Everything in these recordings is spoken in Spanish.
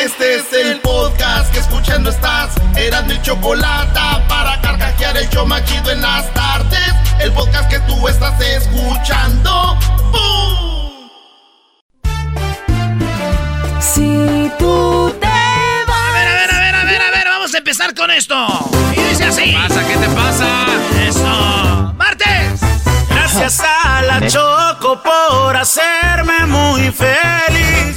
Este es el podcast que escuchando estás. Eran mi chocolate para carcajear el show machido en las tardes. El podcast que tú estás escuchando. ¡Bum! Si tú te vas. A ver, a ver, a ver, a ver, a ver, vamos a empezar con esto. Y dice así. ¿Qué pasa? ¿Qué te pasa? Eso. Martes. Gracias a la Choco por hacerme muy feliz.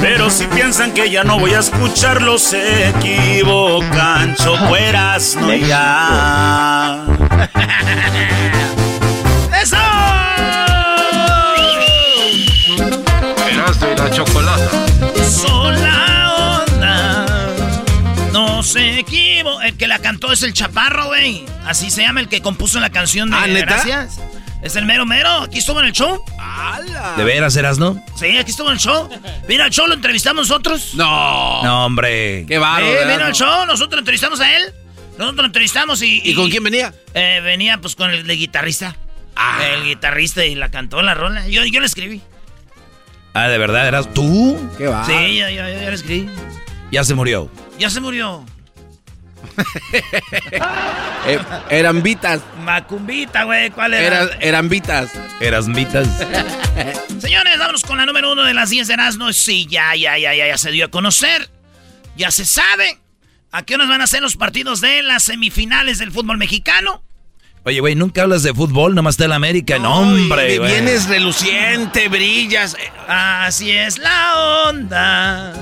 Pero si piensan que ya no voy a escucharlos, se equivocan. Chocueras, no ya. ¡Eso! Erasmo y la chocolata. Son la onda. No se equivo. El que la cantó es el Chaparro, güey. Así se llama el que compuso la canción de ¿Ah, neta? Gracias. Es el mero mero. Aquí estuvo en el show. ¿De veras, Erasno? Sí, aquí estuvo en el show. Vino al show, lo entrevistamos nosotros. No. No, hombre. Qué bárbaro. Eh, vino al show, nosotros lo entrevistamos a él. Nosotros lo entrevistamos y. ¿Y con quién venía? Eh, venía pues con el, de guitarrista. Ah. El guitarrista y la cantó la rola. Yo, yo la escribí. Ah, ¿de verdad eras tú? ¿Qué va? Sí, yo, yo, yo la escribí. Ya se murió. Ya se murió. Eh, eran vitas. Macumbita, güey. ¿Cuál era? Eran, eran vitas. Eras mitas. Señores, vámonos con la número uno de las 10 de Erasmo. Sí, ya, ya, ya, ya, ya se dio a conocer. Ya se sabe. ¿A qué horas van a ser los partidos de las semifinales del fútbol mexicano? Oye, güey, nunca hablas de fútbol, nomás está el América. No, hombre, güey. Vienes reluciente, brillas. Eh, Así es la onda.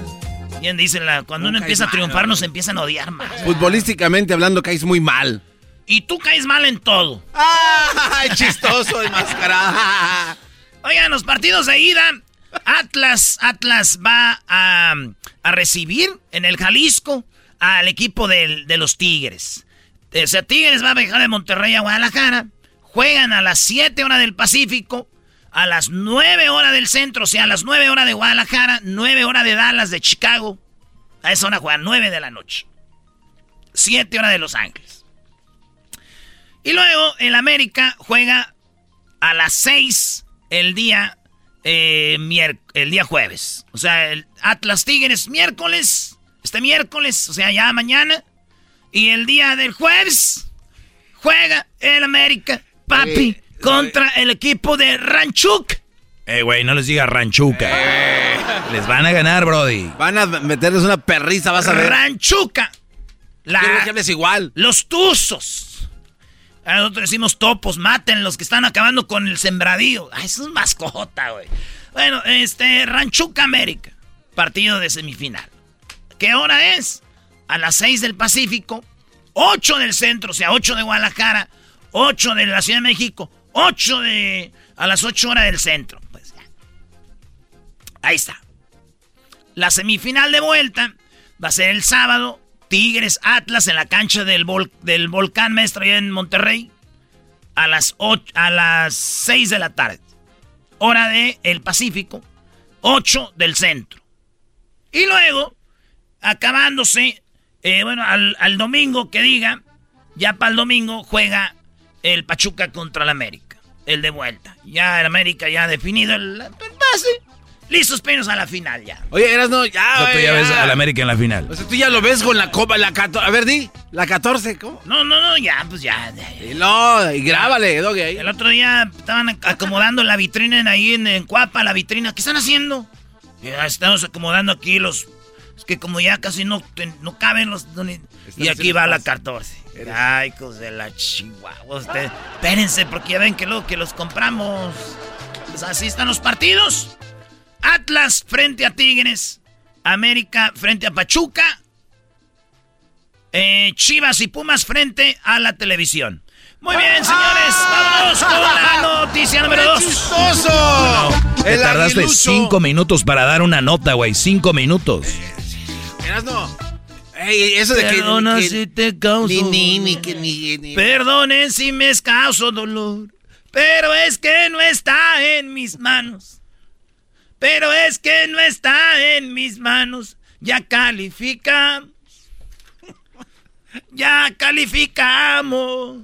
Bien dicen, la, cuando uno No empieza a triunfar mal, nos empiezan a odiar más. Futbolísticamente hablando, caes muy mal. Y tú caes mal en todo. ¡Ay, chistoso enmascarado! Oigan, los partidos de ida. Atlas, Atlas va a, a recibir en el Jalisco al equipo del- de los Tigres. O sea, Tigres va a viajar de Monterrey a Guadalajara. Juegan a las 7 horas del Pacífico, a las 9 horas del centro, o sea, a las 9 horas de Guadalajara, 9 horas de Dallas, de Chicago. A esa hora juegan 9 de la noche. 7 horas de Los Ángeles. Y luego el América juega a las 6 el día eh, el día jueves. O sea, el Atlas Tigres miércoles, este miércoles, o sea, ya mañana. Y el día del jueves juega el América, papi, contra el equipo de Ranchuk. Eh, güey, no les diga ranchuca. Les van a ganar, Brody. Van a meterles una perriza, vas a ver. Ranchuca. La- que hables igual. los tuzos. A nosotros decimos topos, maten los que están acabando con el sembradío. Ay, eso es mascota, güey. Bueno, este, Ranchuca América. Partido de semifinal. ¿Qué hora es? A las 6 del Pacífico, 8 del centro, o sea, 8 de Guadalajara, 8 de la Ciudad de México, 8 de. A las 8 horas del centro. Pues ya. Ahí está. La semifinal de vuelta va a ser el sábado. Tigres Atlas en la cancha del, del Volcán Maestro allá en Monterrey. A las, a las 6 de la tarde. Hora de el Pacífico. 8 del centro. Y luego, acabándose, eh, bueno, al, al domingo que diga, ya para el domingo juega el Pachuca contra el América. El de vuelta. Ya el América ya ha definido el, pase. Listos penos a la final ya. Oye, eras no, ya. O tú ya ves al América en la final. O sea, tú ya lo ves con la copa, la 14. A ver, di, la 14, ¿cómo? No, no, no, ya, pues ya. Y no, y grábale, Doggy. Ahí. El otro día estaban acomodando la vitrina ahí en, en Cuapa, la vitrina. ¿Qué están haciendo? Ya estamos acomodando aquí los. Es que como ya casi no, no caben los. Y aquí va la 14. Ay, hijos de la chihuahua. espérense, porque ya ven que luego que los compramos. Pues así están los partidos. Atlas frente a Tigres. América frente a Pachuca. Eh, Chivas y Pumas frente a la televisión. Muy bien, señores, vámonos con la noticia número dos. ¡Chistoso! Te tardaste cinco minutos para dar una nota, güey. Cinco minutos. Eras no. Ey, eso de Perdona que, si te causo ni, ni, ni, ni, Perdonen si me causo dolor. Pero es que no está en mis manos. Pero es que no está en mis manos. Ya calificamos. Ya calificamos.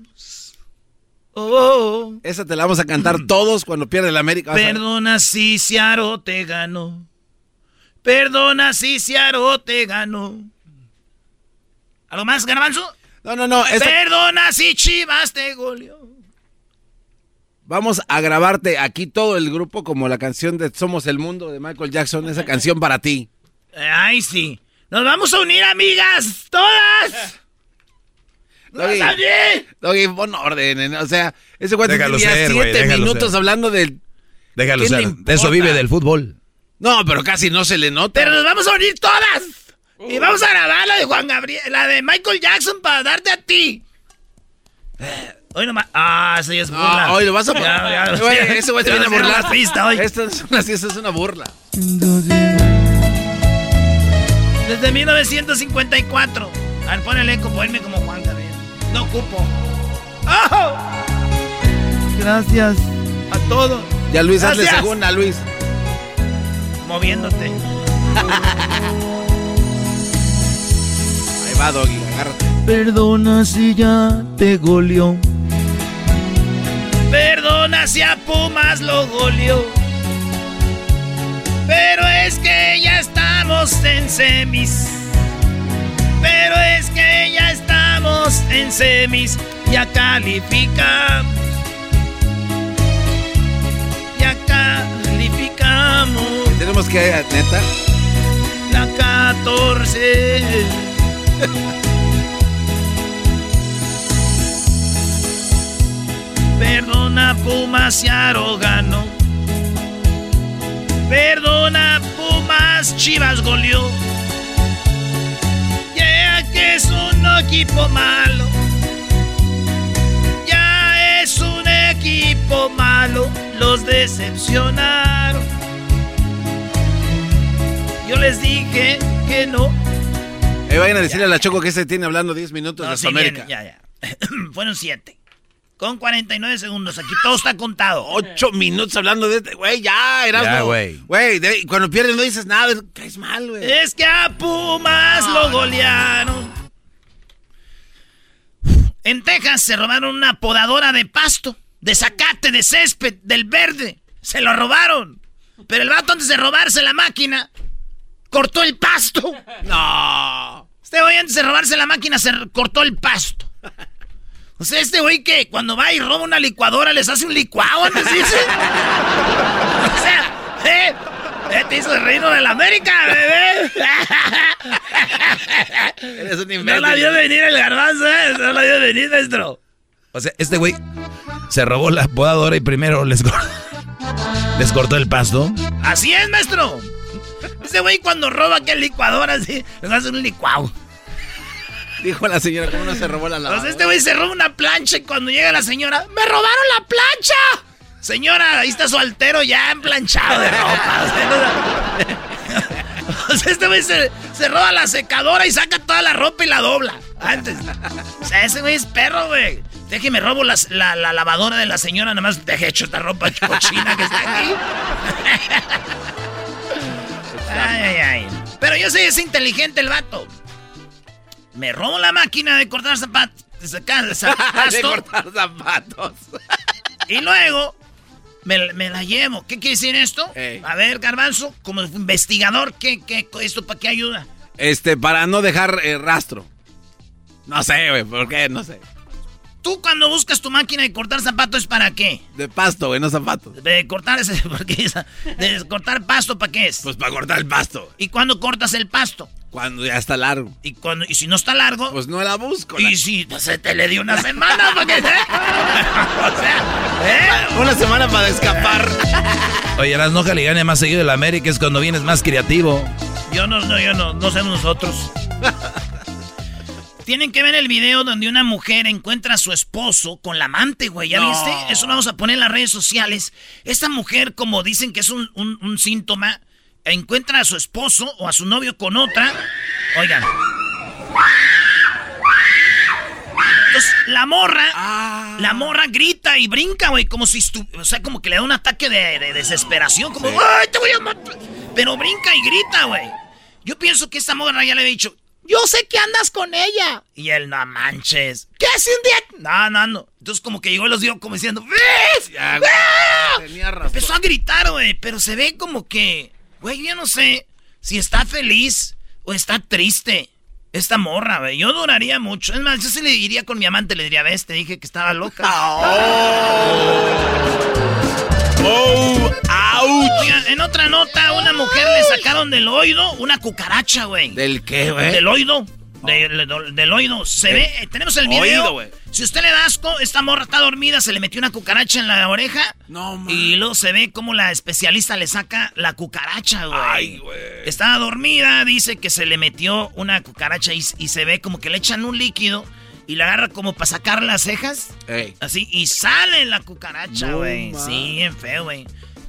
Oh. Esa te la vamos a cantar todos cuando pierde el América. Perdona si Ciaro te ganó. Perdona si Ciaro te ganó. ¿Algo más, Garbanzo? No, no, no. Perdona si Chivas te goleó. Vamos a grabarte aquí todo el grupo como la canción de Somos el Mundo de Michael Jackson, esa canción para ti. Ay, sí. Nos vamos a unir, amigas, todas. Doggy, Doggy, pon orden. O sea, ese güey tenía siete minutos hablando del... Déjalo ser. De eso vive del fútbol. No, pero casi no se le nota. Pero nos vamos a unir todas. Y vamos a grabar la de Juan Gabriel, la de Michael Jackson para darte a ti. Hoy nomás. Ah, esa ya es burla. Ah, hoy lo vas a poner. ese güey te viene a burlar. Pista hoy. Esta es una, esta es una burla. Desde 1954. A ver, pon el eco, ponme como Juan Gabriel. No ocupo. ¡Oh! Gracias a todos. Ya Luis, hazle segunda, Luis. Moviéndote. va, Doggy, agárrate. Perdona si ya te goleó. Perdona si a Pumas lo goleó. Pero es que ya estamos en semis. Pero es que ya estamos en semis. Ya calificamos. Ya calificamos. Tenemos que, neta. La 14. Perdona Pumas y ganó. Perdona Pumas, Chivas goleó. Ya que es un equipo malo. Ya es un equipo malo. Los decepcionaron. Yo les dije que no eh, vayan a decirle a la Choco que se tiene hablando 10 minutos de América. ya, ya. Fueron 7. Con 49 segundos. Aquí todo está contado. 8 minutos hablando de este. Güey, ya, eras Ya, güey. Güey, cuando pierdes no dices nada. Es mal, güey. Es que a Pumas lo golearon. En Texas se robaron una podadora de pasto, de zacate, de césped, del verde. Se lo robaron. Pero el vato antes de robarse la máquina, cortó el pasto. No. Este antes de robarse la máquina se cortó el pasto. O sea, este güey que cuando va y roba una licuadora les hace un licuado, ¿no dice? o sea, ¿eh? ¿eh? Te hizo el reino de la América, bebé. Eres un no la vio venir el garbanzo, ¿eh? No la vio venir, maestro. O sea, este güey se robó la podadora y primero les, les cortó el pasto. Así es, maestro. Ese güey cuando roba aquel licuador así, les hace un licuado. Dijo la señora, ¿cómo no se robó la lavadora? Pues este güey se roba una plancha y cuando llega la señora, ¡me robaron la plancha! Señora, ahí está su altero ya emplanchado de ropa. O sea, este güey se, se roba la secadora y saca toda la ropa y la dobla. Antes. O sea, ese güey es perro, güey. Déjeme robo la, la lavadora de la señora, nada más deje hecho esta ropa cochina que está aquí. Ay, ay, ay. Pero yo sé, es inteligente el vato. Me robo la máquina de cortar zapatos. De cortar zapatos. y luego me, me la llevo. ¿Qué quiere decir esto? A ver, Garbanzo, como investigador, ¿qué, qué, ¿esto para qué ayuda? Este, para no dejar eh, rastro. No sé, güey, ¿por qué? No sé. Tú cuando buscas tu máquina de cortar zapatos, ¿es para qué? De pasto, güey, no zapatos. De cortar ese, porque esa- de cortar pasto, ¿para qué es? Pues para cortar el pasto. ¿Y cuando cortas el pasto? Cuando ya está largo. Y cuando y si no está largo, Pues no la busco. y la- si pues, se te le dio una semana para que o sea, ¿eh? Una semana para escapar. Oye, las no le gane más seguido el América es cuando vienes más creativo. Yo no, no, yo no, no somos nosotros. Tienen que ver el video donde una mujer encuentra a su esposo con la amante, güey. ¿Ya No. viste? Eso lo vamos a poner en las redes sociales. Esta mujer, como dicen que es un, un- un síntoma, encuentra a su esposo o a su novio con otra. Oigan. Entonces, la morra, Ah. la morra grita y brinca, güey, como si o sea, como que le da un ataque de, de desesperación, como, ¡ay, te voy a matar! Pero brinca y grita, güey. Yo pienso que esta morra ya le había dicho, yo sé que andas con ella. Y él, no manches. ¿Qué hace un día? No, no, no. Entonces como que llegó y los dio como diciendo, ¿ves? Ya. ¡Ah! Tenía razón. Empezó a gritar, güey, pero se ve como que, güey, yo no sé si está feliz o está triste. Esta morra, güey. Yo duraría mucho. Es más, yo sí le diría con mi amante, le diría, ves, te dije que estaba loca. ¡Oh! ¡Auch! Oigan, en otra nota, una mujer le sacaron del oído una cucaracha, güey. ¿Del qué, güey? Del oído. De- de- del oído. Se ve, tenemos el video. Oído, si usted le da asco, esta morra está dormida, se le metió una cucaracha en la oreja. No, man. Y luego se ve como la especialista le saca la cucaracha, güey. Ay, güey. Estaba dormida, dice que se le metió una cucaracha y, y se ve como que le echan un líquido y la agarra como para sacar las cejas. Ey. Así, y sale la cucaracha, güey. sí, bien feo, güey.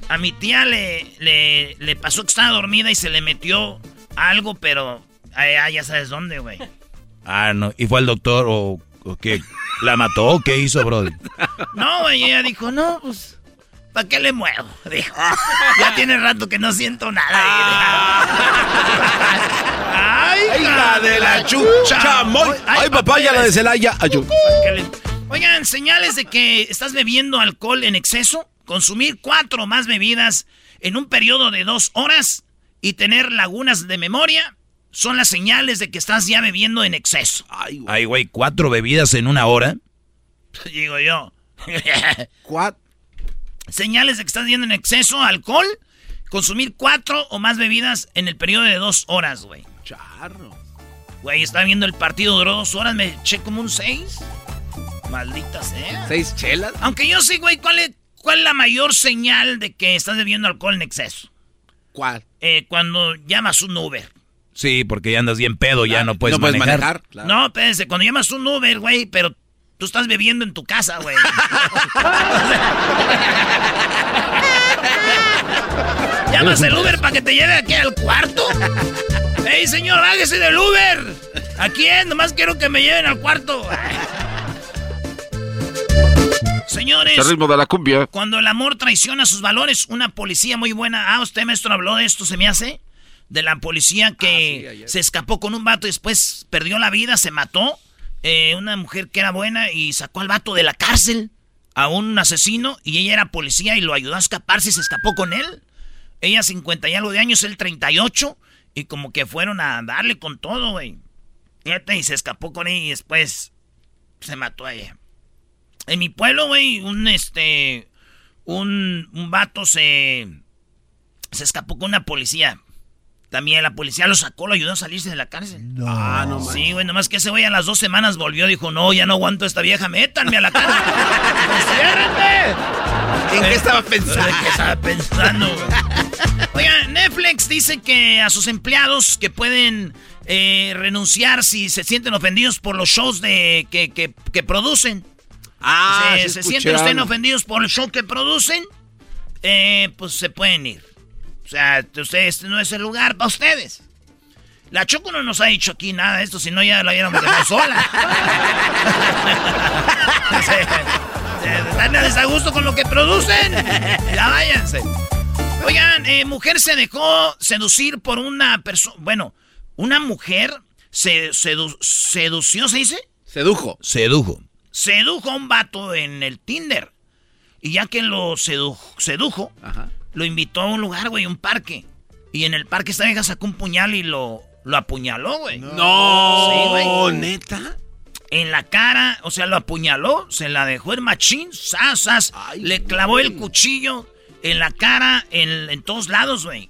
A mi tía le, le, le pasó que estaba dormida y se le metió algo, pero allá ya sabes dónde, güey. Ah, no. ¿Y fue al doctor o, o qué? ¿La mató o qué hizo, Brody? No, güey, ella dijo, no, pues, ¿para qué le muevo? Dijo, ya tiene rato que no siento nada. ¡Ay, ¡Hija de la chucha! moy! ¡Ay, papaya, la de Celaya! Ayú. ¿Qué le- Oigan, señales de que estás bebiendo alcohol en exceso, consumir cuatro o más bebidas en un periodo de dos horas y tener lagunas de memoria son las señales de que estás ya bebiendo en exceso. Ay, güey. Ay, güey, cuatro bebidas en una hora. Digo yo. Cuat- señales de que estás bebiendo en exceso alcohol, consumir cuatro o más bebidas en el periodo de dos horas, güey. Charro. Güey, estaba viendo el partido, duró dos horas, me eché como un seis. Maldita sea. ¿Seis chelas? Aunque yo sé, güey, ¿cuál es, ¿cuál es la mayor señal de que estás bebiendo alcohol en exceso? ¿Cuál? Eh, cuando llamas un Uber. Sí, porque ya andas bien pedo, ya no puedes ¿No puedes manejar. manejar? Claro. No, espérense, cuando llamas un Uber, güey, pero tú estás bebiendo en tu casa, güey. ¿Llamas el Uber para que te lleve aquí al cuarto? ¡Ey, señor, bájese del Uber! ¿A quién? Nomás quiero que me lleven al cuarto. Señores, ritmo de la cumbia. cuando el amor traiciona sus valores, una policía muy buena. Ah, usted, maestro, habló de esto, se me hace. De la policía que se escapó con un vato y después perdió la vida, se mató. Eh, una mujer que era buena y sacó al vato de la cárcel a un asesino y ella era policía y lo ayudó a escaparse y se escapó con él. Ella 50 y algo de años, él 38 y como que fueron a darle con todo, güey. Y se escapó con ella y después se mató a ella. En mi pueblo, güey, un este. Un, un vato se. Se escapó con una policía. También la policía lo sacó, lo ayudó a salirse de la cárcel. Ah, no Sí, güey, nomás que ese güey a las dos semanas volvió. Dijo, no, ya no aguanto a esta vieja, métanme a la cárcel. ¡Enciérrenme! ¿En qué estaba ¿De pensando? qué estaba pensando, güey? Oiga, Netflix dice que a sus empleados que pueden eh, renunciar si se sienten ofendidos por los shows de que, que, que producen. Ah, se, sí se sienten ustedes ofendidos por el show que producen, eh, pues se pueden ir. O sea, ustedes no es el lugar para ustedes. La Choco no nos ha dicho aquí nada de esto, si no ya la hubiéramos dejado sola. Están a desagusto con lo que producen. Ya váyanse. Oigan, eh, mujer se dejó seducir por una persona. Bueno, una mujer se sedu- sedució, ¿se dice? Sedujo. Sedujo. Sedujo a un vato en el Tinder. Y ya que lo sedujo, sedujo Ajá. lo invitó a un lugar, güey, un parque. Y en el parque esta vieja sacó un puñal y lo, lo apuñaló, güey. No, Sí, neta. En la cara, o sea, lo apuñaló, se la dejó el machín, sas, sas, le clavó el cuchillo en la cara, en, en todos lados, güey.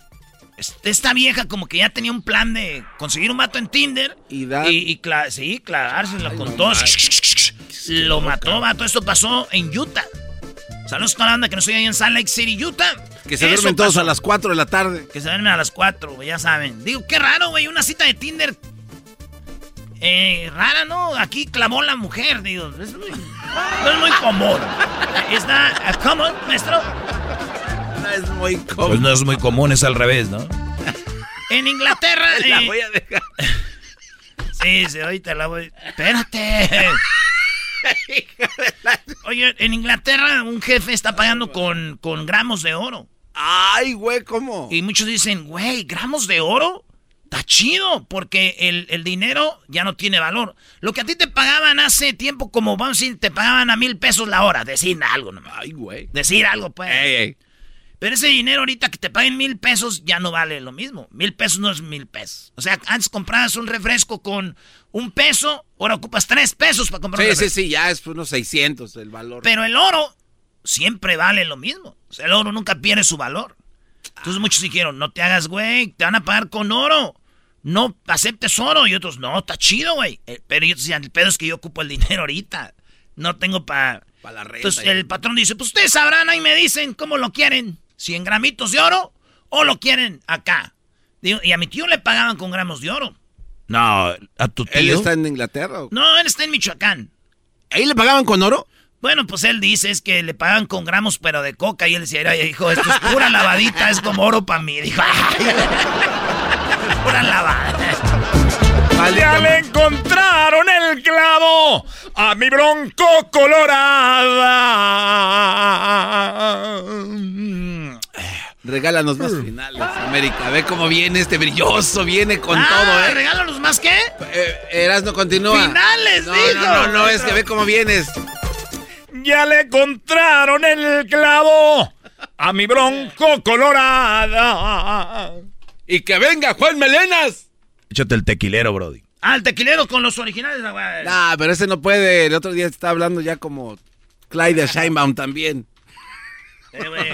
Esta vieja como que ya tenía un plan de conseguir un vato en Tinder Y dar- y, y cla- sí, clavárselo con todo. Lo mató, vato. Esto pasó en Utah. Saludos a toda la banda que no estoy ahí en Salt Lake City, Utah. Que se Eso duermen todos pasó. a las 4 de la tarde. Que se duermen a las 4, güey, ya saben. Digo, qué raro, güey, una cita de Tinder. Eh, rara, ¿no? Aquí clavó la mujer, digo. Es muy, no es muy común. ¿Está common, maestro? No es muy Pues cómodo. no es muy común, es al revés, ¿no? En Inglaterra. La eh, voy a dejar. Sí, sí, ahorita la voy. Espérate. Oye, en Inglaterra un jefe está pagando con, con gramos de oro. Ay, güey, ¿cómo? Y muchos dicen, güey, gramos de oro. Está chido, porque el, el dinero ya no tiene valor. Lo que a ti te pagaban hace tiempo, como vamos a decir, te pagaban a mil pesos la hora. Decir algo nomás. Ay, güey. Decir algo, pues. Ey, ey. Pero ese dinero ahorita que te paguen mil pesos ya no vale lo mismo. Mil pesos no es mil pesos. O sea, antes comprabas un refresco con un peso, ahora ocupas tres pesos para comprar un Sí, sí, sí, ya es unos 600 el valor. Pero el oro siempre vale lo mismo. O sea, el oro nunca pierde su valor. Entonces muchos dijeron, no te hagas, güey, te van a pagar con oro. No aceptes oro. Y otros, no, está chido, güey. Eh, Pero ellos decían, el pedo es que yo ocupo el dinero ahorita. No tengo para... Pa' la renta. Entonces el patrón dice, pues ustedes sabrán, ahí me dicen cómo lo quieren. Si en gramitos de oro o lo quieren acá. Digo, y a mi tío le pagaban con gramos de oro. No, a tu ¿Él tío. está en Inglaterra? o- No, él está en Michoacán. ¿Ahí le pagaban con oro? Bueno, pues él dice es que le pagan con gramos, pero de coca. Y él decía, "Ay, hijo, esto es pura lavadita, es como oro para mí. Dijo, "Ay, es pura lavada. Ya le encontraron el clavo a mi bronco colorada. Regálanos más finales, América. Ve cómo viene este brilloso, viene con Ah, todo, ¿eh? ¿Regálanos más qué? eh Erasno continúa. Finales, no, dijo. No, no, no, es que ve cómo vienes. Ya le encontraron el clavo a mi bronco colorada. Y que venga Juan Melenas. Échate el tequilero, Brody. Ah, el tequilero con los originales. Nah, pero ese no puede. El otro día estaba hablando ya como Clyde Scheinbaum también. Eh, güey.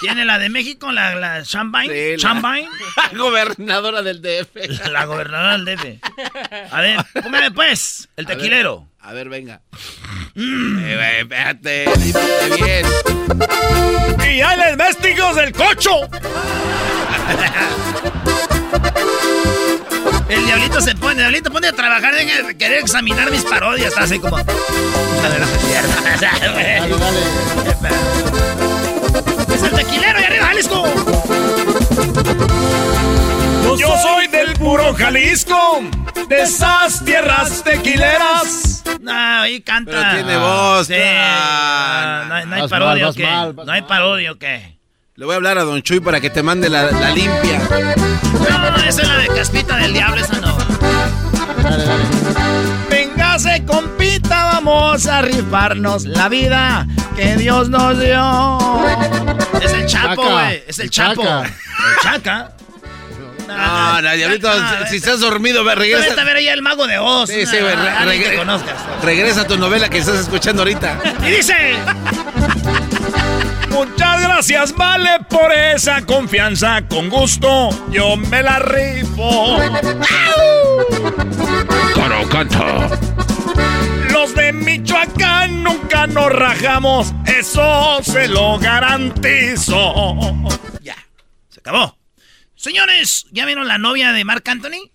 ¿Tiene la de México, la, la Champagne? Sí, la- Champagne. Gobernadora del DF. La gobernadora del DF. A ver, póngame pues, el A ver, tequilero. A ver, venga. Eh, güey, espérate, bien. Y hay los vestidos del cocho. El diablito se pone, el diablito pone a trabajar en querer examinar mis parodias. Está así como. A ver, dale, Jalisco, de esas tierras tequileras. No, ahí canta. Pero tiene voz. Sí. Ah, no, no hay- no hay Vas parodia mal, o vas qué. mal, vas no hay mal. parodia o qué. Le voy a hablar a Don Chuy para que te mande la, la limpia. No, esa es la de Caspita del Diablo, esa no. Dale, dale. Véngase, compita, vamos a rifarnos la vida que Dios nos dio. Es el Chapo, güey. Es el, el Chapo. Chaca. El Chaca. No, no, diablito, si, si estás dormido, ve, Vete a regresa. ver allá el mago de Oz. Sí, sí, re- regre- conozcas. Regresa a tu novela que estás escuchando ahorita. Y dice. Muchas gracias, vale, por esa confianza. Con gusto, yo me la rifo. Los de Michoacán nunca nos rajamos, eso se lo garantizo. Ya. Se acabó. Señores, ¿ya vieron la novia de Mark Anthony?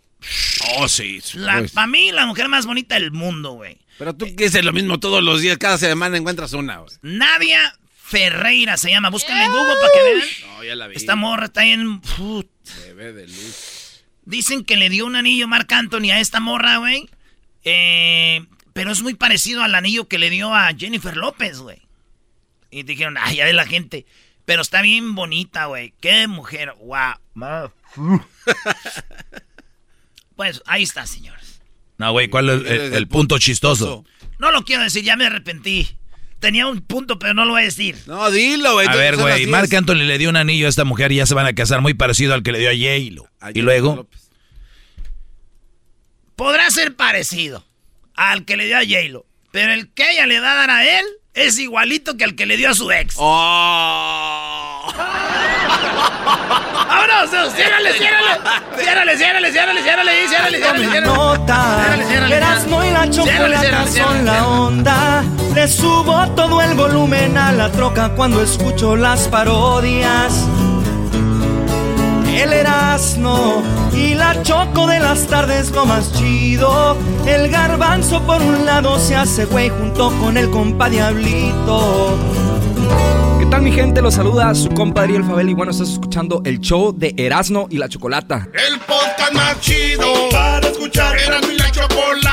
Oh, sí. La, pues. para mí, la mujer más bonita del mundo, güey. Pero tú quieres lo mismo todos los días, cada semana encuentras una, güey. Nadia Ferreira se llama. Búsquenla en Google para que vean. No, ya la vi. Esta morra está en... Put. Bebé de luz. Dicen que le dio un anillo Marc Anthony a esta morra, güey. Eh, pero es muy parecido al anillo que le dio a Jennifer López, güey. Y dijeron, ay, ya ve la gente. Pero está bien bonita, güey. Qué mujer. Wow. pues ahí está, señores. No, güey, ¿cuál es el, el- el punto chistoso? No lo quiero decir, ya me arrepentí. Tenía un punto, pero no lo voy a decir. No, dilo, güey. A ver, güey, 10. Marc Anthony le dio un anillo a esta mujer y ya se van a casar muy parecido al que le dio a J-Lo. Y luego, López. Podrá ser parecido al que le dio a J-Lo. Pero el que ella le va a dar a él es igualito que al que le dio a su ex. ¡Oh! ¡Vámonos! ¡Ciérrale, ciérrale! ¡Ciérrale, ciérrale, ciérrale, ciérrale! ¡Ciérrale, ciérrale, ciérrale! Nota, Erasmo y la chocolata son la onda. Le subo todo el volumen a la troca cuando escucho las parodias. El Erasmo y la choco de las tardes lo más chido. El garbanzo por un lado se hace güey junto con el compa Diablito. ¿Qué tal mi gente? Los saluda su compadre El Fabel y bueno, estás escuchando el show de Erasmo y la Chocolata. El podcast más chido para escuchar. Era mi la chocolata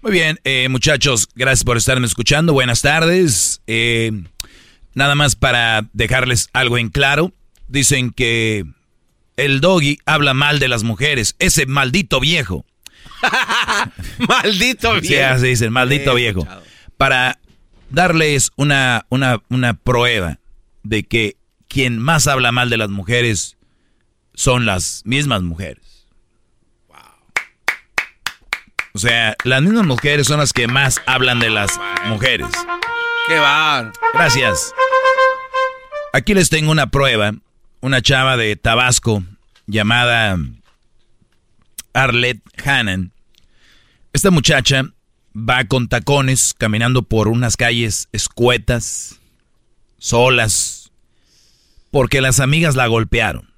Muy bien, eh, muchachos, gracias por estarme escuchando. Buenas tardes. Eh, nada más para dejarles algo en claro. Dicen que el doggy habla mal de las mujeres. Ese maldito viejo. Maldito Sí, viejo. así dicen, maldito Sí, viejo. Para darles una, una, una prueba de que quien más habla mal de las mujeres son las mismas mujeres. O sea, las mismas mujeres son las que más hablan de las mujeres. Qué va. Gracias. Aquí les tengo una prueba. Una chava de Tabasco llamada Arlette Hannan. Esta muchacha va con tacones caminando por unas calles escuetas, solas, porque las amigas la golpearon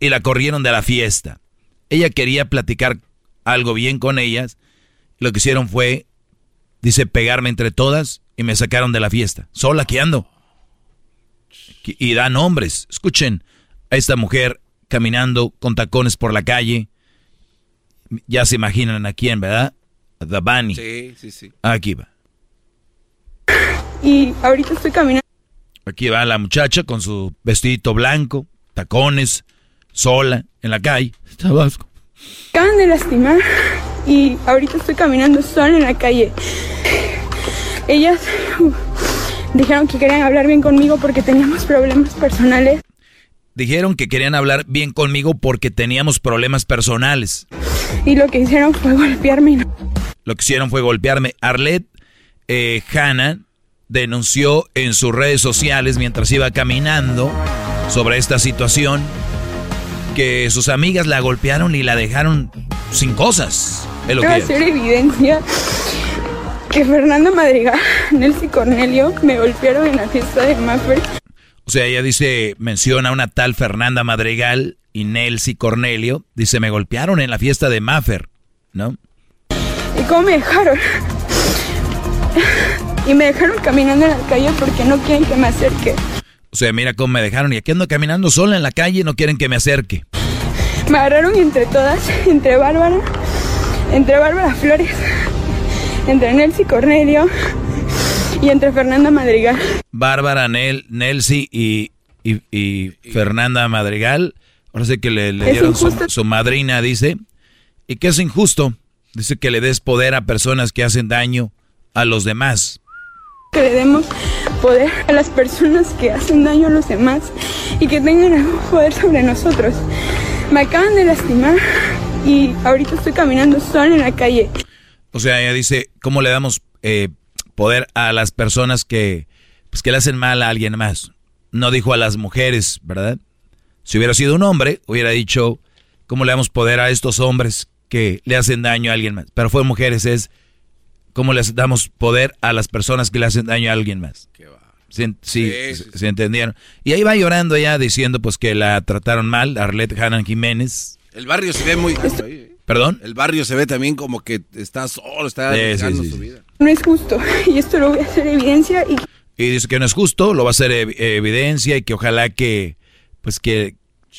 y la corrieron de la fiesta. Ella quería platicar algo bien con ellas. Lo que hicieron fue, dice, pegarme entre todas y me sacaron de la fiesta. Sola que ando. Y da nombres. Escuchen a esta mujer caminando con tacones por la calle. Ya se imaginan a quién, ¿verdad? A The Bunny. Sí, sí, sí. Aquí va. Y ahorita estoy caminando. Aquí va la muchacha con su vestidito blanco, tacones, sola, en la calle. Tabasco. Acaban de lastimar y ahorita estoy caminando sola en la calle. Ellas dijeron que querían hablar bien conmigo porque teníamos problemas personales. Dijeron que querían hablar bien conmigo porque teníamos problemas personales. Y lo que hicieron fue golpearme. Lo que hicieron fue golpearme. Arlette eh, Hanna denunció en sus redes sociales mientras iba caminando sobre esta situación que sus amigas la golpearon y la dejaron sin cosas. Es lo que hacer evidencia que Fernando Madrigal, Nelcy Cornelio me golpearon en la fiesta de Maffer. O sea, ella dice, menciona a una tal Fernanda Madrigal y Nelcy Cornelio. Dice, me golpearon en la fiesta de Maffer, ¿no? ¿Y cómo me dejaron? Y me dejaron caminando en la calle porque no quieren que me acerque. O sea, mira cómo me dejaron y aquí ando caminando sola en la calle y no quieren que me acerque. Me agarraron entre todas, entre Bárbara, entre Bárbara Flores, entre Nelcy Cornelio y entre Fernanda Madrigal. Bárbara, Nel, Nelcy y, y- y Fernanda Madrigal Ahora sí que le, le dieron su, su, madrina, dice. ¿Y qué es injusto? Dice que le des poder a personas que hacen daño a los demás. Que le demos poder a las personas que hacen daño a los demás y que tengan algún poder sobre nosotros. Me acaban de lastimar y ahorita estoy caminando sola en la calle. O sea, ella dice, ¿cómo le damos eh, poder a las personas que, pues, que le hacen mal a alguien más? No dijo a las mujeres, ¿verdad? Si hubiera sido un hombre, hubiera dicho, ¿cómo le damos poder a estos hombres que le hacen daño a alguien más? Pero fue mujeres, es, ¿cómo les damos poder a las personas que le hacen daño a alguien más? Sí, sí, se entendieron. Y ahí va llorando ella diciendo pues que la trataron mal, Arlette Hanan Jiménez. El barrio se ve muy... ¿Perdón? El barrio se ve también como que está solo, está sí, su vida. No es justo y esto lo voy a hacer evidencia y... Y dice que no es justo, lo va a hacer evidencia y que ojalá que, pues que,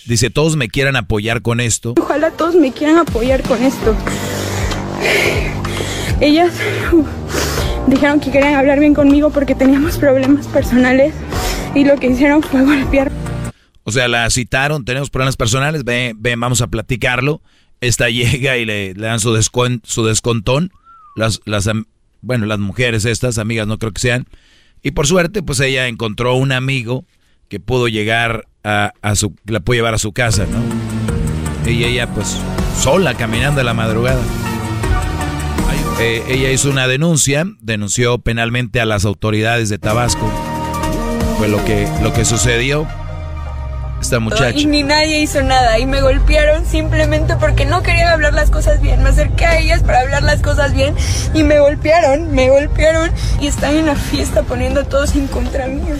dice, todos me quieran apoyar con esto. Ojalá todos me quieran apoyar con esto. Ellas dijeron que querían hablar bien conmigo porque teníamos problemas personales y lo que hicieron fue golpear. O sea, la citaron, tenemos problemas personales, ven, ven vamos a platicarlo. Esta llega y le, dan su, su descontón. Las, las, bueno, las mujeres estas, amigas no creo que sean. Y por suerte, pues ella encontró un amigo que pudo llegar a, a su, la pudo llevar a su casa, ¿no? Y ella, pues, sola, caminando a la madrugada. Eh, ella hizo una denuncia, denunció penalmente a las autoridades de Tabasco. Fue lo que, lo que sucedió esta muchacha. Y ni nadie hizo nada y me golpearon simplemente porque no querían hablar las cosas bien. Me acerqué a ellas para hablar las cosas bien y me golpearon, me golpearon y están en la fiesta poniendo a todos en contra mío.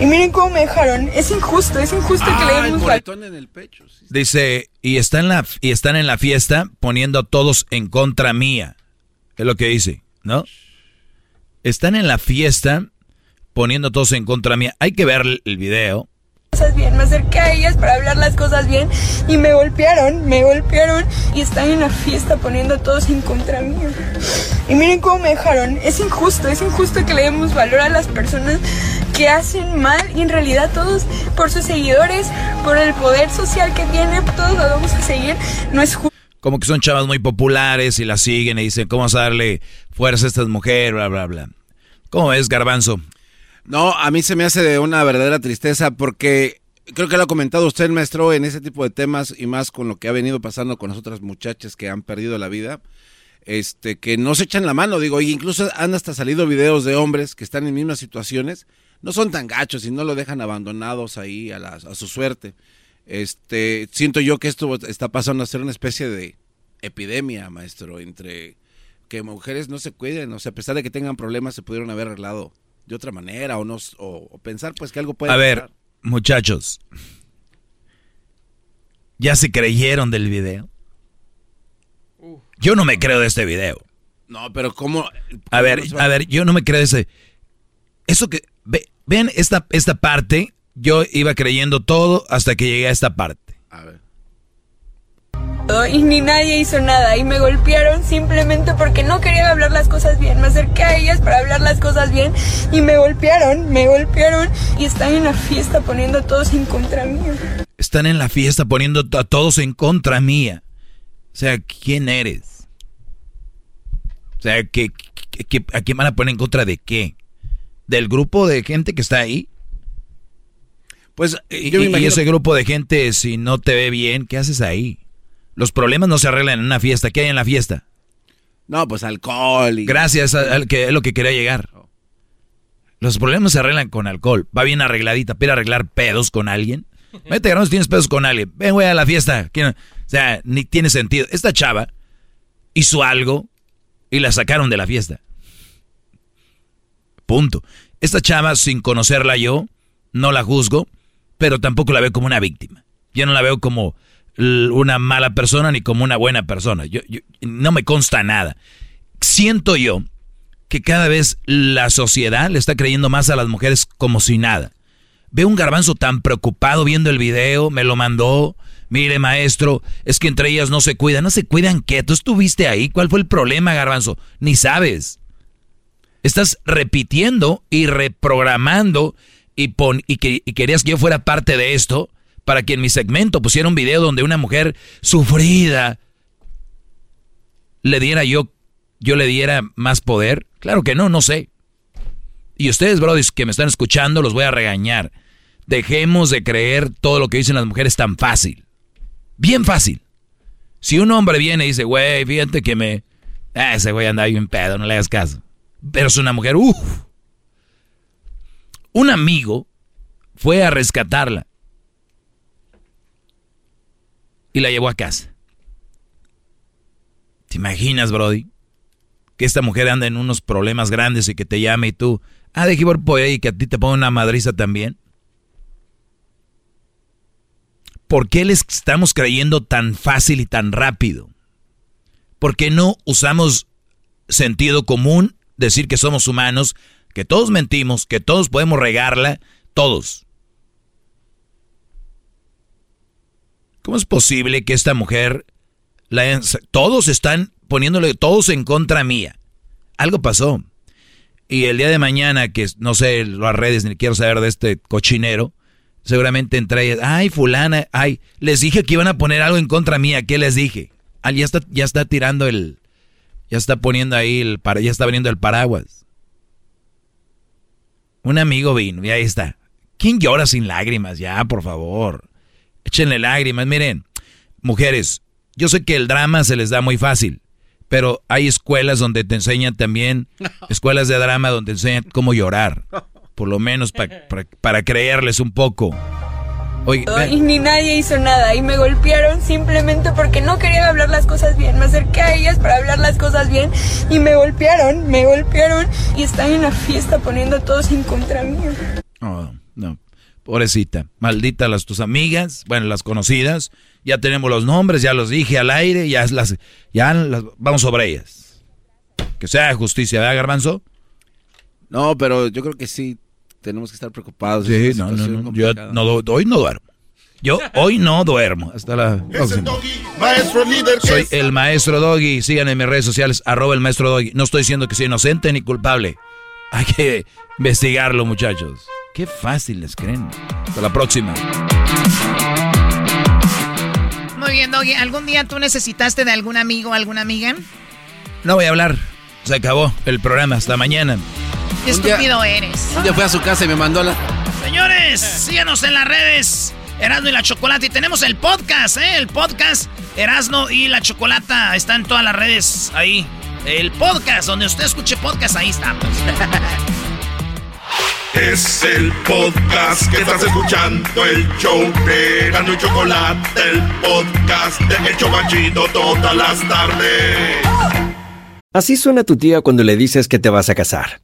Y miren cómo me dejaron. Es injusto, es injusto que le Ah, demos en el pecho. Dice, y, está en la, y están en la fiesta poniendo a todos en contra mía. Es lo que dice, ¿no? Están en la fiesta poniendo todos en contra mía. Hay que ver el video. bien. Me acerqué a ellas para hablar las cosas bien y me golpearon, me golpearon y están en la fiesta poniendo a todos en contra mío. Y miren cómo me dejaron. Es injusto, es injusto que le demos valor a las personas que hacen mal y en realidad todos por sus seguidores, por el poder social que tienen, todos lo vamos a seguir. No es justo. Como que son chavas muy populares y las siguen y dicen, ¿cómo vamos a darle fuerza a estas mujeres? Bla, bla, bla. ¿Cómo ves, Garbanzo? No, a mí se me hace de una verdadera tristeza porque creo que lo ha comentado usted, maestro, en ese tipo de temas y más con lo que ha venido pasando con las otras muchachas que han perdido la vida, este, que no se echan la mano, digo, y incluso han hasta salido videos de hombres que están en mismas situaciones, no son tan gachos y no lo dejan abandonados ahí a, a su suerte. Este, siento yo que esto está pasando a ser una especie de epidemia, maestro, entre que mujeres no se cuiden, o sea, a pesar de que tengan problemas, se pudieron haber arreglado de otra manera o no o, o pensar pues que algo puede A ver, pasar. muchachos. ¿Ya se creyeron del video? Yo no me creo de este video. No, pero cómo A ver, a ver, yo no me creo de ese. Eso que ve, ven esta esta parte, yo iba creyendo todo hasta que llegué a esta parte. y ni nadie hizo nada y me golpearon simplemente porque no querían hablar las cosas bien. Me acerqué a ellas para hablar las cosas bien y me golpearon, me golpearon y están en la fiesta poniendo a todos en contra mío. Están en la fiesta poniendo a todos en contra mía. O sea, ¿quién eres? O sea, ¿qué, qué- qué- ¿a quién van a poner en contra de qué? ¿Del grupo de gente que está ahí? Pues Y, yo me y ese grupo de gente, si no te ve bien, ¿qué haces ahí? Los problemas no se arreglan en una fiesta. ¿Qué hay en la fiesta? No, pues alcohol y... Gracias a- al que es lo que quería llegar. Los problemas se arreglan con alcohol. Va bien arregladita. ¿Pide arreglar pedos con alguien? Vete, si tienes pedos con alguien. Ven, güey, a la fiesta. ¿Quién- O sea, ni tiene sentido. Esta chava hizo algo y la sacaron de la fiesta. Punto. Esta chava, sin conocerla yo, no la juzgo, pero tampoco la veo como una víctima. Yo no la veo como una mala persona ni como una buena persona. Yo, yo- no me consta nada. Siento yo que cada vez la sociedad le está creyendo más a las mujeres como si nada. Veo un garbanzo tan preocupado viendo el video, me lo mandó. Mire, maestro, es que entre ellas no se cuidan. ¿No se cuidan qué? ¿Tú estuviste ahí? ¿Cuál fue el problema, garbanzo? Ni sabes. Estás repitiendo y reprogramando y, pon, y, que, querías que yo fuera parte de esto para que en mi segmento pusiera un video donde una mujer sufrida le diera yo, yo le diera más poder? Claro que no, no sé. Y ustedes, brothers, que me están escuchando, los voy a regañar. Dejemos de creer todo lo que dicen las mujeres tan fácil. Bien fácil. Si un hombre viene y dice, güey, fíjate que me... Ah, ese güey anda bien pedo, no le hagas caso. Pero es una mujer, uff. Un amigo fue a rescatarla. Y la llevó a casa. ¿Te imaginas, Brody? Que esta mujer anda en unos problemas grandes y que te llame y tú, ah, de por ahí y que a ti te ponga una madriza también. ¿Por qué les estamos creyendo tan fácil y tan rápido? ¿Por qué no usamos sentido común, decir que somos humanos, que todos mentimos, que todos podemos regarla, todos? ¿Cómo es posible que esta mujer, la, todos están poniéndole todos en contra mía? Algo pasó. Y el día de mañana, que no sé las redes, ni quiero saber de este cochinero, seguramente entre ay, fulana, ay, les dije que iban a poner algo en contra mía, ¿qué les dije? Ah, ya está, ya está tirando el, ya está poniendo ahí el, ya está veniendo el paraguas. Un amigo vino y ahí está. ¿Quién llora sin lágrimas? Ya, por favor. Échenle lágrimas. Miren, mujeres, yo sé que el drama se les da muy fácil, pero hay escuelas donde te enseñan también, escuelas de drama donde te enseñan cómo llorar por lo menos para creerles un poco. Oye, y ni nadie hizo nada y me golpearon simplemente porque no querían hablar las cosas bien. Me acerqué a ellas para hablar las cosas bien y me golpearon, me golpearon y están en la fiesta poniendo a todos en contra mío. Oh, no, pobrecita, maldita las tus amigas, bueno, las conocidas, ya tenemos los nombres, ya los dije al aire, ya las, ya las, vamos sobre ellas. Que sea justicia, ¿verdad, Garbanzo? No, pero yo creo que sí tenemos que estar preocupados. Sí, no, no, no, Yo hoy no duermo. Yo hoy no duermo. Hasta la próxima. maestro líder. Soy el maestro Doggy. Síganme en mis redes sociales, arroba el maestro Doggy. No estoy diciendo que soy inocente ni culpable. Hay que investigarlo, muchachos. Qué fácil les creen. Hasta la próxima. Muy bien, Doggy. ¿Algún día tú necesitaste de algún amigo o alguna amiga? No voy a hablar. Se acabó el programa. Hasta mañana. Qué estúpido eres. Un día fui a su casa y me mandó la. Señores, síganos en las redes. Erasno y la Chocolata. Y tenemos el podcast, ¿eh? El podcast Erasno y la Chocolata. Está en todas las redes ahí. El podcast, donde usted escuche podcast, ahí estamos. Es el podcast que estás escuchando, el show de Erasno y Chocolata, el podcast de El Chobachito todas las tardes. Así suena tu tía cuando le dices que te vas a casar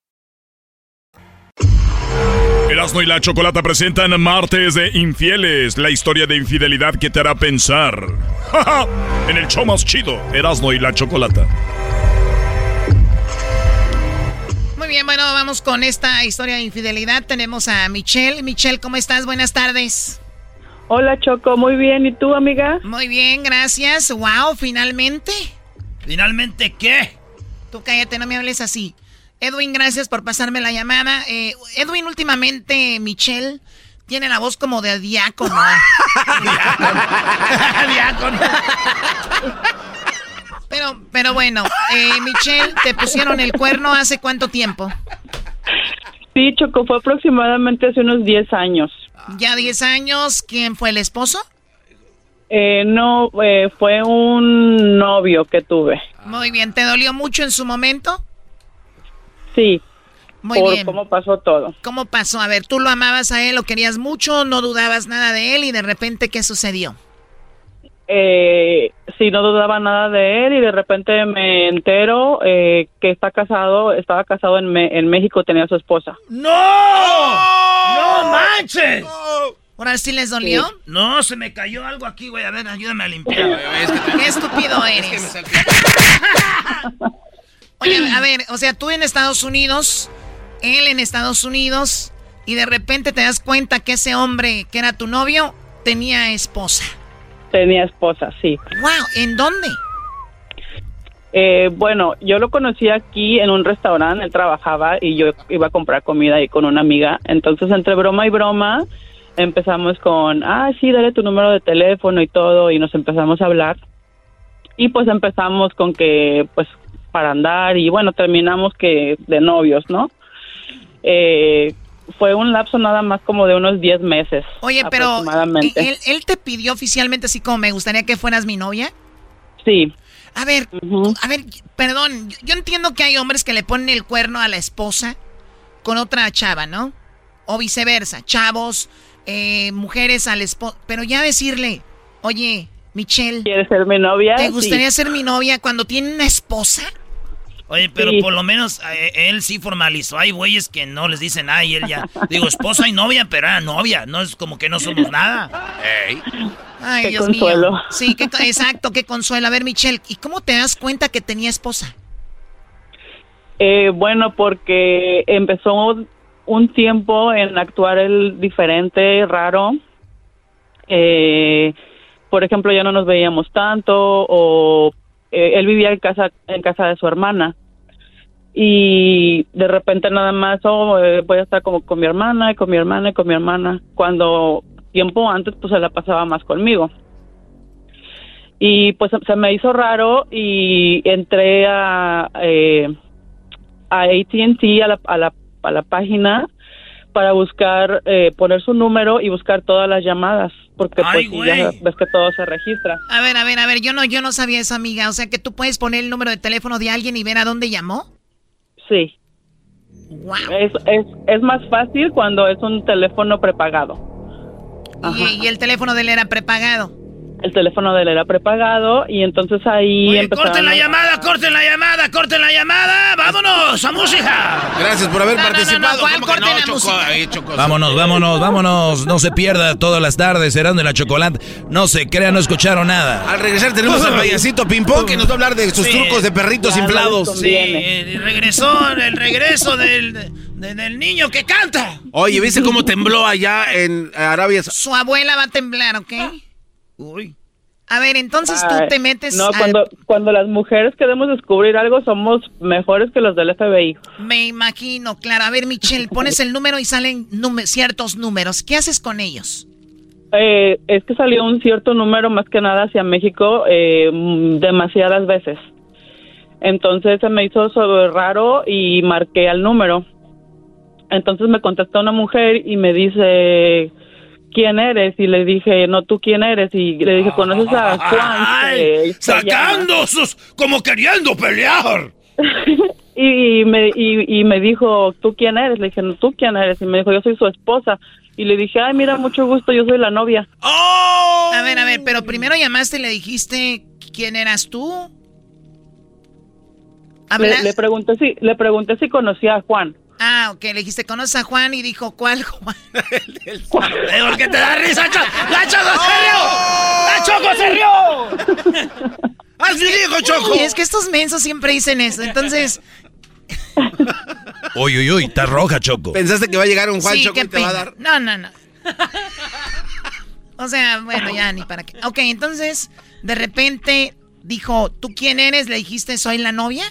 Erasmo y la Chocolata presentan Martes de Infieles, la historia de infidelidad que te hará pensar. en el show más chido, Erasmo y la Chocolata. Muy bien, bueno, vamos con esta historia de infidelidad. Tenemos a Michelle. Michelle, ¿cómo estás? Buenas tardes. Hola Choco, muy bien. ¿Y tú, amiga? Muy bien, gracias. Wow, finalmente. ¿Finalmente qué? Tú cállate, no me hables así. Edwin, gracias por pasarme la llamada. Eh, Edwin, últimamente, Michelle, tiene la voz como de diácono. diácono. pero, pero bueno, eh, Michelle, ¿te pusieron el cuerno hace cuánto tiempo? Sí, Choco, fue aproximadamente hace unos 10 años. ¿Ya 10 años? ¿Quién fue el esposo? Eh, no, eh, fue un novio que tuve. Muy bien, ¿te dolió mucho en su momento? Sí. Muy por bien. cómo pasó todo. ¿Cómo pasó? A ver, tú lo amabas a él, lo querías mucho, no dudabas nada de él y de repente, ¿qué sucedió? Eh, sí, no dudaba nada de él y de repente me entero eh, que está casado, estaba casado en, Me- en México, tenía a su esposa. ¡No! ¡No manches! ¿Ahora sí les dolió? No, se me cayó algo aquí, güey. A ver, ayúdame a limpiar. Qué estúpido eres. Oye, a ver, o sea, tú en Estados Unidos, él en Estados Unidos, y de repente te das cuenta que ese hombre que era tu novio tenía esposa. Tenía esposa, sí. ¡Wow! ¿En dónde? Eh, bueno, yo lo conocí aquí en un restaurante, él trabajaba y yo iba a comprar comida ahí con una amiga. Entonces, entre broma y broma, empezamos con, ah, sí, dale tu número de teléfono y todo, y nos empezamos a hablar. Y pues empezamos con que, pues, para andar, y bueno, terminamos que de novios, ¿no? Eh, fue un lapso nada más como de unos 10 meses. Oye, pero. ¿él, él te pidió oficialmente así como me gustaría que fueras mi novia? Sí. A ver, a ver, perdón, yo- yo entiendo que hay hombres que le ponen el cuerno a la esposa con otra chava, ¿no? O viceversa, chavos, eh, mujeres al esposo, pero ya decirle, oye, Michelle, ¿Quieres ser mi novia? ¿te Sí. gustaría ser mi novia cuando tiene una esposa? Oye, pero Sí. por lo menos eh, él sí formalizó. Hay güeyes que no les dicen, ay, él ya. Digo, esposa y novia, pero era novia. No es como que no somos nada. Ay, Qué Dios consuelo. mío. Sí, qué, exacto, qué consuelo. A ver, Michelle, ¿y cómo te das cuenta que tenía esposa? Eh, bueno, porque empezó un tiempo en actuar el diferente, raro. Eh, por ejemplo, ya no nos veíamos tanto o eh, él vivía en casa en casa de su hermana y de repente nada más oh, eh, voy a estar como con mi hermana y con mi hermana y con mi hermana cuando tiempo antes pues se la pasaba más conmigo y pues se me hizo raro y entré a eh, a AT&T a la, a la a la página para buscar eh, poner su número y buscar todas las llamadas porque Ay, pues ya ves que todo se registra A ver, a ver, a ver, yo no, yo no sabía eso, amiga. O sea que tú puedes poner el número de teléfono de alguien y ver a dónde llamó. Sí Wow. es, es es más fácil cuando es un teléfono prepagado Y, y el teléfono de él era prepagado. El teléfono de él era prepagado y entonces ahí Oye, corten la a- llamada, corten la llamada, corten la llamada. ¡Vámonos a música! Gracias por haber No, no, no, participado. no, ¿cuál ¿Cómo que corte no, la Choco? música? Choco. Vámonos, vámonos, vámonos. No se pierda todas las tardes, Erasmo y la Chocolate. No se crea, no escucharon nada. Al regresar tenemos al payasito Pimpón que nos va a hablar de sus Sí. trucos de perritos inflados. Sí, el regresó, el regreso del, de- del niño que canta. Oye, ¿viste cómo tembló allá en Arabia? Su abuela va a temblar, ¿ok? Uy. A ver, entonces tú te metes no al- cuando cuando las mujeres queremos descubrir algo somos mejores que los del FBI Me imagino, claro. A ver, Michelle, pones el número y salen ciertos números. ¿Qué haces con ellos? Eh, es que salió un cierto número más que nada hacia México eh, demasiadas veces. Entonces se me hizo sobre raro y marqué al número. Entonces me contesta una mujer y me dice ¿quién eres? Y le dije, no, ¿tú quién eres? Y le dije, ¿conoces a Juan? Ay, sacando sus, como queriendo pelear. y, me, y, y, me dijo, ¿tú quién eres? Le dije, ¿tú quién eres? Y me dijo, yo soy su esposa. Y le dije, ay, mira, mucho gusto, yo soy la novia. ¡Oh! A ver, a ver, pero primero llamaste y le dijiste, ¿quién eras tú? Le, le, pregunté si, le pregunté si conocía a Juan. Ah, ok, le dijiste, ¿conoces a Juan? Y dijo, ¿cuál Juan? el Juan. ¿Por qué te da risa? ¡La Choco se rió! ¡La Choco se rió! ¡Así dijo Choco! Y es que estos mensos siempre dicen eso, entonces... Uy, uy, uy, está roja, Choco. ¿Pensaste que va a llegar un Juan Choco y te va a dar? No, no, no. o sea, bueno, ya ni para qué. Ok, entonces, de repente dijo, ¿tú quién eres? Le dijiste, soy la novia.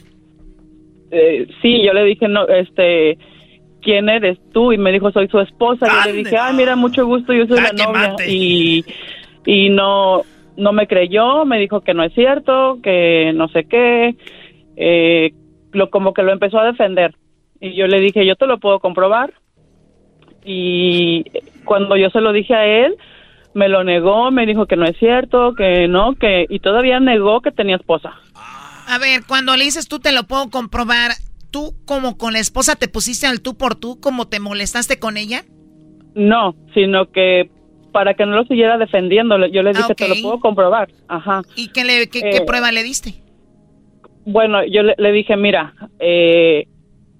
Eh, sí, yo le dije, no, este, ¿quién eres tú? Y me dijo, soy su esposa. Y le dije, ay, mira, mucho gusto, yo soy la novia. Y, y no, no me creyó, me dijo que no es cierto, que no sé qué, eh, lo, como que lo empezó a defender. Y yo le dije, yo te lo puedo comprobar. Y cuando yo se lo dije a él, me lo negó, me dijo que no es cierto, que no, que y todavía negó que tenía esposa. A ver, cuando le dices tú te lo puedo comprobar, ¿tú como con la esposa te pusiste al tú por tú, como te molestaste con ella? No, sino que para que no lo siguiera defendiendo, yo le dije, te lo puedo comprobar. Ajá. ¿Y qué, le, qué, eh, prueba le diste? Bueno, yo le, dije, mira, eh,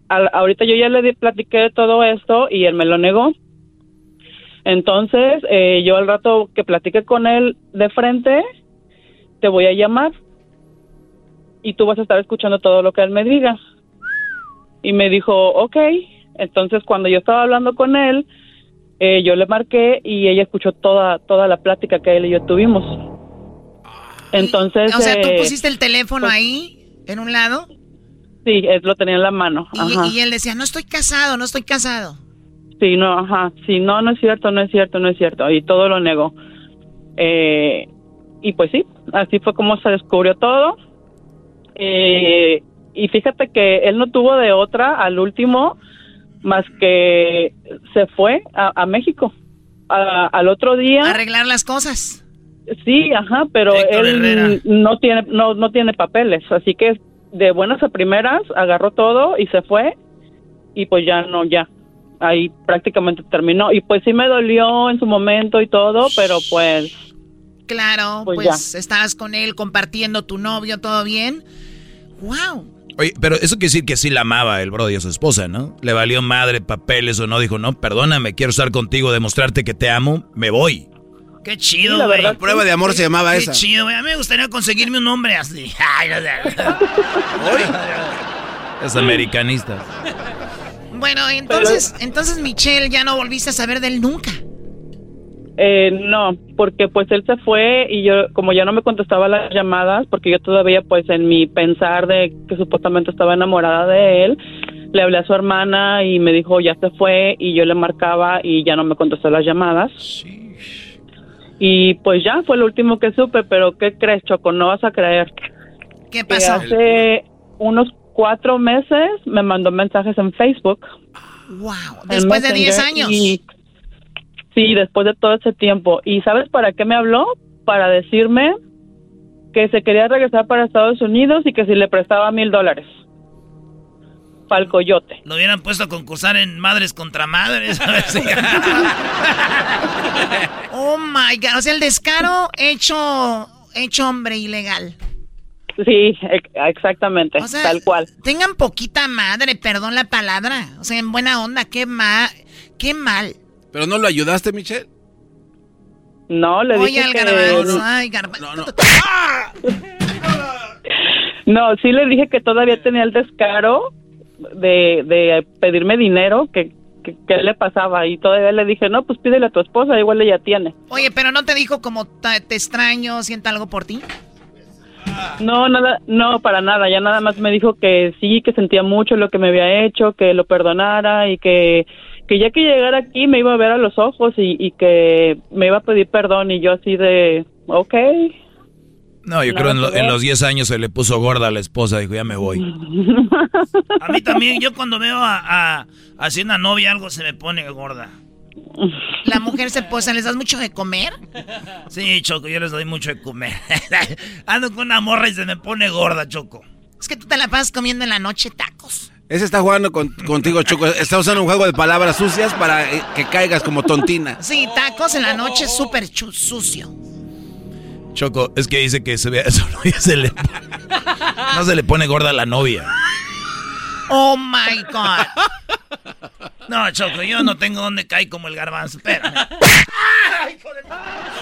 ahorita yo ya le platiqué de todo esto y él me lo negó. Entonces, eh, yo al rato que platiqué con él de frente, te voy a llamar y tú vas a estar escuchando todo lo que él me diga. Y me dijo, ok. Entonces, cuando yo estaba hablando con él, eh, yo le marqué y ella escuchó toda, toda la plática que él y yo tuvimos. Entonces... O sea, ¿tú eh, pusiste el teléfono pues ahí, en un lado? Sí, él lo tenía en la mano. Y, y él decía, no estoy casado, no estoy casado. Sí, no, ajá, sí, no, no es cierto, no es cierto, no es cierto. Y todo lo negó. Eh, y pues sí, así fue como se descubrió todo. Eh, y fíjate que él no tuvo de otra al último más que se fue a, México al otro día. Arreglar las cosas. Sí, ajá, pero él no tiene no no tiene papeles, así que de buenas a primeras agarró todo y se fue y pues ya no ya ahí prácticamente terminó y pues sí me dolió en su momento y todo, pero pues Claro, pues, pues estabas con él compartiendo tu novio, todo bien. ¡Wow! Oye, pero eso quiere decir que sí la amaba el Brody a su esposa, ¿no? Le valió madre papeles o no, dijo, no, perdóname, quiero estar contigo, demostrarte que te amo, me voy. Qué chido, güey. La prueba de amor se llamaba esa. Qué chido, güey. A mí me gustaría conseguirme un hombre así. Ay, Es americanista. Bueno, entonces, entonces Michelle ya no volviste a saber de él nunca. Eh, no, porque pues él se fue y yo, como ya no me contestaba las llamadas, porque yo todavía pues en mi pensar de que supuestamente estaba enamorada de él, le hablé a su hermana y me dijo ya se fue y yo le marcaba y ya no me contestó las llamadas. Y pues ya fue lo último que supe, pero ¿qué crees, Choco? No vas a creer. ¿Qué pasó? hace unos cuatro meses me mandó mensajes en Facebook. Wow, después de 10 años. Sí, después de todo ese tiempo. ¿Y sabes para qué me habló? Para decirme que se quería regresar para Estados Unidos y que si le prestaba mil dólares. Para el coyote. Lo hubieran puesto a concursar en Madres contra Madres. oh my God. O sea, el descaro hecho, hecho hombre ilegal. Sí, exactamente, tal cual. Tengan poquita madre, perdón la palabra. O sea, en buena onda, qué mal, qué mal. ¿Pero no lo ayudaste, Michelle? No, le dije al que... garbanzo, ay, garbanzo. No, no. no, sí le dije que todavía tenía el descaro de, de pedirme dinero, que, que, le pasaba. Y todavía le dije, no, pues pídele a tu esposa, igual ella tiene. Oye, pero ¿no te dijo como te extraño, sienta algo por ti? No, nada, no, para nada. Ya nada más me dijo que sí, que sentía mucho lo que me había hecho, que lo perdonara y que que ya que llegara aquí me iba a ver a los ojos y, que me iba a pedir perdón y yo así de, ok. No, yo creo en, en, los 10 años se le puso gorda a la esposa, dijo, ya me voy. a mí también, yo cuando veo a, a, una novia algo se me pone gorda. La mujer se posa, ¿les das mucho de comer? Sí, Choco, yo les doy mucho de comer. Ando con una morra y se me pone gorda, Choco. Es que tú te la pasas comiendo en la noche tacos. Ese está jugando contigo, Choco. Está usando un juego de palabras sucias para eh, que caigas como tontina. Sí, tacos en la noche súper sucio. Choco, es que dice que se ve eso, se le, no se le pone gorda a la novia. Oh my God. No, Choco, yo no tengo donde caer como el garbanzo. Espérame.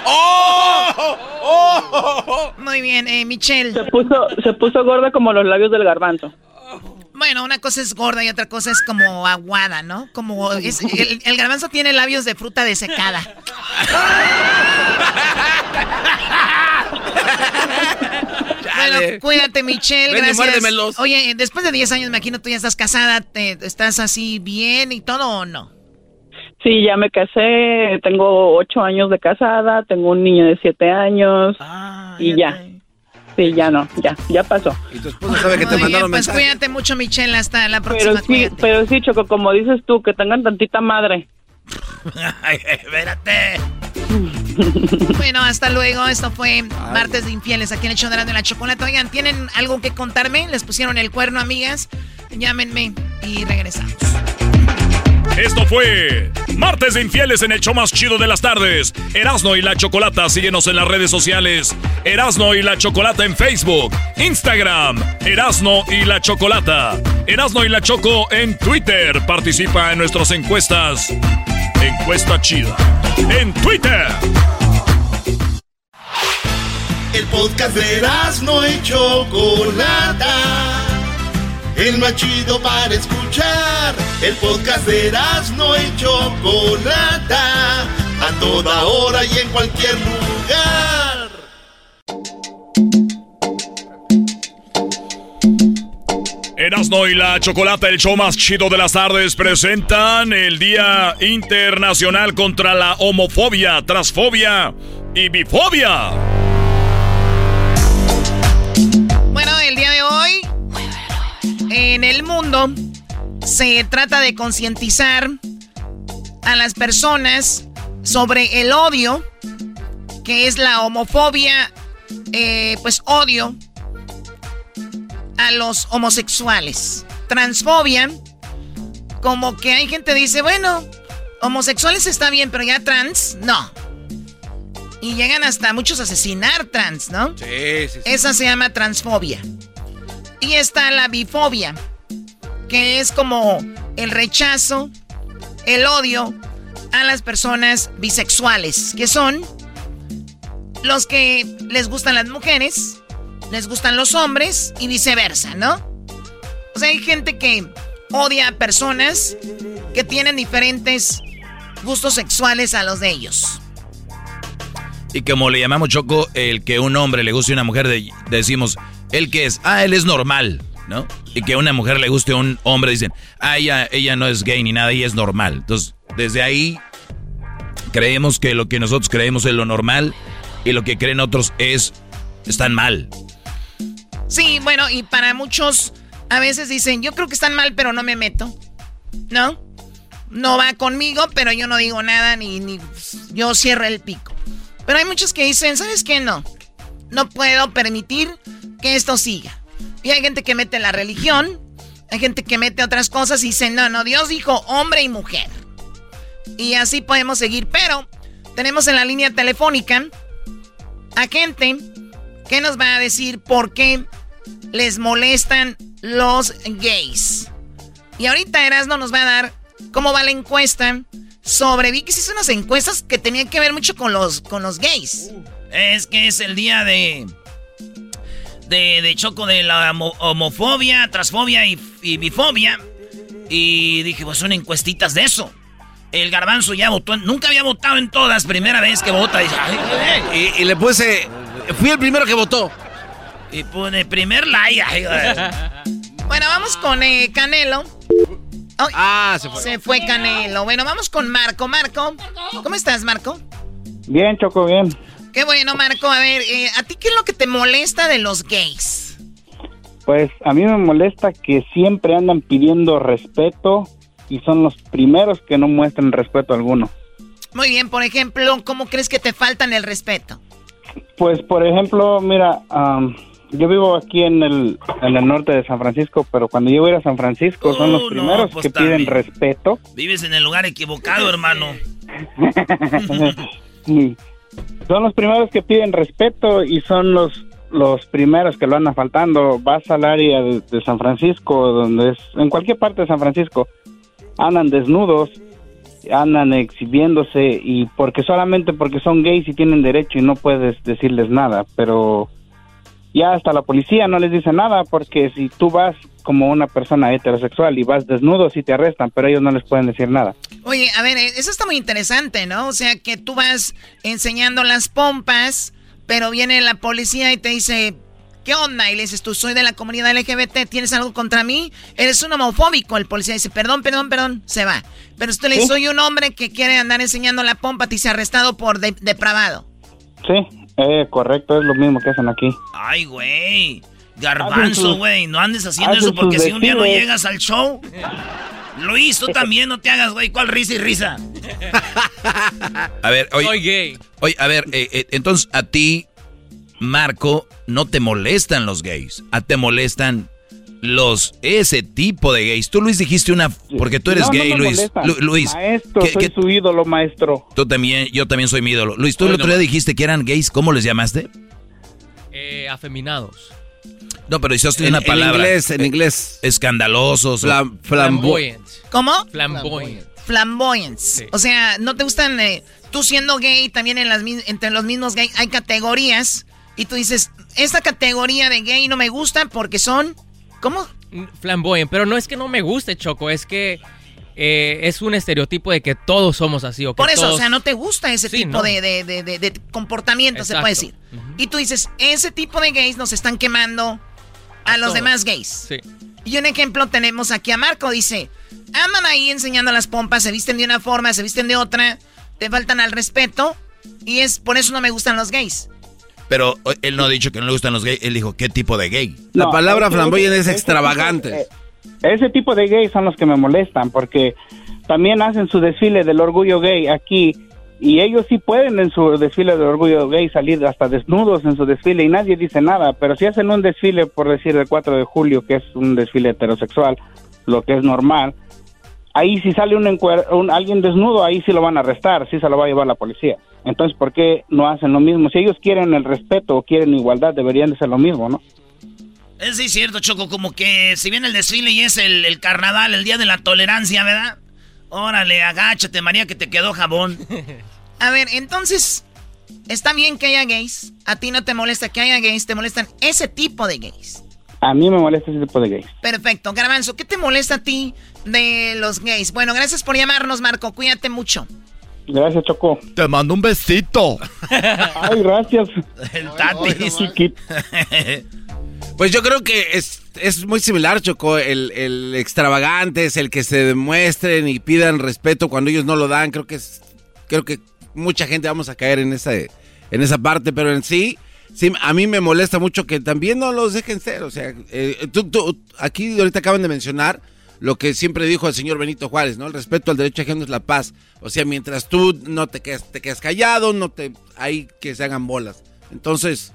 ¡Oh! ¡Oh! Muy bien, eh, Michelle. Se puso, se puso gorda como los labios del garbanzo. Bueno, una cosa es gorda y otra cosa es como aguada, ¿no? Como el, el, garbanzo tiene labios de fruta desecada. bueno, cuídate, Michelle. gracias. Oye, después de 10 años, me imagino tú ya estás casada. Te, ¿Estás así bien y todo o no? Sí, ya me casé. Tengo 8 años de casada. Tengo un niño de 7 años. Ah, y ya. Sí, ya no, ya, ya pasó. Y tu esposa sabe que te mandaron Pues cuídate mucho, Michelle, hasta la próxima. Pero sí, pero sí, Choco, como dices tú, que tengan tantita madre. Ay, espérate. bueno, hasta luego. Esto fue Martes de Infieles aquí en el show de la chocolate. Oigan, ¿tienen algo que contarme? ¿Les pusieron el cuerno, amigas? Llámenme y regresamos. Esto fue Martes de Infieles en el show más chido de las tardes. Erasno y la Chocolata, síguenos en las redes sociales. Erasno y la Chocolata en Facebook, Instagram, Erasno y la Chocolata. Erasno y la Choco en Twitter. Participa en nuestras encuestas. Encuesta chida. En Twitter. El podcast de Erasno y Chocolata el más chido para escuchar. El podcast de no y Chocolata, a toda hora y en cualquier lugar. Erasno y la Chocolata, el show más chido de las tardes, presentan el Día Internacional contra la Homofobia, Transfobia y Bifobia. Bueno, el día de hoy en el mundo se trata de concientizar a las personas sobre el odio, que es la homofobia, eh, pues odio a los homosexuales. Transfobia, como que hay gente que dice, bueno, homosexuales está bien, pero ya trans, no. Y llegan hasta muchos a asesinar trans, ¿no? Sí, sí, sí. Esa se llama transfobia. Y está la bifobia, que es como el rechazo, el odio a las personas bisexuales, que son los que les gustan las mujeres, les gustan los hombres y viceversa, ¿no? O sea, hay gente que odia a personas que tienen diferentes gustos sexuales a los de ellos. Y como le llamamos Choco, el que un hombre le guste a una mujer, decimos, ¿El que es? Ah, él es normal, ¿no? Y que a una mujer le guste a un hombre, dicen, ah, ella, ella no es gay ni nada, ella es normal. Entonces, desde ahí creemos que lo que nosotros creemos es lo normal y lo que creen otros es, están mal. Sí, bueno, y para muchos a veces dicen, yo creo que están mal, pero no me meto, ¿no? No va conmigo, pero yo no digo nada, ni, ni yo cierro el pico. Pero hay muchos que dicen, ¿sabes qué? No, no puedo permitir que esto siga. Y hay gente que mete la religión, hay gente que mete otras cosas y dice, no, no, Dios dijo hombre y mujer. Y así podemos seguir, pero tenemos en la línea telefónica a gente que nos va a decir por qué les molestan los gays. Y ahorita Erasmo nos va a dar cómo va la encuesta sobre... Vi que se hizo unas encuestas que tenían que ver mucho con los, con los gays. Es que es el día de de, Choco de la homofobia, transfobia y, bifobia. Y dije, pues son encuestitas de eso. El garbanzo ya votó, nunca había votado en todas, primera vez que vota. Y, le puse, fui el primero que votó. Y pone primer like. bueno, vamos con eh, Canelo. ah, se fue. Se fue Canelo. Bueno, vamos con Marco. Marco, ¿cómo estás, Marco? Bien, Choco, bien. Qué bueno, Marco. A ver, eh, ¿a ti qué es lo que te molesta de los gays? Pues a mí me molesta que siempre andan pidiendo respeto y son los primeros que no muestran respeto alguno. Muy bien, por ejemplo, ¿cómo crees que te faltan el respeto? Pues, por ejemplo, mira, am, yo vivo aquí en el, en el norte de San Francisco, pero cuando yo voy a ir a San Francisco son los Oh, no, primeros pues que piden respeto. Vives en el lugar equivocado, hermano. Y son los primeros que piden respeto y son los los primeros que lo andan faltando. Vas al área de, de San Francisco, donde es, en cualquier parte de San Francisco, andan desnudos, andan exhibiéndose y porque solamente porque son gays y tienen derecho y no puedes decirles nada, pero ya hasta la policía no les dice nada porque si tú vas como una persona heterosexual y vas desnudo sí te arrestan, pero ellos no les pueden decir nada. Oye, a ver, eh, eso está muy interesante, ¿no? O sea, que tú vas enseñando las pompas, pero viene la policía y te dice, ¿qué onda? Y le dices, tú soy de la comunidad LGBT, ¿tienes algo contra mí? Eres un homofóbico. El policía dice, perdón, perdón, perdón, se va. Pero tú le dices, ¿Sí? soy un hombre que quiere andar enseñando la pompa, te dice arrestado por de- depravado. Sí, eh, correcto, es lo mismo que hacen aquí. Ay, güey. Garbanzo, güey. No andes haciendo eso porque si un día no llegas al show. Luis, tú también no te hagas, güey. ¿Cuál risa y risa? A ver, oye. Soy gay. Oye, a ver, eh, eh, entonces a ti, Marco, no te molestan los gays. A te molestan los ese tipo de gays. Tú, Luis, dijiste una. Porque tú eres No, no gay, me Luis. Lu- Luis. Maestro, ¿qué- soy qué- su ídolo, maestro. Tú también, yo también soy mi ídolo. Luis, tú el otro día dijiste que eran gays. ¿Cómo les llamaste? Eh, afeminados. No, pero hiciste En- una en palabra. inglés, en Eh, inglés. Escandalosos. o- Flam- flambo- ¿Cómo? Flamboyant. Flamboyance. O sea, no te gustan. eh, tú siendo gay, también en las, entre los mismos gays hay categorías. Y tú dices, esta categoría de gay no me gusta porque son. ¿Cómo? Flamboyant. Pero no es que no me guste, Choco, es que eh, es un estereotipo de que todos somos así. O que Por eso, todos- o sea, no te gusta ese Sí, tipo no. de, de- de- comportamiento, se puede decir. Y tú dices, ese tipo de gays nos están quemando a, los todos. demás gays. Sí. Y un ejemplo tenemos aquí a Marco, dice, andan ahí enseñando las pompas, se visten de una forma, se visten de otra, te faltan al respeto, y es por eso no me gustan los gays. Pero él no ha dicho que no le gustan los gays. Él dijo, ¿qué tipo de gay? La palabra flamboyante es extravagante. ese- Ese tipo de gays son los que me molestan porque también hacen su desfile del orgullo gay aquí y ellos sí pueden en su desfile del orgullo gay salir hasta desnudos en su desfile y nadie dice nada, pero si hacen un desfile, por decir, del 4 de julio, que es un desfile heterosexual, lo que es normal, ahí si sale un, encuer- un- alguien desnudo, ahí sí lo van a arrestar, sí se lo va a llevar la policía. Entonces, ¿por qué no hacen lo mismo? Si ellos quieren el respeto o quieren igualdad, deberían de ser lo mismo, ¿no? Es sí, cierto, Choco. Como que si viene el desfile y es el, el carnaval, el día de la tolerancia, ¿verdad? Órale, agáchate, María, que te quedó jabón. A ver, entonces, está bien que haya gays, a ti no te molesta que haya gays, te molestan ese tipo de gays. A mí me molesta ese tipo de gays. Perfecto, Garbanzo, ¿qué te molesta a ti de los gays? Bueno, gracias por llamarnos, Marco, cuídate mucho. Gracias, Choco. Te mando un besito. Ay, gracias. El tatis. Pues yo creo que es, es muy similar, Choco. El, el extravagante es el que se demuestren y pidan respeto cuando ellos no lo dan. Creo que es, creo que mucha gente vamos a caer en esa, en esa parte, pero en sí, sí, a mí me molesta mucho que también no los dejen ser. O sea, eh, tú- tú- aquí ahorita acaban de mencionar lo que siempre dijo el señor Benito Juárez, ¿no? El respeto al derecho ajeno es la paz. O sea, mientras tú no te quedes, te quedes callado, no te, hay que se hagan bolas. Entonces,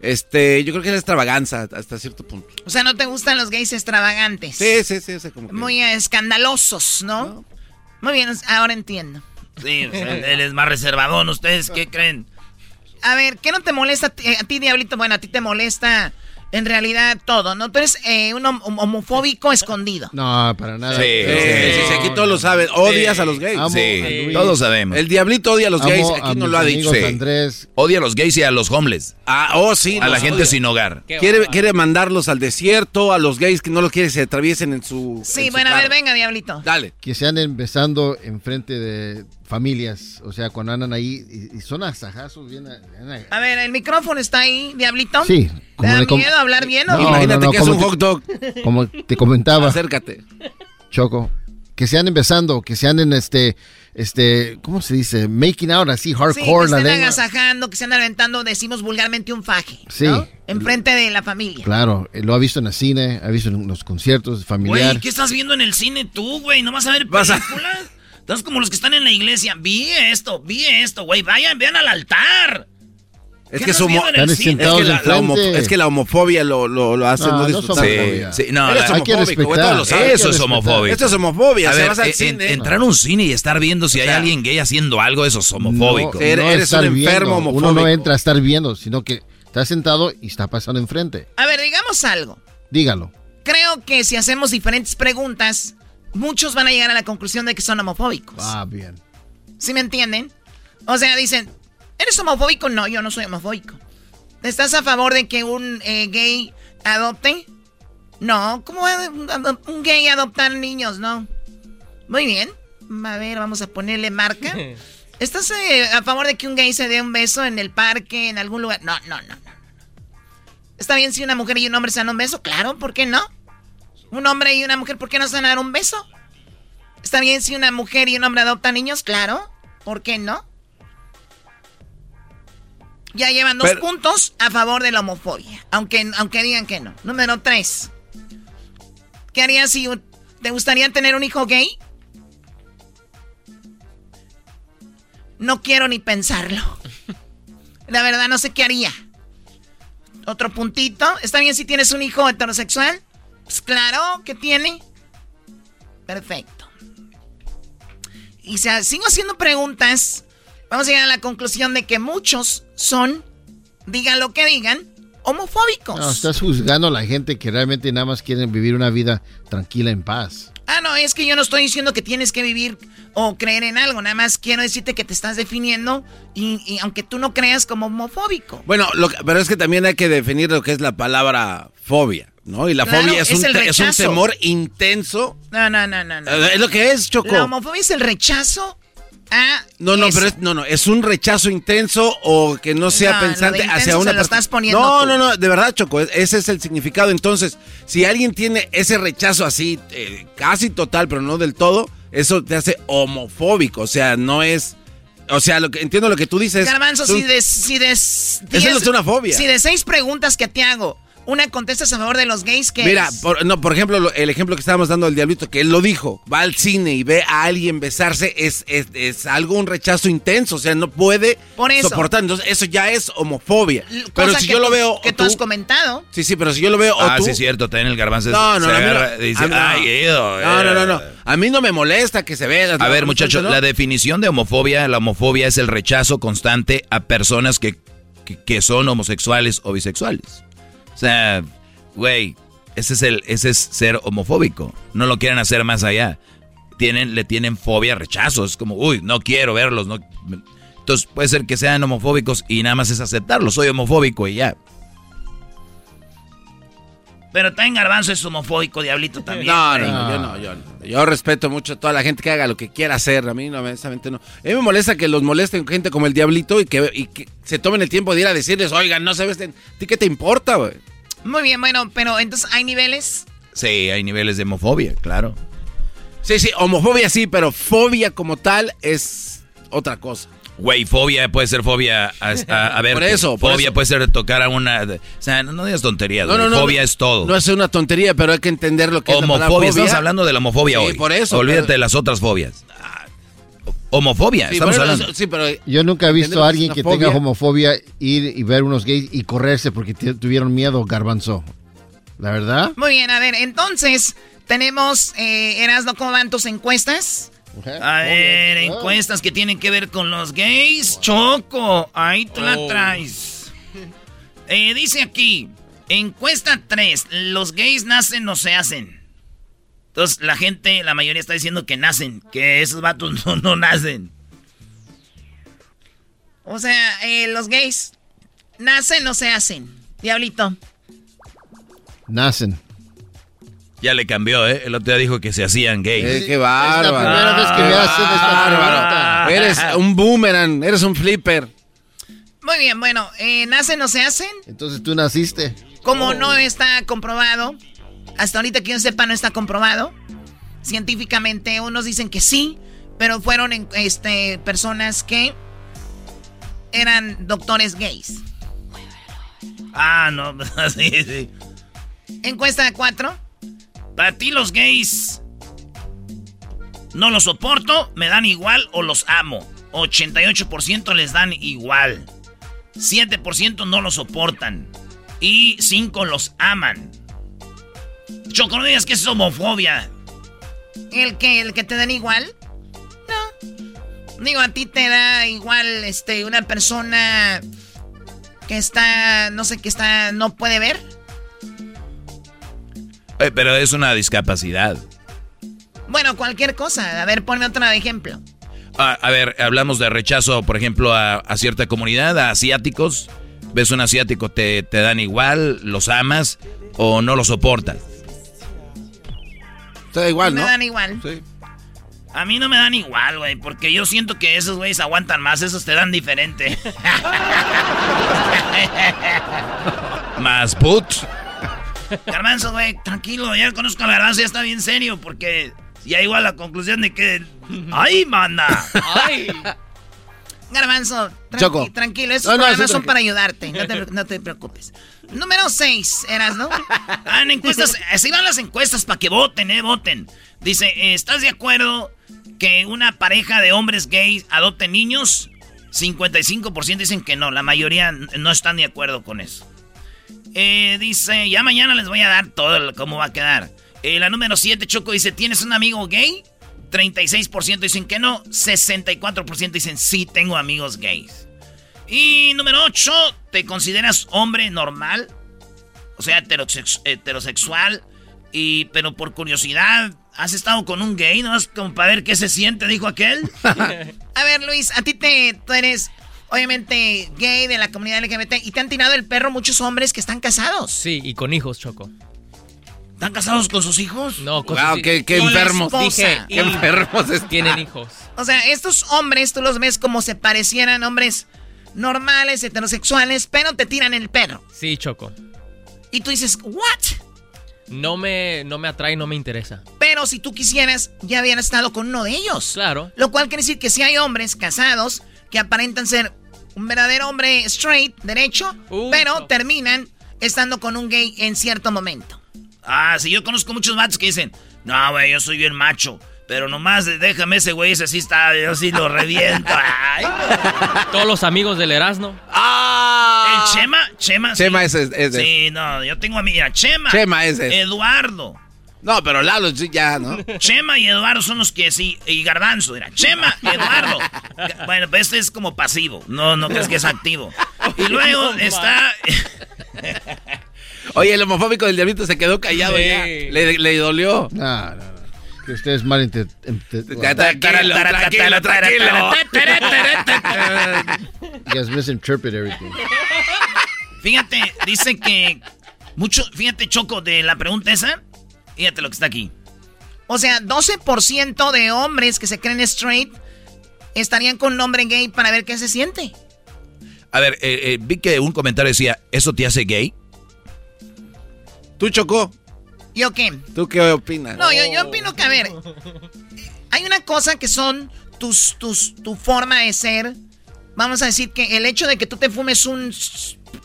este, yo creo que es extravaganza hasta cierto punto. O sea, ¿no te gustan los gays extravagantes? Sí, sí, sí, o sea, como que- Muy escandalosos, ¿no? Muy bien, ahora entiendo. Sí, o sea, él es más reservadón. ¿Ustedes qué creen? A ver, ¿qué no te molesta a ti, Diablito? Bueno, a ti te molesta en realidad todo, ¿no? Tú eres eh, un hom- homofóbico escondido. No, para nada. Sí, sí, sí, sí, aquí todos lo saben. Odias a los gays. Amo Sí, a todos sabemos. El diablito odia a los Amo gays, aquí no lo ha dicho. Andrés. Odia a los gays y a los homeless. Ah, oh, sí. A la gente odia. sin hogar. Quiere, quiere mandarlos al desierto, a los gays que no los quiere que se atraviesen en su. Sí, en su bueno, a ver, venga, Diablito. Dale. Que se anden besando enfrente de familias. O sea, cuando andan ahí y, y son asajazos bien. bien- A ver, el micrófono está ahí, Diablito. Sí. ¿Te da miedo hablar bien o No? Imagínate no, no, que es como un te- hot dog. Como te comentaba, Acércate. Choco. Que se anden besando, que se anden este, este, ¿cómo se dice? Making out así, Sí, que hardcore la estén lengua. agasajando, que se andan aventando, decimos vulgarmente un faje. Sí. ¿no? Enfrente de la familia. Claro, eh, lo ha visto en el cine, ha visto en los conciertos familiar. Güey, ¿qué estás viendo en el cine tú, güey? ¿No vas a ver a- películas? Entonces, como los que están en la iglesia, vi esto, vi esto, güey, vayan, vean al altar. Es ¿Qué que, es, que cine? la, la enfrente. homo- es que la homofobia lo, lo, lo hace No, no, no disfrutar. somos homofobia. Sí, no, la- homofóbico, todos lo Eso es respetar. homofobia. Esto es homofobia. A ver, vas al en- cine. entrar a un cine y estar viendo si hay sea, alguien gay haciendo algo, eso es homofóbico. No, Eres- no eres estar un enfermo viendo. homofóbico. Uno no entra a estar viendo, sino que está sentado y está pasando enfrente. A ver, digamos algo. Dígalo. Creo que si hacemos diferentes preguntas, muchos van a llegar a la conclusión de que son homofóbicos. Ah, bien. ¿Sí me entienden? O sea, dicen, ¿eres homofóbico? No, yo no soy homofóbico. ¿Estás a favor de que un eh, gay adopte? No, ¿cómo va un gay adoptar niños? No. Muy bien. A ver, vamos a ponerle marca. ¿Estás eh, a favor de que un gay se dé un beso en el parque, en algún lugar? No, no, no, no. no. ¿Está bien si una mujer y un hombre se dan un beso? Claro, ¿por qué no? Un hombre y una mujer, ¿por qué no se van a dar un beso? ¿Está bien si una mujer y un hombre adoptan niños? Claro, ¿por qué no? Ya llevan dos Pero- puntos a favor de la homofobia, aunque, aunque digan que no. Número tres. ¿Qué harías si te gustaría tener un hijo gay? No quiero ni pensarlo. La verdad no sé qué haría. Otro puntito. ¿Está bien si tienes un hijo heterosexual? Pues claro que tiene. Perfecto. Y si sigo haciendo preguntas, vamos a llegar a la conclusión de que muchos son, digan lo que digan, homofóbicos. No, estás juzgando a la gente que realmente nada más quieren vivir una vida tranquila en paz. Ah, no, es que yo no estoy diciendo que tienes que vivir o creer en algo, nada más quiero decirte que te estás definiendo y, y aunque tú no creas como homofóbico. Bueno, lo que- pero es que también hay que definir lo que es la palabra fobia, ¿no? Y la Claro, fobia es, es un, es un temor intenso. No, no, no, no. no. Eh, Es lo que es, Choco. La homofobia es el rechazo a No, no, eso. pero es, no, no, es un rechazo intenso o que no sea No, pensante hacia una persona. No, tú. no, no, de verdad, Choco, es- ese es el significado. Entonces, si alguien tiene ese rechazo así, eh, casi total, pero no del todo, eso te hace homofóbico. O sea, no es. O sea, lo que entiendo lo que tú dices. Garbanzo, tú- si de, si de Eso no es una fobia. Si de seis preguntas que te hago, una contestas a favor de los gays, ¿qué Mira, es? por, no, por ejemplo, lo- el ejemplo que estábamos dando del diablito, que él lo dijo, va al cine y ve a alguien besarse, es, es, es algo, un rechazo intenso, o sea, no puede Por eso. soportar, entonces eso ya es homofobia. Pero Cosa si que yo lo veo... Que tú has comentado. sí, sí, pero si yo lo veo... o Ah, tú- sí, es cierto, también el garbanzo No, no, no- agarra dice, no. ay, No, no, no, eh". no. A mí no me molesta que se vea. A ver, muchachos, la definición de homofobia, la homofobia es el rechazo constante a personas que, que, que son homosexuales o bisexuales. O sea, güey, ese es el, ese es ser homofóbico. No lo quieren hacer más allá. Tienen, le tienen fobia, rechazo. Es como, uy, no quiero verlos. No. Entonces puede ser que sean homofóbicos y nada más es aceptarlo. Soy homofóbico y ya. Pero también Garbanzo es homofóbico, Diablito también. No, no, no, yo no, yo no. Yo respeto mucho a toda la gente que haga lo que quiera hacer. A mí, no, honestamente, no. A mí me molesta que los molesten gente como el Diablito y que, y que se tomen el tiempo de ir a decirles, oigan, no se vesten. ¿A ti qué te importa, güey? Muy bien, bueno, pero entonces hay niveles. Sí, hay niveles de homofobia, claro. Sí, sí, homofobia sí, pero fobia como tal es otra cosa. Güey, fobia puede ser fobia a, a- a ver. Por eso, por Fobia eso. puede ser tocar a una. O sea, no, no digas tonterías. No, no, no, fobia no, es todo. No es una tontería, pero hay que entender lo que es la homofobia. fobia. Estamos hablando de la homofobia Sí, hoy. por eso, Olvídate pero- de las otras fobias. Homofobia, Sí, estamos hablando. sí, pero Yo nunca he visto a alguien que fobia. tenga homofobia ir y ver unos gays y correrse porque tuvieron miedo, garbanzo. ¿La verdad? Muy bien, a ver, entonces tenemos, eh, Erasno, ¿cómo van tus encuestas? A ver, encuestas que tienen que ver con los gays. Choco, ahí tú la Oh. traes. Eh, dice aquí, encuesta 3, los gays nacen o se hacen. Entonces la gente, la mayoría está diciendo que nacen, que esos vatos no, no nacen. O sea, eh, los gays, ¿nacen o se hacen? Diablito. Nacen. Ya le cambió, ¿eh? El otro día dijo que se hacían gays. Eh, qué bárbaro. Es la primera vez que me hacen esta bárbaro. pregunta. Eres un boomerang, eres un flipper. Muy bien, bueno, eh, ¿nacen o se hacen? Entonces tú naciste. Como no está comprobado, hasta ahorita que yo sepa no está comprobado. Científicamente unos dicen que sí, pero fueron este, personas que eran doctores gays. Ah, no, sí, sí. Encuesta 4. Para ti los gays no los soporto, me dan igual o los amo. 88% les dan igual. 7% no los soportan. Y 5 los aman. Choco, no digas que es homofobia. ¿El que, el que te dan igual? No. Digo, a ti te da igual este, una persona que está, no sé, que está, no puede ver. Eh, pero es una discapacidad. Bueno, cualquier cosa. A ver, ponme otro ejemplo. Ah, a ver, hablamos de rechazo, por ejemplo, a, cierta comunidad, a asiáticos. Ves un asiático, te, te dan igual, los amas o no los soportas. Te da igual, ¿no? Me dan igual. Sí. A mí no me dan igual, güey, porque yo siento que esos güeyes aguantan más, esos te dan diferente. más put. Garbanzo, güey, tranquilo, ya conozco a Garbanzo, ya está bien serio, porque ya igual la conclusión de que... ¡Ay, manda! ¡Ay! Garbanzo, tranquilo, estos programas son para ayudarte, no te, preocupes. Número 6, eras, ¿no? Ah, en encuestas, así van las encuestas para que voten, eh, voten. Dice, ¿estás de acuerdo que una pareja de hombres gays adopte niños? 55% dicen que no, la mayoría no están de acuerdo con eso. Eh, dice, ya mañana les voy a dar todo cómo va a quedar. Eh, la número 7, Choco, dice, ¿tienes un amigo gay? 36% dicen que no, 64% dicen sí, tengo amigos gays. Y número 8, ¿te consideras hombre normal? O sea, heterosexual. Y, pero por curiosidad, ¿has estado con un gay? ¿No? Como para ver qué se siente, dijo aquel. a ver, Luis, a ti te, tú eres obviamente gay de la comunidad LGBT y te han tirado el perro muchos hombres que están casados. Sí, y con hijos, Choco. ¿Están casados con sus hijos? No, con wow, sus qué, qué enfermos. Dije, qué enfermos Tienen hijos. O sea, estos hombres tú los ves como se parecieran hombres normales, heterosexuales, pero te tiran el perro. Sí, Choco. Y tú dices, ¿what? No me, no me atrae, no me interesa. Pero si tú quisieras, ya habían estado con uno de ellos. Claro. Lo cual quiere decir que si hay hombres casados que aparentan ser un verdadero hombre straight, derecho, pero terminan estando con un gay en cierto momento. Ah, sí, yo conozco muchos matos que dicen, no, güey, yo soy bien macho. Pero nomás déjame ese güey, ese sí está, yo sí lo reviento. Todos los amigos del Erasmo. ¡Ah! El Chema, Chema. Chema ese es, es, Sí, no, yo tengo a mi, Chema. Chema ese. Eduardo. No, pero Lalo ya, ¿no? Chema y Eduardo son los que sí, y Garbanzo, era Chema y Eduardo. Bueno, pues este es como pasivo, no, no crees que es activo. Y luego está... Oye, el homofóbico del diablito se quedó callado ya. Le, le dolió. No, no, no. Que usted es mal Tranquilo, tranquilo, tranquilo. You guys misinterpret everything. Fíjate, dice que mucho, fíjate Choco de la pregunta esa, fíjate lo que está aquí. O sea, 12% de hombres que se creen straight estarían con un hombre gay para ver qué se siente. A ver, eh, eh, vi que un comentario decía, ¿eso te hace gay? ¿Tú chocó? ¿Yo qué? ¿Tú qué opinas? No, yo, yo opino que, a ver, hay una cosa que son tus, tus, tu forma de ser. Vamos a decir que el hecho de que tú te fumes un...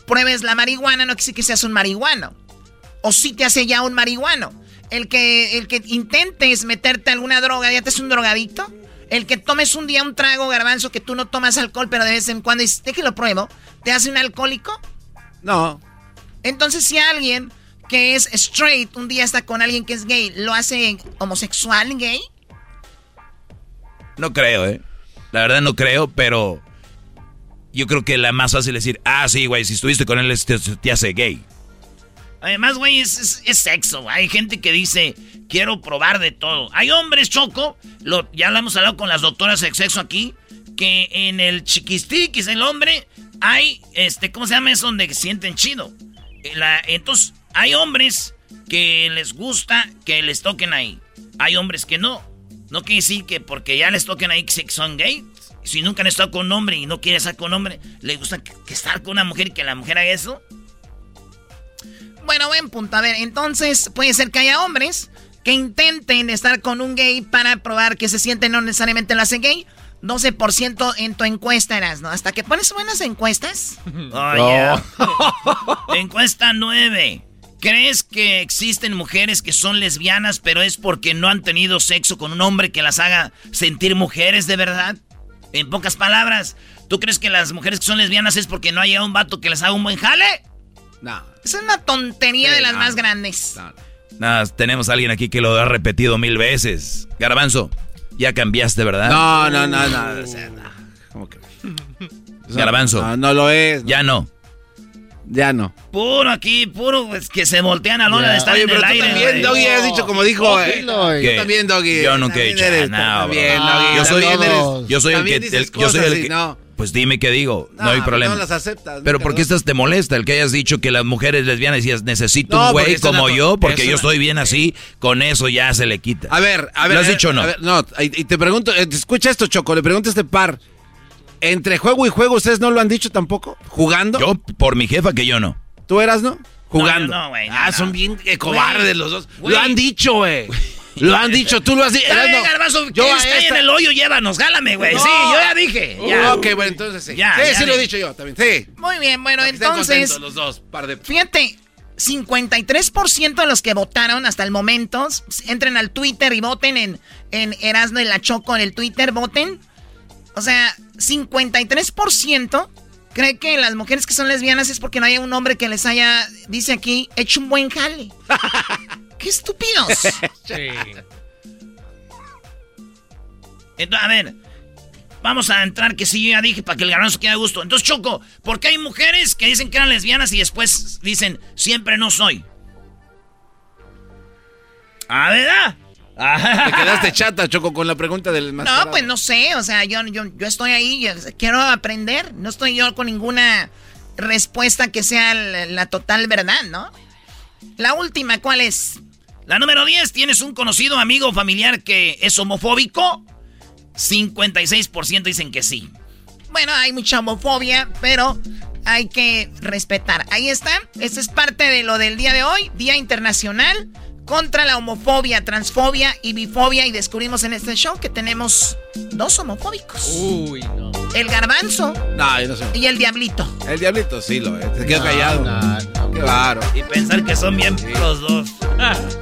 pruebes la marihuana no quiere decir que seas un marihuano. O si te hace ya un marihuano. El que, el que intentes meterte alguna droga, ¿ya te es un drogadicto? El que tomes un día un trago garbanzo que tú no tomas alcohol, pero de vez en cuando dices, que lo pruebo, ¿te hace un alcohólico? No. Entonces, si alguien que es straight un día está con alguien que es gay, ¿lo hace homosexual gay? No creo, ¿eh? La verdad no creo, pero yo creo que la más fácil es decir, ah, sí, güey, si estuviste con él te, te hace gay. Además, güey, es, sexo. Hay gente que dice, quiero probar de todo. Hay hombres, Choco, ya lo hemos hablado con las doctoras de sexo aquí, que en el chiquistiquis, el hombre, hay, este, ¿cómo se llama eso? Donde sienten chido. La, entonces, hay hombres que les gusta que les toquen ahí. Hay hombres que no. No quiere decir que porque ya les toquen ahí que son gays. Si nunca han estado con un hombre y no quieren estar con un hombre, ¿le gusta que estar con una mujer y que la mujer haga eso? Bueno, buen punto. A ver, entonces puede ser que haya hombres que intenten estar con un gay para probar que se siente no necesariamente lo hace gay. 12% en tu encuesta eras, ¿no? Hasta que pones buenas encuestas. Oh, Encuesta 9. ¿Crees que existen mujeres que son lesbianas, pero es porque no han tenido sexo con un hombre que las haga sentir mujeres de verdad? En pocas palabras, ¿tú crees que las mujeres que son lesbianas es porque no hay un vato que les haga un buen jale? No. Esa es una tontería de las más grandes. Nada, tenemos a alguien aquí que lo ha repetido mil veces. Garbanzo, ya cambiaste, ¿verdad? No, no, no, no. o sea, no. ¿Cómo que? Garbanzo. No, no lo es. Ya no. Ya no. Puro aquí, puro pues, que se voltean a la hora Ya. de estar Oye, en pero el tú aire. también. Doggy, has dicho como dijo, Oh, eh. Tú también, Doggy. Yo nunca he dicho eres- nada, bro. también, Doggy, Yo soy, también eres- yo soy el que, dices el- yo soy el que- no. Pues dime qué digo, no, No, hay porque problema. no las aceptas, Pero ¿por qué estás te molesta el que hayas dicho que las mujeres lesbianas decías necesito No, un güey una como yo porque yo estoy bien así, con eso ya se le quita. A ver, a ver. ¿Lo has dicho o no? a ver, no, y, te pregunto, eh, escucha esto, Choco, le pregunto a este par. Entre juego y juego, ¿ustedes no lo han dicho tampoco? ¿Jugando? Yo, por mi jefa, que yo no. ¿Tú eras, no? Jugando. No, güey, ah, son bien eh, cobardes los dos. Lo han dicho, güey. Lo han dicho, tú lo has dicho. Erasmo, Garbanzo, yo ¿quieres a esta- en el hoyo? Llévanos, jálame, güey. No. Sí, yo ya dije. Ya. Ok, bueno, entonces sí. Ya, sí, ya sí lo he di- dicho yo también. Sí. Muy bien, bueno, Para entonces, contentos los dos, par de... fíjate, 53% de los que votaron hasta el momento, entren al Twitter y voten en, en Erasmo y la Choco en el Twitter, voten. O sea, 53% cree que las mujeres que son lesbianas es porque no hay un hombre que les haya, dice aquí, hecho un buen jale. ¡Qué estúpidos! Entonces, a ver, vamos a entrar que sí, yo ya dije, para que el garbanzo quede a gusto. Entonces, Choco, ¿por qué hay mujeres que dicen que eran lesbianas y después dicen, siempre no soy? ¿Ah, verdad? Te quedaste chata, Choco, con la pregunta del más. No, pues no sé, o sea, yo, yo, yo estoy ahí, yo quiero aprender, no estoy yo con ninguna respuesta que sea la, la total verdad, ¿no? La última, ¿cuál es? La número 10, ¿tienes un conocido amigo o familiar que es homofóbico? 56% dicen que sí. Bueno, hay mucha homofobia, pero hay que respetar. Ahí está, esta es parte de lo del día de hoy, Día Internacional contra la homofobia, transfobia y bifobia. Y descubrimos en este show que tenemos dos homofóbicos. Uy, no. El garbanzo No, yo no sé. y el diablito. El diablito sí lo es. Se quedó No, callado. no, Qué raro. Y pensar que son bien los dos.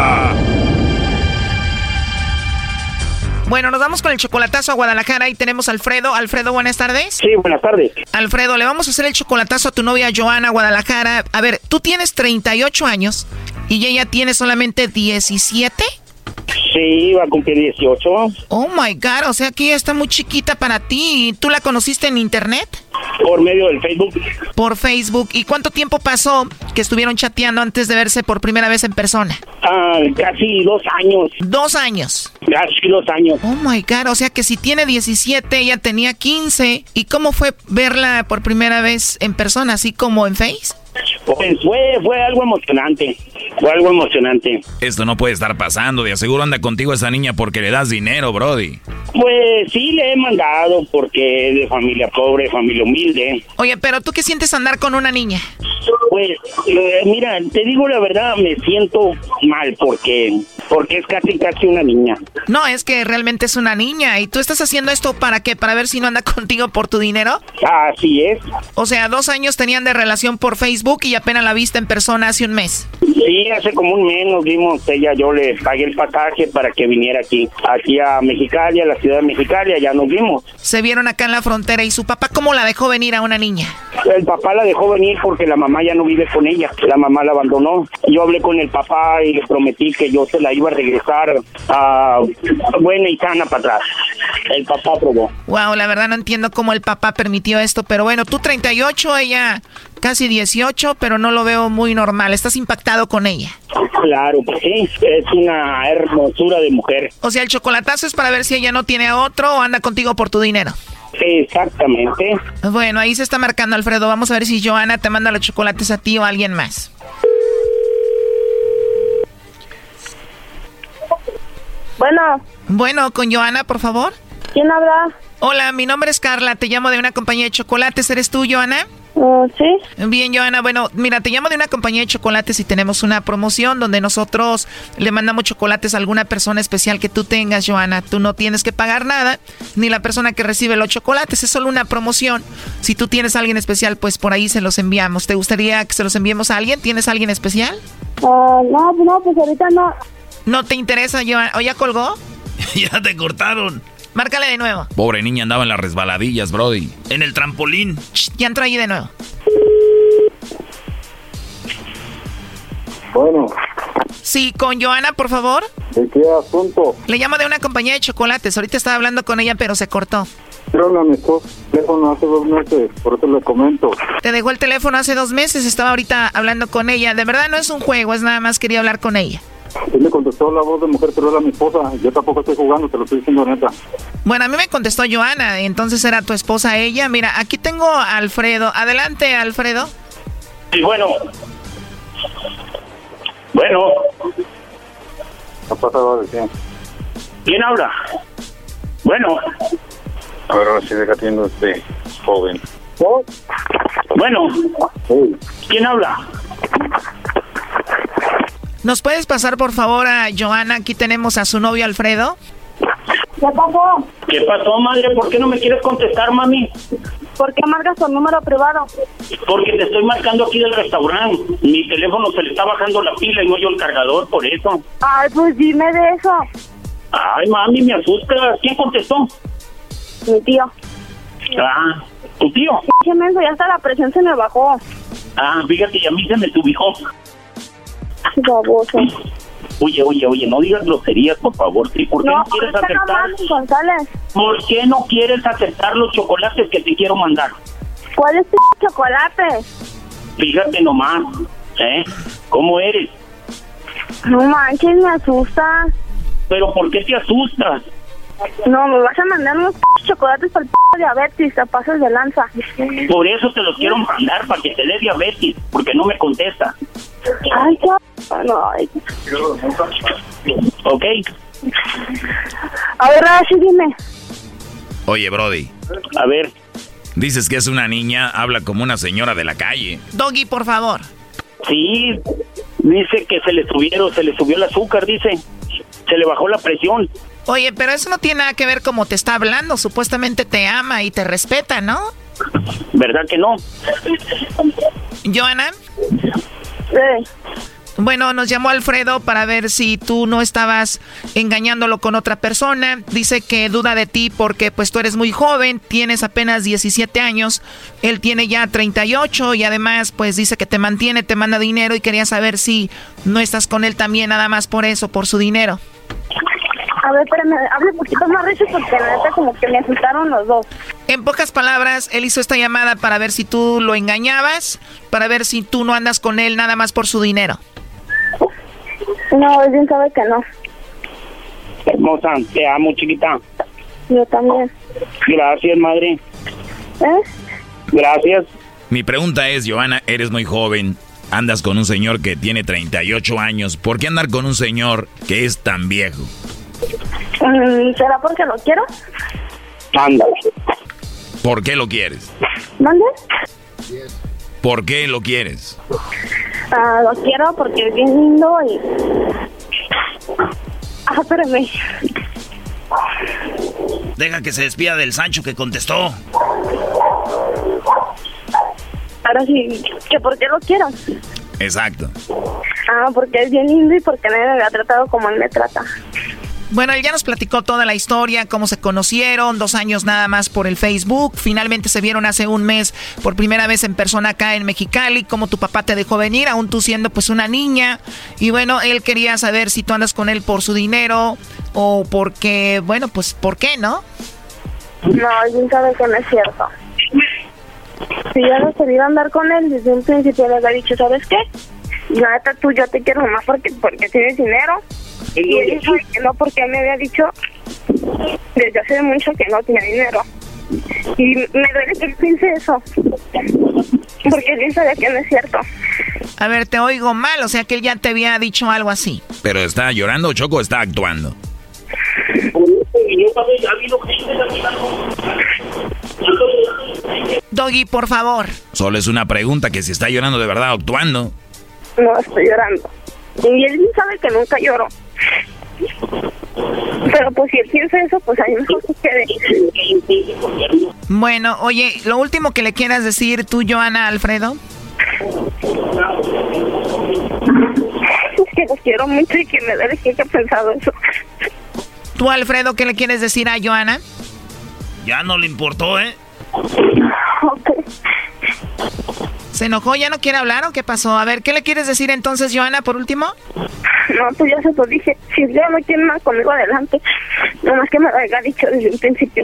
Bueno, nos vamos con el chocolatazo a Guadalajara y tenemos a Alfredo. Alfredo, buenas tardes. Sí, buenas tardes. Alfredo, le vamos a hacer el chocolatazo a tu novia Joana Guadalajara. A ver, tú tienes 38 años y ella tiene solamente 17. Sí, va a cumplir 18. Oh my God, o sea que ella está muy chiquita para ti. ¿Tú la conociste en internet? Por medio del Facebook. Por Facebook. ¿Y cuánto tiempo pasó que estuvieron chateando antes de verse por primera vez en persona? Ah, casi dos años. ¿Dos años? Casi dos años. Oh my God, o sea que si tiene 17, ella tenía 15. ¿Y cómo fue verla por primera vez en persona, así como en Face? Pues fue, fue algo emocionante. Fue algo emocionante. Esto no puede estar pasando. De aseguro anda contigo esa niña porque le das dinero, Brody. Pues sí, le he mandado porque es de familia pobre, familia humilde. Oye, pero ¿tú qué sientes andar con una niña? Pues, eh, mira, te digo la verdad, me siento mal porque, porque es casi casi una niña. No, es que realmente es una niña. ¿Y tú estás haciendo esto para qué? ¿Para ver si no anda contigo por tu dinero? Así es. O sea, dos años tenían de relación por Facebook y apenas la viste en persona hace un mes. Sí, hace como un mes nos vimos, ella, yo le pagué el pasaje para que viniera aquí, aquí a Mexicali, a la ciudad de Mexicali, ya nos vimos. Se vieron acá en la frontera y su papá, ¿cómo la dejó venir a una niña? El papá la dejó venir porque la mamá ya no vive con ella, la mamá la abandonó. Yo hablé con el papá y le prometí que yo se la iba a regresar a buena y sana para atrás. El papá aprobó. Wow, la verdad no entiendo cómo el papá permitió esto, pero bueno, tú 38, ella casi 18, pero no lo veo muy normal. ¿Estás impactado con ella? Claro, pues sí, es una hermosura de mujer. O sea, el chocolatazo es para ver si ella no tiene a otro o anda contigo por tu dinero. Exactamente. Bueno, ahí se está marcando Alfredo. Vamos a ver si Joana te manda los chocolates a ti o a alguien más. Bueno. Bueno, con Joana, por favor. ¿Quién habla? Hola, mi nombre es Carla. Te llamo de una compañía de chocolates. ¿Eres tú, Joana? Oh, sí. Bien, Joana. Bueno, mira, te llamo de una compañía de chocolates y tenemos una promoción donde nosotros le mandamos chocolates a alguna persona especial que tú tengas, Joana. Tú no tienes que pagar nada, ni la persona que recibe los chocolates. Es solo una promoción. Si tú tienes a alguien especial, pues por ahí se los enviamos. ¿Te gustaría que se los enviemos a alguien? ¿Tienes a alguien especial? Ah, no, no, pues ahorita no. ¿No te interesa, Joana? ¿O ya colgó? ya te cortaron. Márcale de nuevo. Pobre niña andaba en las resbaladillas, Brody. En el trampolín. ya entró ahí de nuevo. Bueno. Sí, con Joana, por favor. ¿De qué asunto? Le llamo de una compañía de chocolates. Ahorita estaba hablando con ella, pero se cortó. Pero teléfono hace dos meses, por eso le comento. Te dejó el teléfono hace dos meses, estaba ahorita hablando con ella. De verdad no es un juego, es nada más quería hablar con ella. Sí me contestó la voz de mujer, pero era mi esposa. Yo tampoco estoy jugando, te lo estoy diciendo neta. Bueno, a mí me contestó Joana, entonces era tu esposa ella. Mira, aquí tengo a Alfredo. Adelante, Alfredo. Sí, bueno. Bueno. ¿Qué ha pasado de quién? ¿Quién habla? Bueno. A ver, ahora sí deja atiendo este joven. Bueno. ¿Quién habla? ¿Nos puedes pasar por favor a Joana? Aquí tenemos a su novio Alfredo. ¿Qué pasó? ¿Qué pasó, madre? ¿Por qué no me quieres contestar, mami? ¿Por qué marcas tu número privado? Porque te estoy marcando aquí del restaurante. Mi teléfono se le está bajando la pila y no yo el cargador, por eso. Ay, pues dime de eso. Ay, mami, me asusta. ¿Quién contestó? Mi tío. Ah, ¿tu tío? Qué menso, ya hasta la presión se me bajó. Ah, fíjate, y a mí se me subijó. Baboso. Oye, oye, oye, no digas groserías, por favor. ¿sí? ¿Por qué no, No, quieres no aceptar? ¿Por qué no quieres aceptar los chocolates que te quiero mandar? ¿Cuál es tu chocolate? Fíjate nomás, ¿eh? ¿Cómo eres? No manches, me asusta. ¿Pero por qué te asustas? No, me vas a mandar unos chocolates para el diabetes, te pasas de lanza. Por eso te los quiero mandar, para que te dé diabetes, porque no me contesta. Ay, qué... No, ay. ¿Ok? A ver, ahora sí dime. Oye, Brody. A ver. Dices que es una niña, habla como una señora de la calle. Doggy, por favor. Sí, dice que se le subieron, se le subió el azúcar, dice. Se le bajó la presión. Oye, pero eso no tiene nada que ver como te está hablando. Supuestamente te ama y te respeta, ¿no? ¿Verdad que no? Joana. Bueno, nos llamó Alfredo para ver si tú no estabas engañándolo con otra persona. Dice que duda de ti porque pues tú eres muy joven, tienes apenas 17 años, él tiene ya 38 y además pues dice que te mantiene, te manda dinero y quería saber si no estás con él también nada más por eso, por su dinero. A ver, espérame, hable un poquito más recio porque la neta como que me asustaron los dos. En pocas palabras, él hizo esta llamada para ver si tú lo engañabas, para ver si tú no andas con él nada más por su dinero. No, él bien sabe que no. Hermosa, te amo, chiquita. Yo también. Gracias, madre. ¿Eh? Gracias. Mi pregunta es, Joana, eres muy joven, andas con un señor que tiene 38 años. ¿Por qué andar con un señor que es tan viejo? Mm, ¿Será porque lo quiero? Ándale. ¿Por qué lo quieres? ¿Mande? ¿Por qué lo quieres? Ah, lo quiero porque es bien lindo y... Ah, espérame. Deja que se despida del Sancho que contestó. Ahora sí, ¿que por qué lo quiero? Exacto. Ah, porque es bien lindo y porque nadie me ha tratado como él me trata. Bueno, él ya nos platicó toda la historia, cómo se conocieron, dos años nada más por el Facebook. Finalmente se vieron hace un mes por primera vez en persona acá en Mexicali, cómo tu papá te dejó venir, aún tú siendo pues una niña. Y bueno, él quería saber si tú andas con él por su dinero o porque, bueno, pues, ¿por qué no? No, él sabe que no es cierto. Si yo no quería andar con él, desde un principio le había dicho, ¿sabes qué? Neta, tú yo te quiero más porque tienes dinero. Y él dijo que no porque me había dicho desde hace mucho que no tenía dinero. Y me duele que él piense eso. Porque él sabía que no es cierto. A ver, te oigo mal, o sea que él ya te había dicho algo así. ¿Pero está llorando Choco o está actuando? Doggy, por favor. Solo es una pregunta que si está llorando de verdad o actuando. No, estoy llorando. Y él sabe que nunca lloro. Pero pues si él piensa eso, pues a mí mejor que quede. Bueno, oye, lo último que le quieras decir tú, Joana Alfredo. Es que los quiero mucho y que me duele que haya pensado eso. ¿Tú, Alfredo, qué le quieres decir a Joana? Ya no le importó, ¿eh? ¿Se enojó? ¿Ya no quiere hablar o qué pasó? A ver, ¿qué le quieres decir entonces, Joana, por último? No, pues ya se lo dije. Si ya no quiere nada conmigo adelante, nomás que me lo haya dicho desde un principio.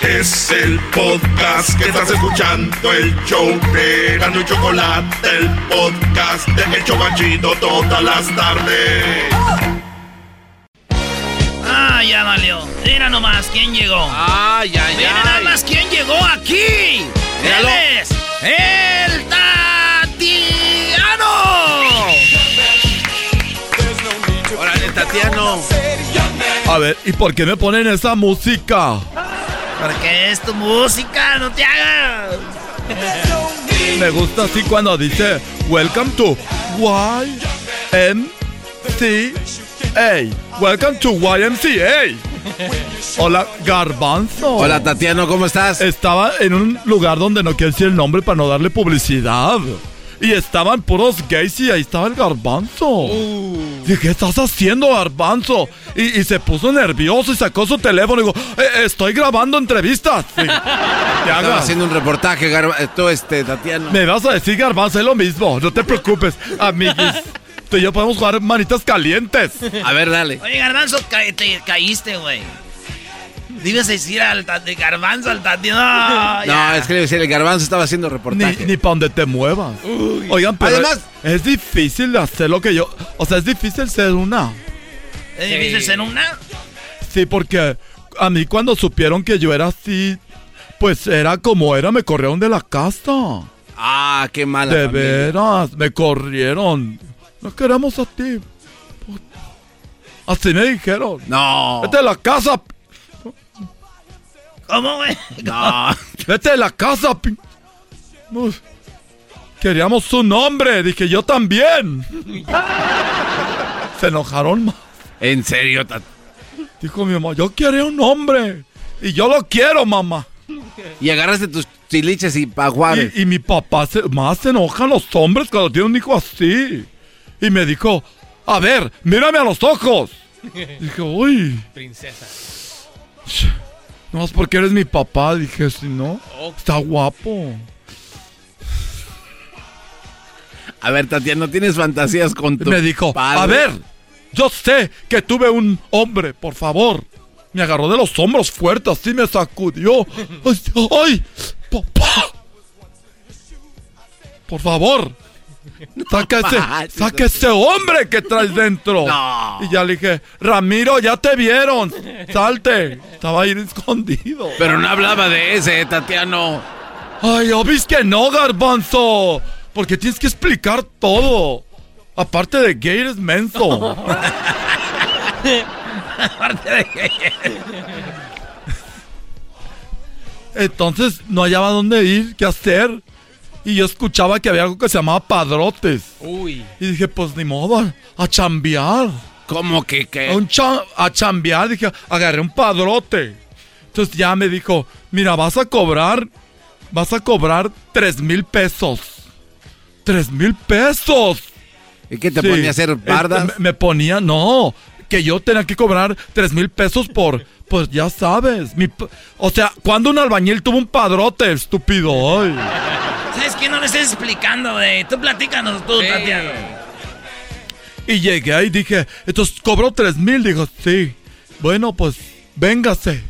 Es el podcast que estás escuchando, el show de Gano y Chocolate, el podcast de El Chocachito todas las tardes. Ah, ya valió. Mira nomás quién llegó. Ay, ay, Mira ay. nada más quién llegó aquí. Míralo. Él es el Tatiano. Órale, Tatiano. A ver, ¿y por qué me ponen esa música? Porque es tu música, no te hagas. Me gusta así cuando dice Welcome to YMCA. Welcome to YMCA. Hola, Garbanzo. Hola, Tatiano, ¿cómo estás? Estaba en un lugar donde no quiero decir el nombre para no darle publicidad. Y estaban puros gays y ahí estaba el garbanzo. Dije, ¿qué estás haciendo, garbanzo? Y, y se puso nervioso y sacó su teléfono y digo, "Eh, estoy grabando entrevistas. Sí. Estaba haciendo un reportaje, Gar- eh, tú, este, Tatiano. Me vas a decir garbanzo, es lo mismo. No te preocupes, amiguis. Tú y yo podemos jugar manitas calientes. A ver, dale. Oye, Garbanzo, ca- te caíste, güey. Debes decir al de Garbanzo al Tatiano. No, No, es que le iba a decir, el garbanzo estaba haciendo Ni, reportaje. ni para donde te muevas. Oigan, pero Además- es difícil hacer lo que yo... O sea, es difícil ser una. ¿Es difícil ser una? Sí, porque a mí cuando supieron que yo era así Pues era como era, me corrieron de la casa. Ah, qué mala De familia. veras, me corrieron. No queremos a ti. Así me dijeron. No. Vete de la casa. ¿Cómo, güey? No. Vete de la casa. pi- Uf. Queríamos su nombre. Dije, yo también. Se enojaron más. En serio, Dijo mi mamá, yo quiero un hombre. Y yo lo quiero, mamá. Y agarraste tus chiliches y paguares. Y, y mi papá se, más se enojan los hombres cuando tienen un hijo así. Y me dijo, a ver, mírame a los ojos. Dije, uy, Princesa. No es porque eres mi papá. Dije, si no, está guapo. A ver, Tatiana, ¿no tienes fantasías con tu Me dijo, padre? a ver, yo sé que tuve un hombre, por favor. Me agarró de los hombros fuerte, así me sacudió. ¡Ay, ay, papá! Por favor, saca ese, manches, saca ese hombre que traes dentro. No. Y ya le dije, Ramiro, ya te vieron. Salte. Estaba ahí escondido. Pero no hablaba de ese, Tatiano. Ay, obis que no, garbanzo. Porque tienes que explicar todo. Aparte de gay, eres menso. Aparte de que... Entonces no hallaba dónde ir, qué hacer. Y yo escuchaba que había algo que se llamaba padrotes. Uy. Y dije, pues ni modo, a, chambear. ¿Cómo que qué? A, un cha- a chambear, dije, agarré un padrote. Entonces ya me dijo, mira, vas a cobrar, vas a cobrar tres mil pesos. ¡Tres mil pesos! ¿Y qué te Sí. ponía a hacer bardas? Este, me, me ponía, no, que yo tenía que cobrar tres mil pesos por, pues ya sabes. mi o sea, cuando un albañil tuvo un padrote, estúpido? Ay. ¿Sabes qué? No le estés explicando, güey. Tú platícanos tú, Sí. Tatiana. Y llegué y dije, entonces cobró tres mil. Dijo, sí. Bueno, pues véngase.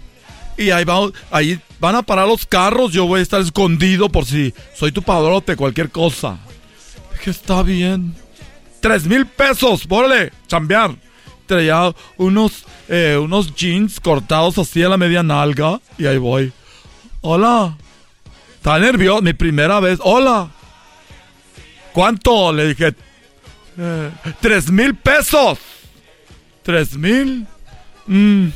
Y ahí, va, ahí van a parar los carros. Yo voy a estar escondido por si soy tu padrote, cualquier cosa. Dije, está bien. Tres mil pesos, órale, chambear. Traía unos, eh, unos jeans cortados así a la media nalga. Y ahí voy. Hola. Está nervioso, mi primera vez. Hola. ¿Cuánto? Le dije, eh, tres mil pesos. ¿Tres mil? Mm.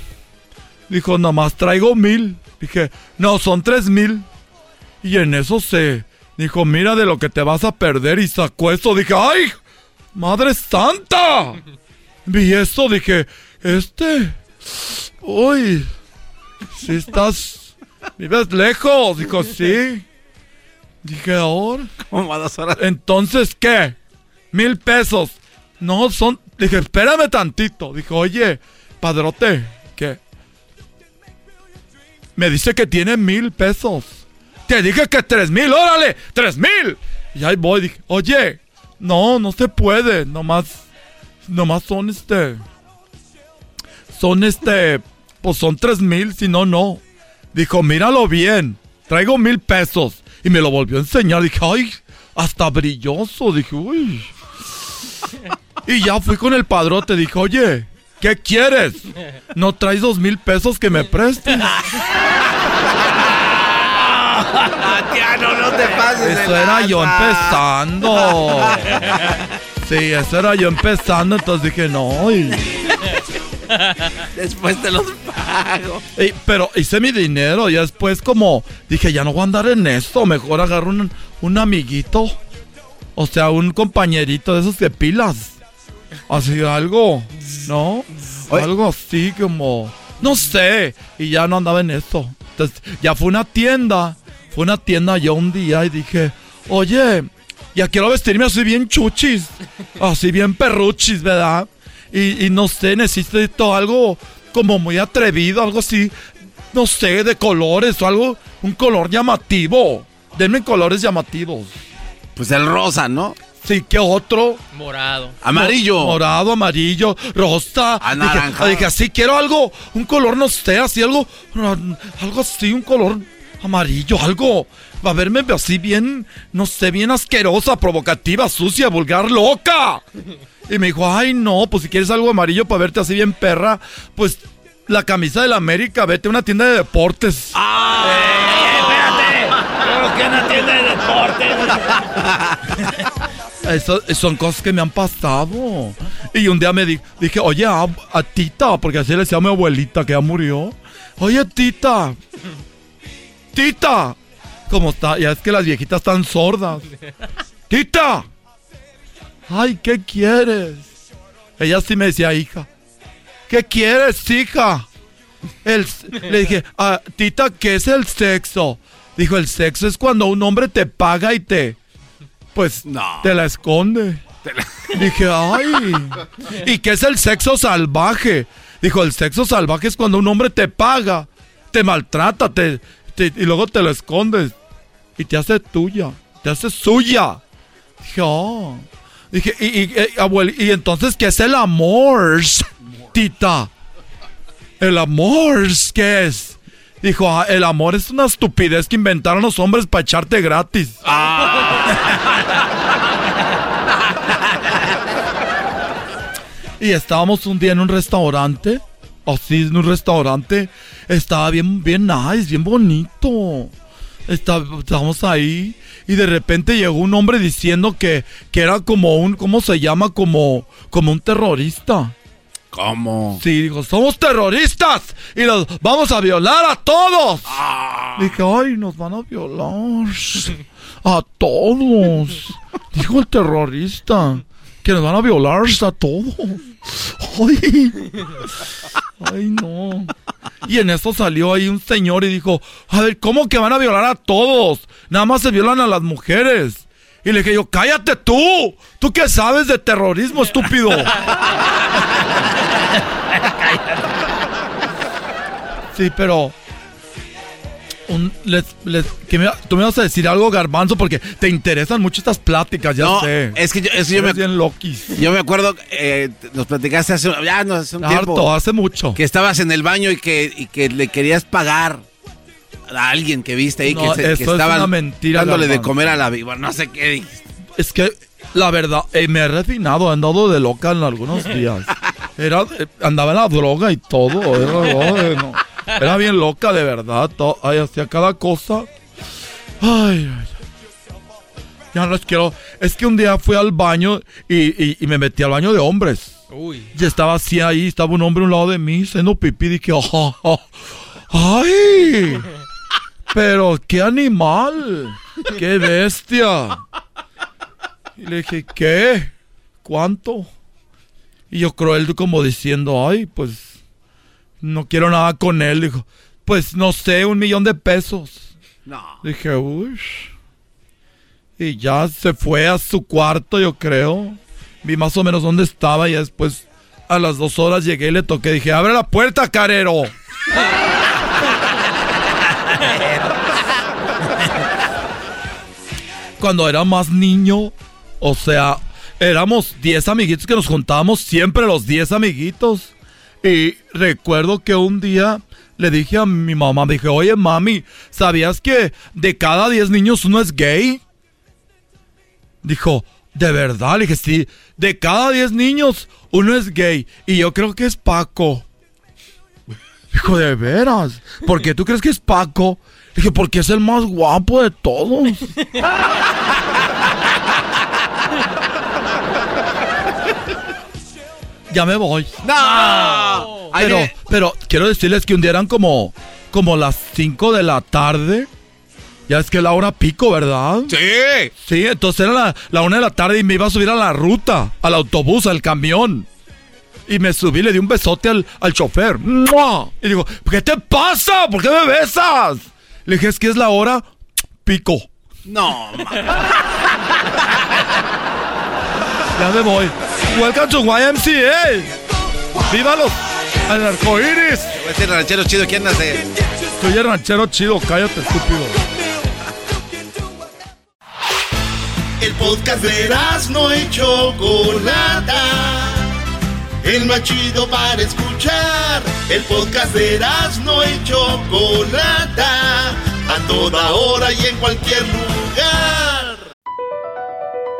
Dijo, nomás traigo mil. Dije, no, son tres mil. Y en eso se dijo, mira de lo que te vas a perder. Y sacó eso. Dije, ¡ay! ¡Madre santa! Vi eso, dije, este. Uy. Si estás. Vives lejos. Dijo, sí. Dije, ahora. ¿Cómo a dos horas? Entonces, ¿qué? Mil pesos. No, son... Dije, espérame tantito. Dijo, oye, padrote, ¿qué? Me dice que tiene mil pesos. Te dije que tres mil, órale, tres mil. Y ahí voy, dije, oye, no, no se puede. Nomás, nomás son este... Son este... Pues son tres mil, si no, no. Dijo, míralo bien. Traigo mil pesos. Y me lo volvió a enseñar. Dije, ay, hasta brilloso. Dije, uy. Y ya fui con el padrote. Dije, oye, ¿qué quieres? ¿No traes dos mil pesos que me prestes? Tatiano, no te pases. de Eso era yo empezando. Sí, eso era yo empezando. Entonces dije, no. y- Después te los pago. pero hice mi dinero. Y después, como dije, ya no voy a andar en esto. Mejor agarro un, un amiguito. O sea, un compañerito de esos de pilas. Así algo, ¿no? Algo así como, no sé. Y ya no andaba en eso. Entonces, ya fue una tienda. Fue una tienda yo un día y dije, oye, ya quiero vestirme así bien chuchis. Así bien perruchis, ¿verdad? Y, y no sé, necesito algo como muy atrevido, algo así, no sé, de colores o algo, un color llamativo. Denme colores llamativos. Pues el rosa, ¿no? Sí, ¿qué otro? Morado. Amarillo. Mo- Morado, amarillo, rosa. Anaranjado. Dije, dije, así quiero algo, un color, no sé, así algo, algo así, un color amarillo, algo. Va a verme así bien, no sé, bien asquerosa, provocativa, sucia, vulgar, loca. Y me dijo, ay, no, pues si quieres algo amarillo para verte así bien perra, pues la camisa de la América, vete a una tienda de deportes. Eh, entiende de deporte. Eso, son cosas que me han pasado. Y un día me di- dije, oye, a, a Tita, porque así le decía a mi abuelita que ya murió. Oye, Tita. Tita. ¿Cómo está? Ya es que las viejitas están sordas. Tita. Ay, ¿qué quieres? Ella sí me decía, hija. ¿Qué quieres, hija? El, le dije, "Ah, Tita, ¿qué es el sexo? Dijo, el sexo es cuando un hombre te paga y te... Pues te la esconde. Dije, ay. ¿Y qué es el sexo salvaje? Dijo, el sexo salvaje es cuando un hombre te paga, te maltrata, te, te- y luego te lo escondes. Y te hace tuya, te hace suya. Dije, oh. Dije, y, y, eh, abuel- ¿y entonces qué es el amor? Tita. ¿El amor qué es? Dijo, "Ah, el amor es una estupidez que inventaron los hombres para echarte gratis. y estábamos un día en un restaurante, así en un restaurante, estaba bien, bien nice, bien bonito. Estábamos ahí y de repente llegó un hombre diciendo que, que era como un, ¿cómo se llama? Como, como un terrorista. ¿Cómo? Sí, dijo, somos terroristas y los vamos a violar a todos. Dije, ay, nos van a violar. A todos. Dijo el terrorista. Que nos van a violar a todos. Ay. Ay, no. Y en eso salió ahí un señor y dijo, a ver, ¿cómo que van a violar a todos? Nada más se violan a las mujeres. Y le dije yo, cállate tú. ¿Tú qué sabes de terrorismo, estúpido? Sí, pero. Un- les, les- que me- tú me vas a decir algo, Garbanzo, porque te interesan mucho estas pláticas, ya No, sé. es que yo, es que yo me, Eres bien loquis. yo me acuerdo, eh, nos platicaste hace, ya, no, hace un Harto, tiempo. hace mucho. Que estabas en el baño y que, y que le querías pagar a alguien que viste ahí No, que, se- que eso es estaban mentira, dándole de comer a la víbora. No sé qué dijiste. Es que, la verdad, eh, me he refinado, he andado de loca en algunos días. Era, eh, andaba en la droga y todo. Era, no. Era bien loca, de verdad. to- ay, hacía cada cosa. Ay, ay. Ya no les quiero. Es que un día fui al baño y, y- y me metí al baño de hombres. Uy. Y estaba así ahí, estaba un hombre a un lado de mí, haciendo pipí. Dije, "Ah, ah, ¡ay! Pero qué animal, qué bestia. Y le dije, ¿qué? ¿Cuánto? Y yo creo él como diciendo, ay, pues no quiero nada con él. Dijo, pues no sé, un millón de pesos. No. Dije, uy. Y ya se fue a su cuarto, yo creo. Vi más o menos dónde estaba y después a las dos horas llegué y le toqué. Dije, abre la puerta, carero. Cuando era más niño, o sea, éramos 10 amiguitos que nos juntábamos siempre los 10 amiguitos. Y recuerdo que un día le dije a mi mamá, dije, oye mami, ¿sabías que de cada 10 niños uno es gay? Dijo, ¿de verdad? Le dije, sí, de cada 10 niños uno es gay. Y yo creo que es Paco. Dijo, ¿de veras? ¿Por qué tú crees que es Paco? Le dije, porque es el más guapo de todos. ya me voy. ¡No! Pero, pero quiero decirles que un día eran como, como las 5 de la tarde. Ya es que la hora pico, ¿verdad? Sí. Sí, entonces era la, la una de la tarde y me iba a subir a la ruta, al autobús, al camión. Y me subí, le di un besote al, al chofer. ¡Mua! Y digo, ¿qué te pasa? ¿Por qué me besas? Le dije, es que es la hora pico. No, Ya me voy. Welcome to YMCA. ¡Viva los al arcoíris! Voy a ser ranchero chido. ¿Quién nace? Soy el ranchero chido, cállate, estúpido. El podcast de no y Chocolata. El más chido para escuchar. El podcast de no y Chocolata. A toda hora y en cualquier lugar.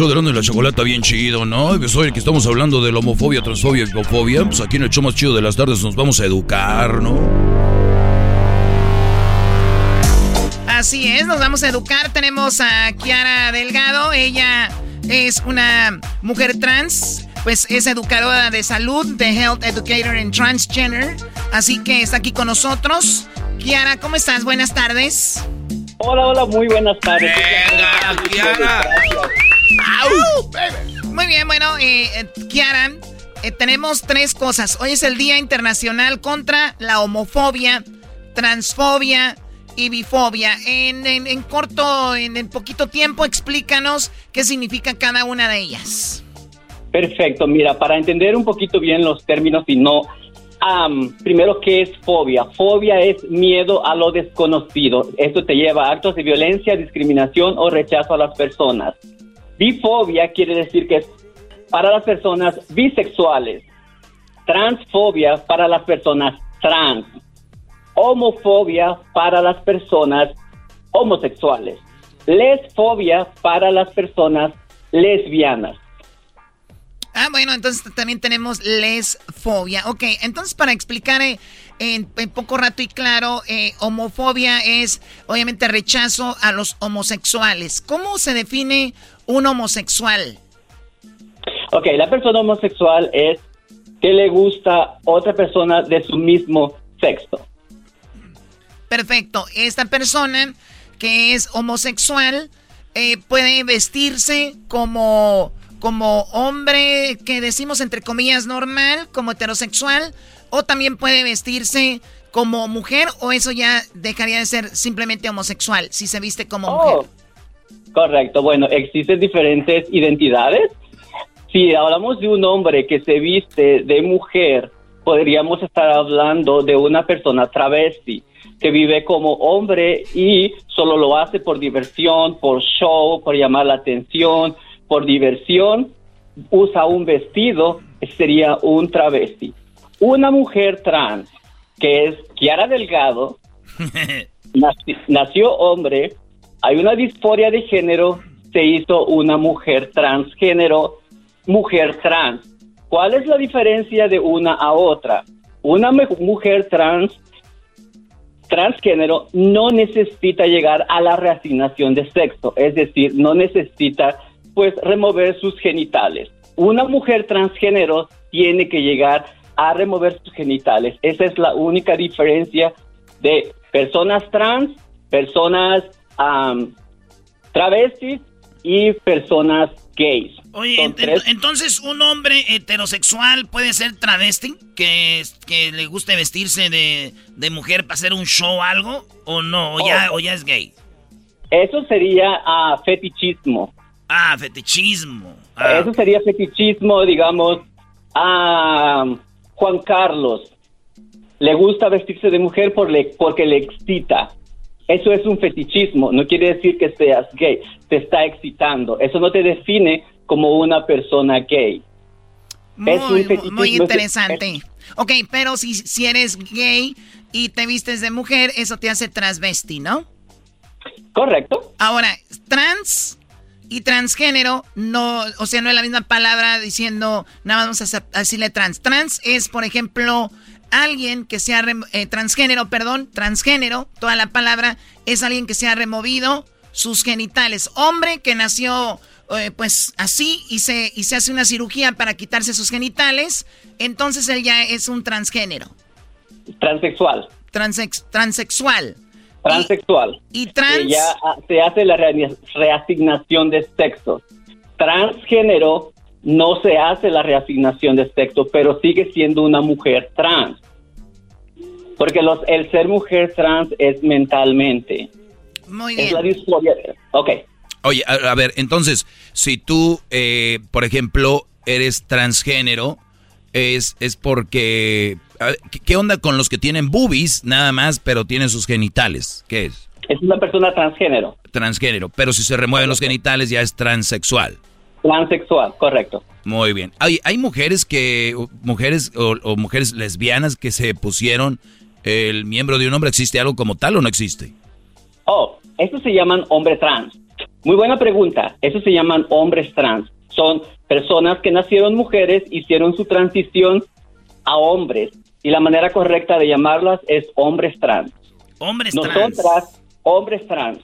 Show de Erasmo y la Chocolata bien chido, ¿no? Pues hoy que estamos hablando de la homofobia, transfobia y bifobia, pues aquí en el show más chido de las tardes nos vamos a educar, ¿no? Así es, nos vamos a educar. Tenemos a Kiara Delgado. Ella es una mujer trans, pues es educadora de salud, de Health Educator en Transgender. Así que está aquí con nosotros. Kiara, ¿cómo estás? Buenas tardes. Hola, hola, muy buenas tardes. Venga, Kiara. Muy bien, bueno, eh, eh, Kiara, eh, tenemos tres cosas. Hoy es el Día Internacional contra la Homofobia, Transfobia y Bifobia. En, en- en corto, en, en poquito tiempo, explícanos qué significa cada una de ellas. Perfecto, mira, para entender un poquito bien los términos y no... am, primero, ¿qué es fobia? Fobia es miedo a lo desconocido. Esto te lleva a actos de violencia, discriminación o rechazo a las personas. Bifobia quiere decir que es para las personas bisexuales. Transfobia para las personas trans. Homofobia para las personas homosexuales. Lesfobia para las personas lesbianas. Ah, bueno, entonces también tenemos lesfobia. Ok, entonces para explicar eh, en, poco rato y claro, eh, homofobia es obviamente rechazo a los homosexuales. ¿Cómo se define un homosexual? Ok, la persona homosexual es que le gusta otra persona de su mismo sexo. Perfecto. Esta persona que es homosexual eh, puede vestirse como, como hombre que decimos entre comillas normal, como heterosexual, o también puede vestirse como mujer, o eso ya dejaría de ser simplemente homosexual, si se viste como Oh, mujer. Correcto, bueno, existen diferentes identidades. Si hablamos de un hombre que se viste de mujer, podríamos estar hablando de una persona travesti que vive como hombre y solo lo hace por diversión, por show, por llamar la atención, por diversión, usa un vestido, sería un travesti. Una mujer trans, que es Kiara Delgado, naci- nació hombre, hay una disforia de género, se hizo una mujer transgénero, mujer trans. ¿Cuál es la diferencia de una a otra? Una mujer trans transgénero no necesita llegar a la reasignación de sexo, es decir, no necesita pues remover sus genitales. Una mujer transgénero tiene que llegar a remover sus genitales. Esa es la única diferencia de personas trans, personas travestis y personas gays. Oye, Son ent- tres- entonces un hombre heterosexual puede ser travesti, que, que le guste vestirse de, de mujer para hacer un show o algo, o no, o, ya, Oh. o ya es gay. Eso sería ah, fetichismo. Ah, fetichismo. Eso sería fetichismo, digamos, a Juan Carlos. Le gusta vestirse de mujer por le- porque le excita. Eso es un fetichismo, no quiere decir que seas gay, te está excitando. Eso no te define como una persona gay. Muy, muy- interesante. Ok, pero si, si eres gay y te vistes de mujer, eso te hace transvesti, ¿no? Correcto. Ahora, trans y transgénero, no, o sea, no es la misma palabra diciendo, nada más vamos a a decirle trans. Trans es, por ejemplo, alguien que sea eh, transgénero, perdón, transgénero, toda la palabra, es alguien que se ha removido sus genitales. Hombre que nació eh, pues así y se, y se hace una cirugía para quitarse sus genitales, entonces él ya es un transgénero, Transexual. transex- transexual. Transexual. Y trans- ya se hace la rea- reasignación de sexo. Transgénero no se hace la reasignación de sexo, pero sigue siendo una mujer trans. Porque los, el ser mujer trans es mentalmente. Muy Es la disforia. Ok. Oye, a, a ver, entonces, si tú, eh, por ejemplo, eres transgénero, es, es porque ¿qué, onda con los que tienen boobies nada más, pero tienen sus genitales? ¿Qué es? Es una persona transgénero. Transgénero, pero si se remueven los genitales ya es transexual. Transexual, correcto. Muy bien. Hay, hay mujeres que, mujeres o, mujeres lesbianas que se pusieron el miembro de un hombre. ¿Existe algo como tal o no existe? Oh, estos se llaman hombres trans. Muy buena pregunta. Estos se llaman hombres trans. Son personas que nacieron mujeres, hicieron su transición a hombres. Y la manera correcta de llamarlas es hombres trans. Hombres Nosotras, trans. hombres trans.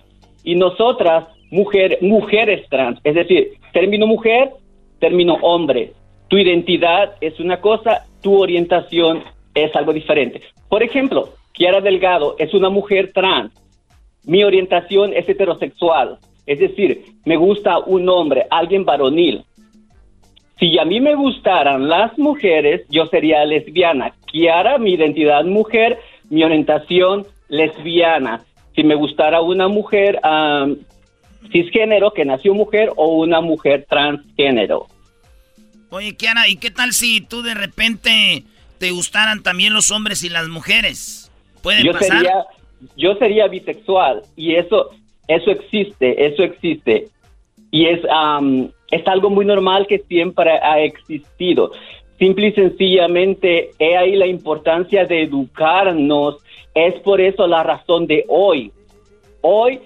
Y nosotras, mujer, mujeres trans. Es decir, término mujer, término hombre. Tu identidad es una cosa, tu orientación es algo diferente. Por ejemplo, Kiara Delgado es una mujer trans. Mi orientación es heterosexual. Es decir, me gusta un hombre, alguien varonil. Si a mí me gustaran las mujeres, yo sería lesbiana. Kiara, mi identidad mujer, mi orientación lesbiana. Si me gustara una mujer cisgénero que nació mujer o una mujer transgénero. Oye, Kiara, ¿y qué tal si tú de repente te gustaran también los hombres y las mujeres? ¿Puede yo pasar? Sería, yo sería bisexual y eso, eso existe, eso existe. Y es, es algo muy normal que siempre ha existido. Simple y sencillamente, he ahí la importancia de educarnos. Es por eso la razón de hoy. Hoy,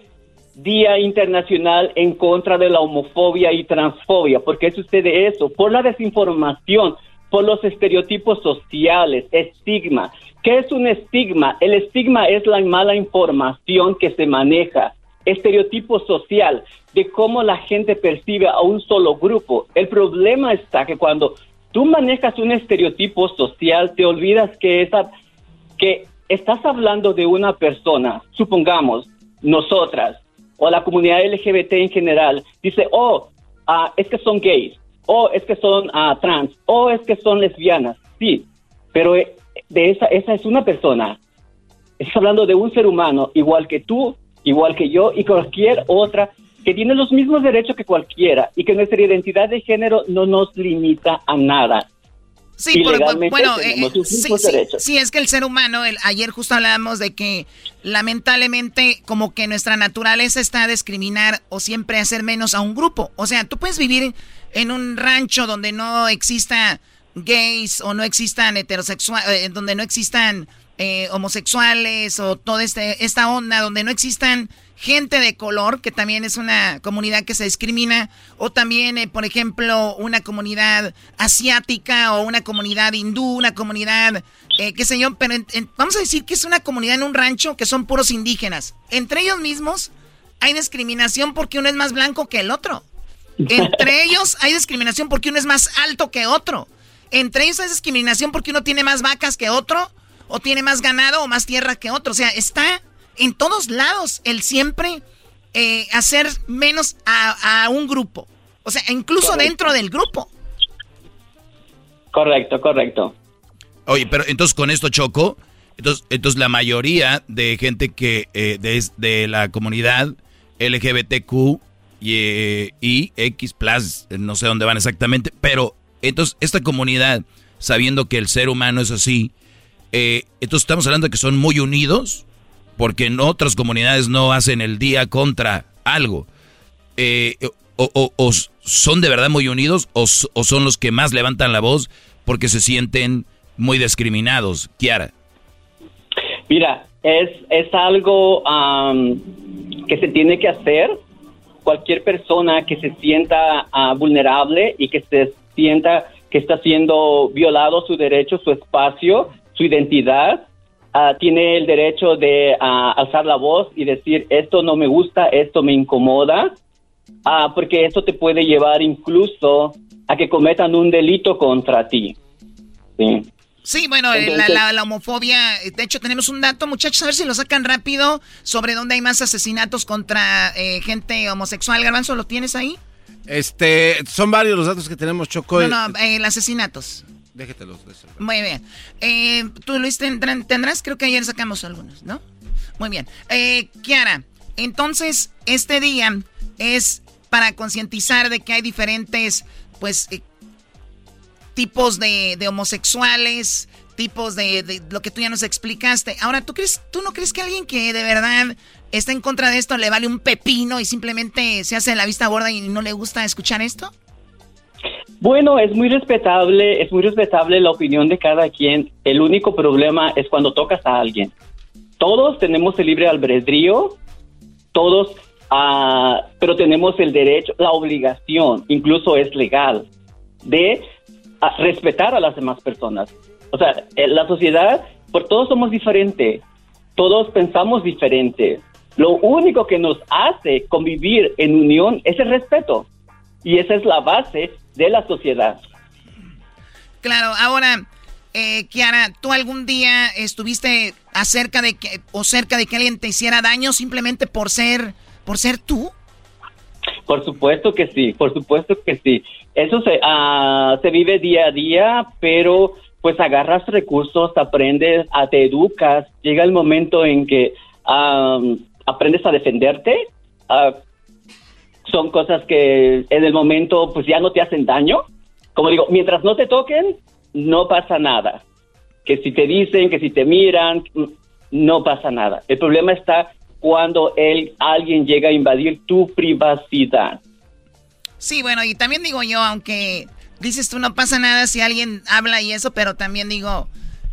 Día Internacional en contra de la homofobia y transfobia. ¿Por qué sucede eso? Por la desinformación, por los estereotipos sociales, estigma. ¿Qué es un estigma? El estigma es la mala información que se maneja, estereotipo social de cómo la gente percibe a un solo grupo. El problema está que cuando tú manejas un estereotipo social, te olvidas que esa que estás hablando de una persona, supongamos, nosotras o la comunidad LGBT en general, dice, oh, ah, es que son gays, o es que son ah, trans, o es que son lesbianas, sí, pero eh, de esa, esa es una persona. Estás hablando de un ser humano, igual que tú, igual que yo y cualquier otra, que tiene los mismos derechos que cualquiera y que nuestra identidad de género no nos limita a nada. Sí, bueno, eh, sí, sí, es que el ser humano, el, ayer justo hablábamos de que lamentablemente como que nuestra naturaleza está a discriminar o siempre hacer menos a un grupo. O sea, tú puedes vivir en un rancho donde no exista gays o no existan heterosexuales, eh, donde no existan eh, homosexuales o toda este, esta onda, donde no existan gente de color, que también es una comunidad que se discrimina, o también, eh, por ejemplo, una comunidad asiática o una comunidad hindú, una comunidad, qué sé yo, pero vamos a decir que es una comunidad en un rancho que son puros indígenas. Entre ellos mismos hay discriminación porque uno es más blanco que el otro. Entre ellos hay discriminación porque uno es más alto que otro. Entre ellos hay discriminación porque uno tiene más vacas que otro, o tiene más ganado o más tierra que otro. O sea, está en todos lados el siempre eh, hacer menos a, un grupo. O sea, incluso dentro del grupo. Correcto, correcto. Oye, pero entonces con esto choco. Entonces, entonces la mayoría de gente que eh, de, de la comunidad LGBTQ y, X Plus, no sé dónde van exactamente, pero entonces esta comunidad, sabiendo que el ser humano es así, eh, entonces estamos hablando de que son muy unidos, porque en otras comunidades no hacen el día contra algo. Eh, o, son de verdad muy unidos o, son los que más levantan la voz porque se sienten muy discriminados, Kiara. Mira, es, es algo que se tiene que hacer cualquier persona que se sienta ah, vulnerable y que se sienta que está siendo violado su derecho, su espacio, su identidad, ah, tiene el derecho de ah, alzar la voz y decir esto no me gusta, esto me incomoda, porque esto te puede llevar incluso a que cometan un delito contra ti. Sí. Sí, bueno, eh, la, homofobia, de hecho tenemos un dato, muchachos, a ver si lo sacan rápido, sobre dónde hay más asesinatos contra eh, gente homosexual. Garbanzo, ¿lo tienes ahí? Este, son varios los datos que tenemos, Choco. No, no, eh, asesinatos. Déjetelos. Muy bien. Eh, ¿Tú, Luis, tendrás? Creo que ayer sacamos algunos, ¿no? Muy bien. Eh, Kiara, entonces, este día es para concientizar de que hay diferentes, pues, tipos de, homosexuales, estereotipos de, de, lo que tú ya nos explicaste. Ahora, ¿tú crees, tú no crees que alguien que de verdad está en contra de esto le vale un pepino y simplemente se hace la vista gorda y no le gusta escuchar esto? Bueno, es muy respetable, es muy respetable la opinión de cada quien. El único problema es cuando tocas a alguien. Todos tenemos el libre albedrío, todos, uh, pero tenemos el derecho, la obligación, incluso es legal, de uh, respetar a las demás personas. O sea, la sociedad, por todos somos diferentes, todos pensamos diferente. Lo único que nos hace convivir en unión es el respeto. Y esa es la base de la sociedad. Claro, ahora, eh, Kiara, ¿tú algún día estuviste acerca de que, o cerca de que alguien te hiciera daño simplemente por ser, por ser tú? Por supuesto que sí, por supuesto que sí. Eso se, uh, se vive día a día, pero pues agarras recursos, aprendes, a, te educas, llega el momento en que um, aprendes a defenderte. Uh, son cosas que en el momento pues ya no te hacen daño. Como digo, mientras no te toquen, no pasa nada. Que si te dicen, que si te miran, no pasa nada. El problema está cuando el, alguien llega a invadir tu privacidad. Sí, bueno, y también digo yo, aunque dices tú no pasa nada si alguien habla y eso, pero también digo,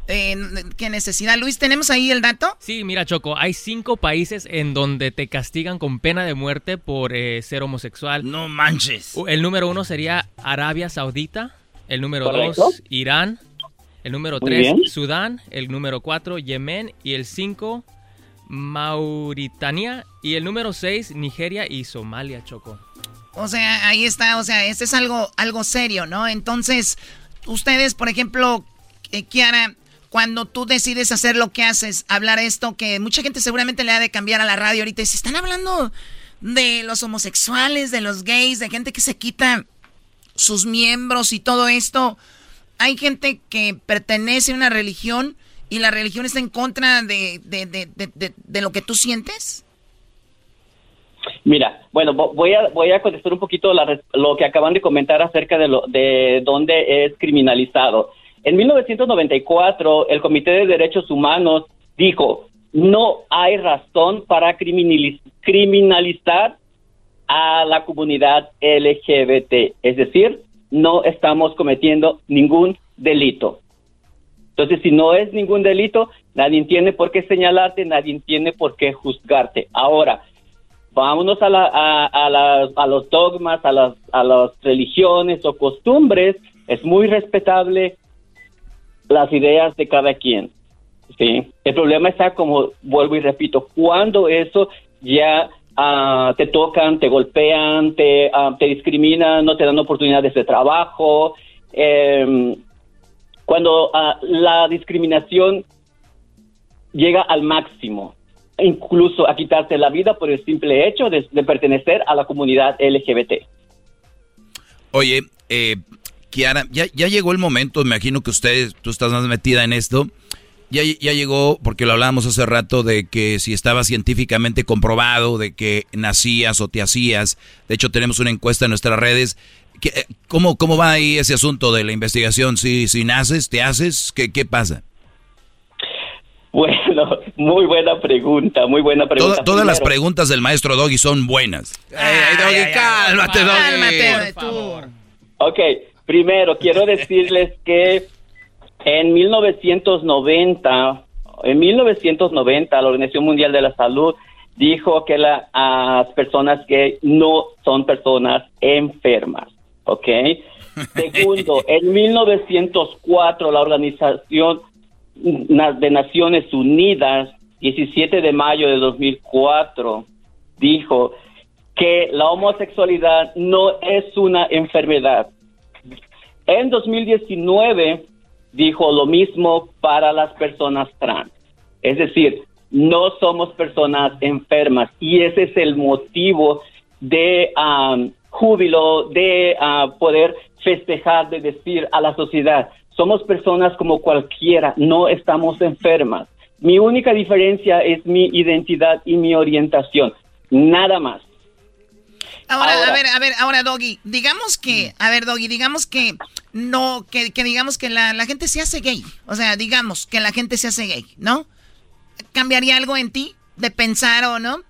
eh, ¿Qué necesidad? Luis, ¿tenemos ahí el dato? Sí, mira Choco, hay cinco países en donde te castigan con pena de muerte por eh, ser homosexual. No manches. El número uno sería Arabia Saudita, el número dos Irán, el número tres Sudán, el número cuatro Yemen y el cinco Mauritania y el número seis Nigeria y Somalia, Choco. O sea, ahí está, o sea, este es algo, algo serio, ¿no? Entonces, ustedes, por ejemplo, eh, Kiara, cuando tú decides hacer lo que haces, hablar esto, que mucha gente seguramente le ha de cambiar a la radio ahorita, y se están hablando de los homosexuales, de los gays, de gente que se quita sus miembros y todo esto. Hay gente que pertenece a una religión y la religión está en contra de, de, lo que tú sientes. Mira, bueno, voy a, voy a contestar un poquito lo que acaban de comentar acerca de, lo, de dónde es criminalizado. En 1994, el Comité de Derechos Humanos dijo, no hay razón para criminalizar a la comunidad LGBT, es decir, no estamos cometiendo ningún delito. Entonces, si no es ningún delito, nadie tiene por qué señalarte, nadie tiene por qué juzgarte. Ahora, vámonos a, a, los dogmas, a las, a las religiones o costumbres. Es muy respetable las ideas de cada quien. ¿sí? El problema está, como vuelvo y repito, cuando eso ya uh, te tocan, te golpean, te, uh, te discriminan, no te dan oportunidades de trabajo, eh, cuando uh, la discriminación llega al máximo, incluso a quitarte la vida por el simple hecho de, de pertenecer a la comunidad LGBT. Oye, eh, Kiara, ya, ya llegó el momento, me imagino que ustedes, tú estás más metida en esto. Ya, ya llegó, porque lo hablábamos hace rato, de que si estaba científicamente comprobado, de que nacías o te hacías. De hecho, tenemos una encuesta en nuestras redes. Eh, ¿Cómo, cómo va ahí ese asunto de la investigación? Si, si naces, te haces, ¿qué, qué pasa? Bueno, muy buena pregunta, muy buena pregunta. todas las preguntas del maestro Doggy son buenas. Doggy, cálmate, Doggy. Cálmate, tú. Ok, Primero, quiero decirles que en 1990, en 1990, la Organización Mundial de la Salud dijo que las personas que no son personas enfermas, ¿ok? Segundo, en 1904 la Organización de Naciones Unidas, 17 de mayo de 2004, dijo que la homosexualidad no es una enfermedad, en 2019 dijo lo mismo para las personas trans. Es decir, no somos personas enfermas y ese es el motivo de júbilo, de uh, poder festejar, de decir a la sociedad, somos personas como cualquiera, no estamos enfermas. Mi única diferencia es mi identidad y mi orientación, nada más. Ahora, a ver, a ver, ahora, Doggy, digamos que, a ver, Doggy, digamos que no, que, que digamos que la, la, gente se hace gay. O sea, digamos que la gente se hace gay, ¿no? ¿Cambiaría algo en ti de pensar o no?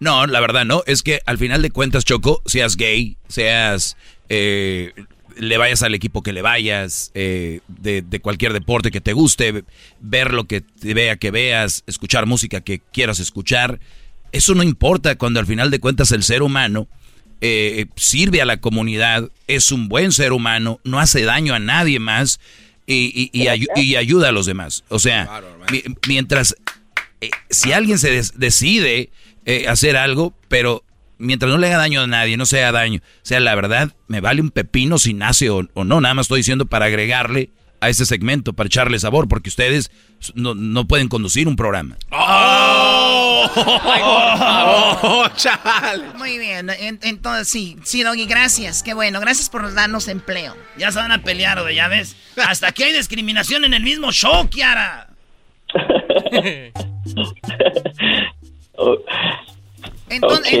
No, la verdad no. Es que al final de cuentas, Choco, seas gay, seas... Eh, le vayas al equipo que le vayas, eh, de, de, cualquier deporte que te guste, ver lo que te vea que veas, escuchar música que quieras escuchar. Eso no importa cuando al final de cuentas el ser humano eh, sirve a la comunidad, es un buen ser humano, no hace daño a nadie más y, y, y, ayuda a los demás. O sea, mientras, eh, si alguien se decide eh, hacer algo, pero mientras no le haga daño a nadie, no sea daño, o sea, la verdad, me vale un pepino si nace o, no, nada más estoy diciendo para agregarle a ese segmento, para echarle sabor, porque ustedes no, no pueden conducir un programa. ¡Oh! oh, Muy bien, entonces sí, sí, Doggy, gracias, qué bueno, gracias por darnos empleo. Ya se van a pelear, o ya ves. Hasta aquí hay discriminación en el mismo show, Kiara. Entonces,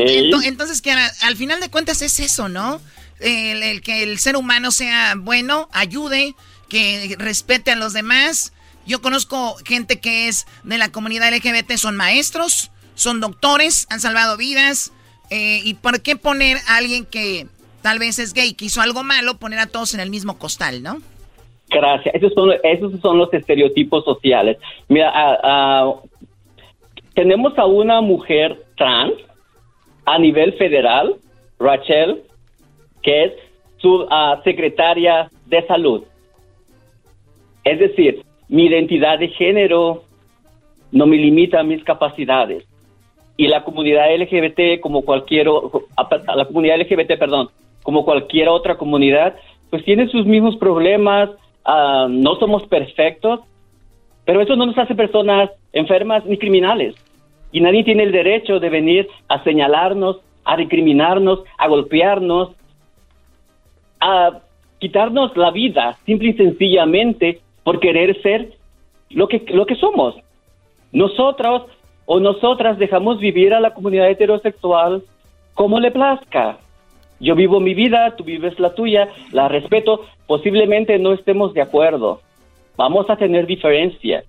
entonces, al final de cuentas es eso, ¿no? El, que el ser humano sea bueno, ayude, que respete a los demás. Yo conozco gente que es de la comunidad LGBT, son maestros, son doctores, han salvado vidas. Eh, ¿Y por qué poner a alguien que tal vez es gay, que hizo algo malo, poner a todos en el mismo costal, ¿no? Gracias. Esos son, esos son los estereotipos sociales. Mira, tenemos a una mujer trans a nivel federal, Rachel, que es su ah, secretaria de salud. Es decir, mi identidad de género no me limita a mis capacidades. Y la comunidad LGBT, como cualquier, la comunidad LGBT, perdón, como cualquier otra comunidad, pues tiene sus mismos problemas, ah, no somos perfectos, pero eso no nos hace personas enfermas ni criminales y nadie tiene el derecho de venir a señalarnos, a recriminarnos, a golpearnos, a quitarnos la vida, simple y sencillamente por querer ser lo que, lo que somos. Nosotros o nosotras dejamos vivir a la comunidad heterosexual como le plazca. Yo vivo mi vida, tú vives la tuya, la respeto, posiblemente no estemos de acuerdo. Vamos a tener diferencias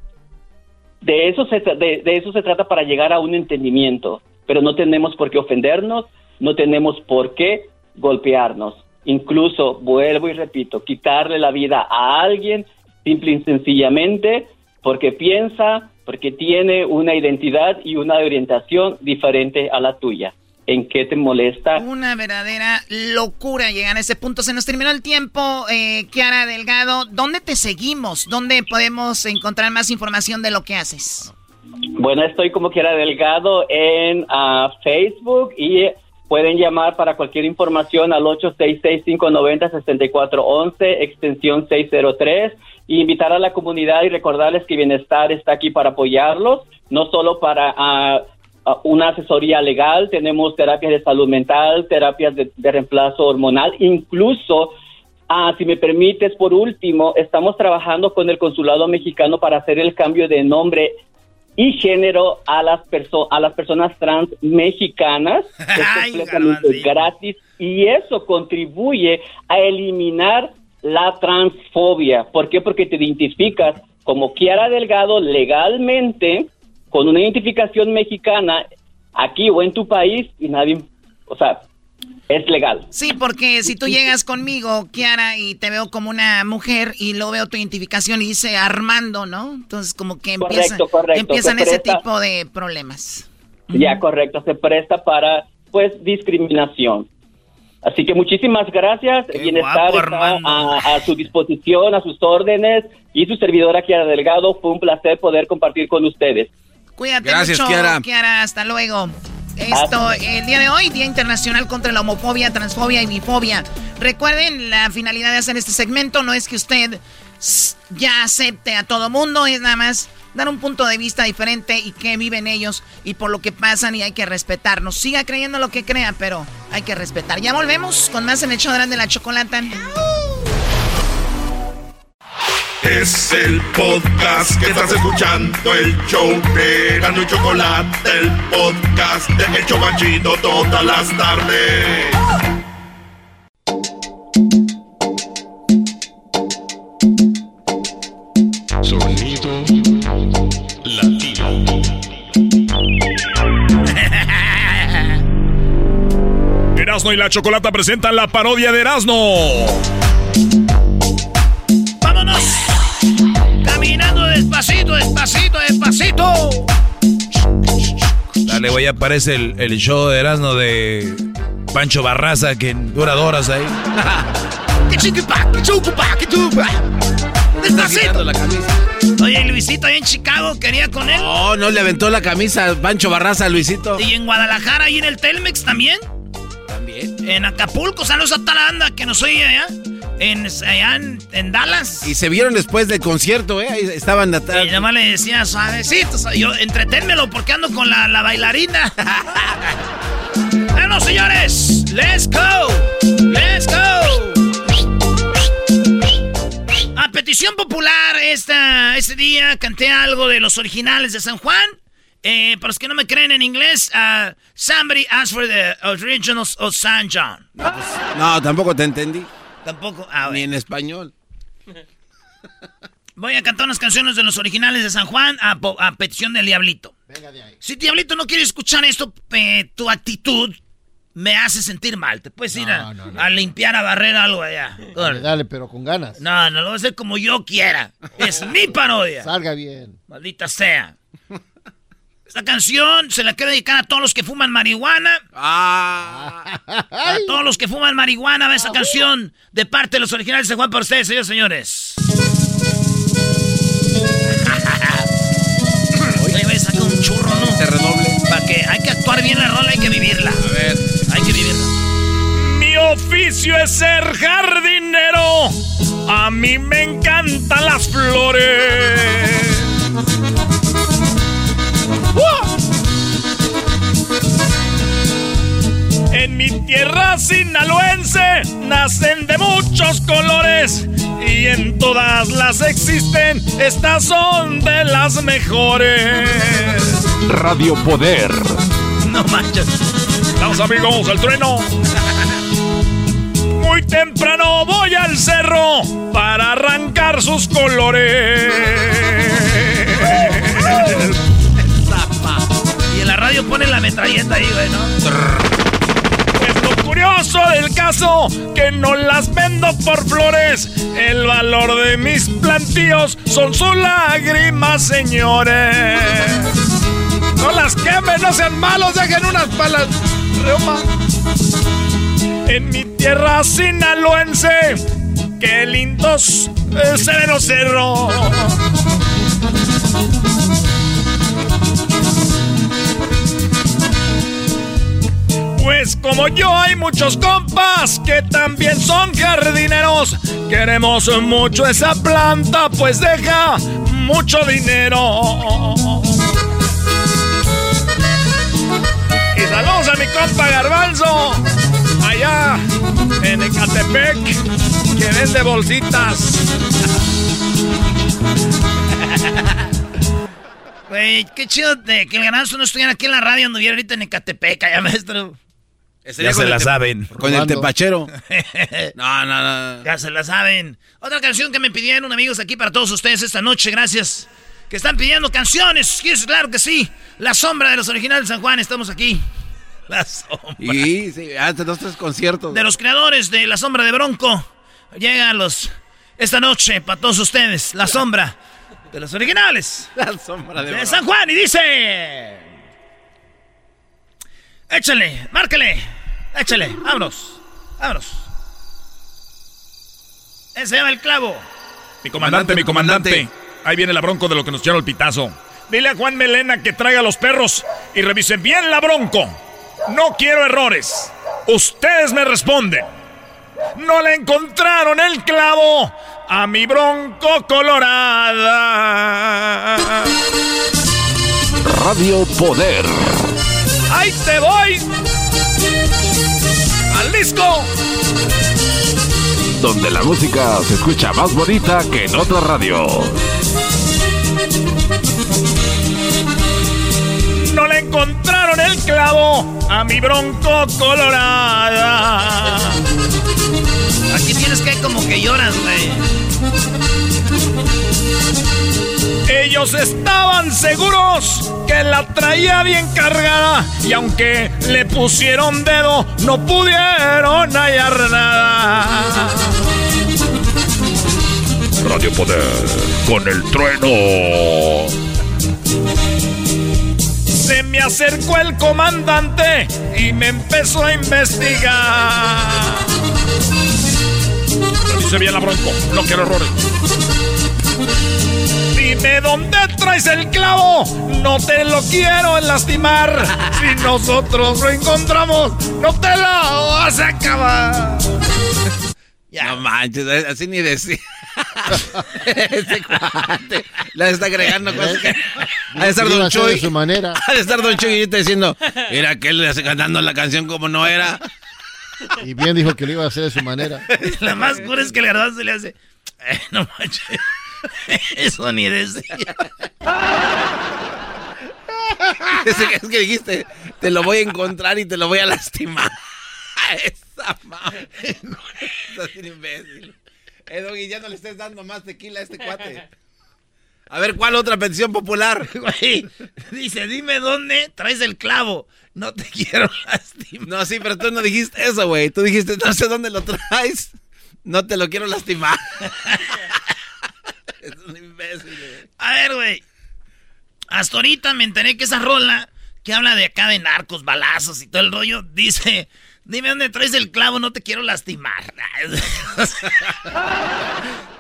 de eso, se, de, eso se trata para llegar a un entendimiento, pero no tenemos por qué ofendernos, no tenemos por qué golpearnos. Incluso, vuelvo y repito, quitarle la vida a alguien simple y sencillamente porque piensa, porque tiene una identidad y una orientación diferente a la tuya. ¿En qué te molesta? Una verdadera locura llegar a ese punto. Se nos terminó el tiempo, eh, Kiara Delgado. ¿Dónde te seguimos? ¿Dónde podemos encontrar más información de lo que haces? Bueno, estoy como Kiara Delgado en ah, Facebook y pueden llamar para cualquier información al 866-590-6411, extensión 603, y invitar a la comunidad y recordarles que Bienestar está aquí para apoyarlos, no solo para... Uh, una asesoría legal, tenemos terapias de salud mental, terapias de, reemplazo hormonal, incluso, ah, si me permites, por último, estamos trabajando con el Consulado Mexicano para hacer el cambio de nombre y género a las, a las personas trans mexicanas. Es completamente gratis y eso contribuye a eliminar la transfobia. ¿Por qué? Porque te identificas como Kiara Delgado legalmente con una identificación mexicana aquí o en tu país y nadie, o sea, es legal. Sí, porque si tú llegas conmigo, Kiara, y te veo como una mujer y luego veo tu identificación y dice Armando, ¿no? Entonces como que empieza, empiezan ese tipo de problemas. Ya, correcto, se presta para, pues, discriminación. Así que muchísimas gracias. Bienestar está a, a, su disposición, a sus órdenes. Y su servidora Kiara Delgado, fue un placer poder compartir con ustedes. Cuídate Gracias, mucho, Kiara. Hasta luego. Esto, el día de hoy, Día Internacional contra la Homofobia, Transfobia y Bifobia. Recuerden, la finalidad de hacer este segmento no es que usted ya acepte a todo mundo, es nada más dar un punto de vista diferente y que viven ellos y por lo que pasan y hay que respetarnos. Siga creyendo lo que crea, pero hay que respetar. Ya volvemos con más en el show de la chocolata. Es el podcast que estás escuchando, el show de Gano y Chocolate, el podcast de El Chobachito todas las tardes. Sonido Erasno y la Chocolata presentan la parodia de Erasno. ¡Vámonos! Caminando despacito, despacito, despacito. Dale, güey, aparece el, el show de Erasmo de Pancho Barraza que dura horas ahí. ¡Despacito! Oye, Luisito ahí en Chicago quería con él. Oh, no le aventó la camisa a Pancho Barraza, Luisito. Y en Guadalajara y en el Telmex también. También. En Acapulco, saludos a toda la banda que nos oye allá. En, allá en, en Dallas. Y se vieron después del concierto, ¿eh? Ahí estaban atrás. Y nada más le decía suavecito, suave- yo entreténmelo porque ando con la, la bailarina. bueno, señores, let's go, let's go. A petición popular, esta, este día canté algo de los originales de San Juan. Eh, para los que no me creen en inglés, uh, somebody asked for the originals of San John. No, tampoco te entendí. Tampoco. ah, Ni en español. Voy a cantar unas canciones de los originales de San Juan a, petición del Diablito. Si Diablito no quiere escuchar esto, eh, tu actitud me hace sentir mal. Te puedes ir a, a limpiar, a barrer algo allá. Dale, dale, pero con ganas. No, no lo voy a hacer como yo quiera. Es mi parodia. Salga bien. Maldita sea. Esta canción se la quiero dedicar a todos los que fuman marihuana. Ah. A todos los que fuman marihuana, va esa canción de parte de los originales de Juan para ustedes, señores señores. Oye, sacar un churro, ¿no? Se redoble. Para que hay que actuar bien la rola, hay que vivirla. A ver. Hay que vivirla. Mi oficio es ser jardinero. A mí me encantan las flores. En mi tierra sinaloense nacen de muchos colores y en todas las existen, estas son de las mejores. Radio Poder. No manches. Vamos amigos, el trueno. Muy temprano voy al cerro para arrancar sus colores. Radio ponen la metralleta ahí, güey, ¿no? Pues lo curioso del caso, que no las vendo por flores. El valor de mis plantíos son sus lágrimas, señores. No las quemen, no sean malos, dejen unas palas. En mi tierra sinaloense, qué lindos eh, se ven los cerros. Pues como yo hay muchos compas que también son jardineros. Queremos mucho esa planta, pues deja mucho dinero. Y saludos a mi compa Garbanzo, allá en Ecatepec, que vende bolsitas. Güey, qué chido que el ganado no estuviera aquí en la radio, anduviera ahorita en Ecatepec, ya maestro. Ya se la saben. Con el tepachero. No, no, no. Ya se la saben. Otra canción que me pidieron amigos aquí para todos ustedes esta noche, gracias. Que están pidiendo canciones, claro que sí. La sombra de los originales de San Juan, estamos aquí. La sombra. Y sí, hace dos, tres conciertos. De los creadores de La Sombra de Bronco. Llegan los... Esta noche, para todos ustedes, La Sombra de los originales. La sombra de, de San Juan y dice... Échale, márcale, échale, vámonos, vámonos. Ese el clavo. Mi comandante, mi comandante. Ahí viene la bronco de lo que nos echaron el pitazo. Dile a Juan Melena que traiga a los perros y revisen bien la bronco. No quiero errores. Ustedes me responden. No le encontraron el clavo a mi bronco colorada. Radio Poder. ¡Ahí te voy! ¡Al disco! donde la música se escucha más bonita que en otra radio. No le encontraron el clavo a mi bronco colorada. Aquí tienes que como que lloras, güey. Ellos estaban seguros que la traía bien cargada y aunque le pusieron dedo no pudieron hallar nada. Radio Poder con el trueno. Se me acercó el comandante y me empezó a investigar. Dice bien la bronco, no quiero errores. Dime dónde traes el clavo, no te lo quiero lastimar. Si nosotros lo encontramos, no te lo vas a acabar. No manches, así ni decir. Ese cuate. Le está agregando cosas que. Ha de estar Don ser de Chuy. su manera. Ha de estar Don Chuy y ahorita diciendo, mira que él le hace cantando la canción como no era. Y bien dijo que lo iba a hacer de su manera. La más cura es que el garbanzo le hace. "Eh, no manches. Eso ni que es que dijiste, te lo voy a encontrar y te lo voy a lastimar. Esa madre. Estás bien imbécil. Eh, Doggy, ya no le estés dando más tequila a este cuate. A ver, ¿cuál otra petición popular? Güey, dice, dime dónde traes el clavo. No te quiero lastimar. No, sí, pero tú no dijiste eso, güey. Tú dijiste, no sé dónde lo traes. No te lo quiero lastimar. Es un imbécil, güey. A ver, güey. Hasta ahorita me enteré que esa rola que habla de acá de narcos, balazos y todo el rollo, dice, dime dónde traes el clavo, no te quiero lastimar.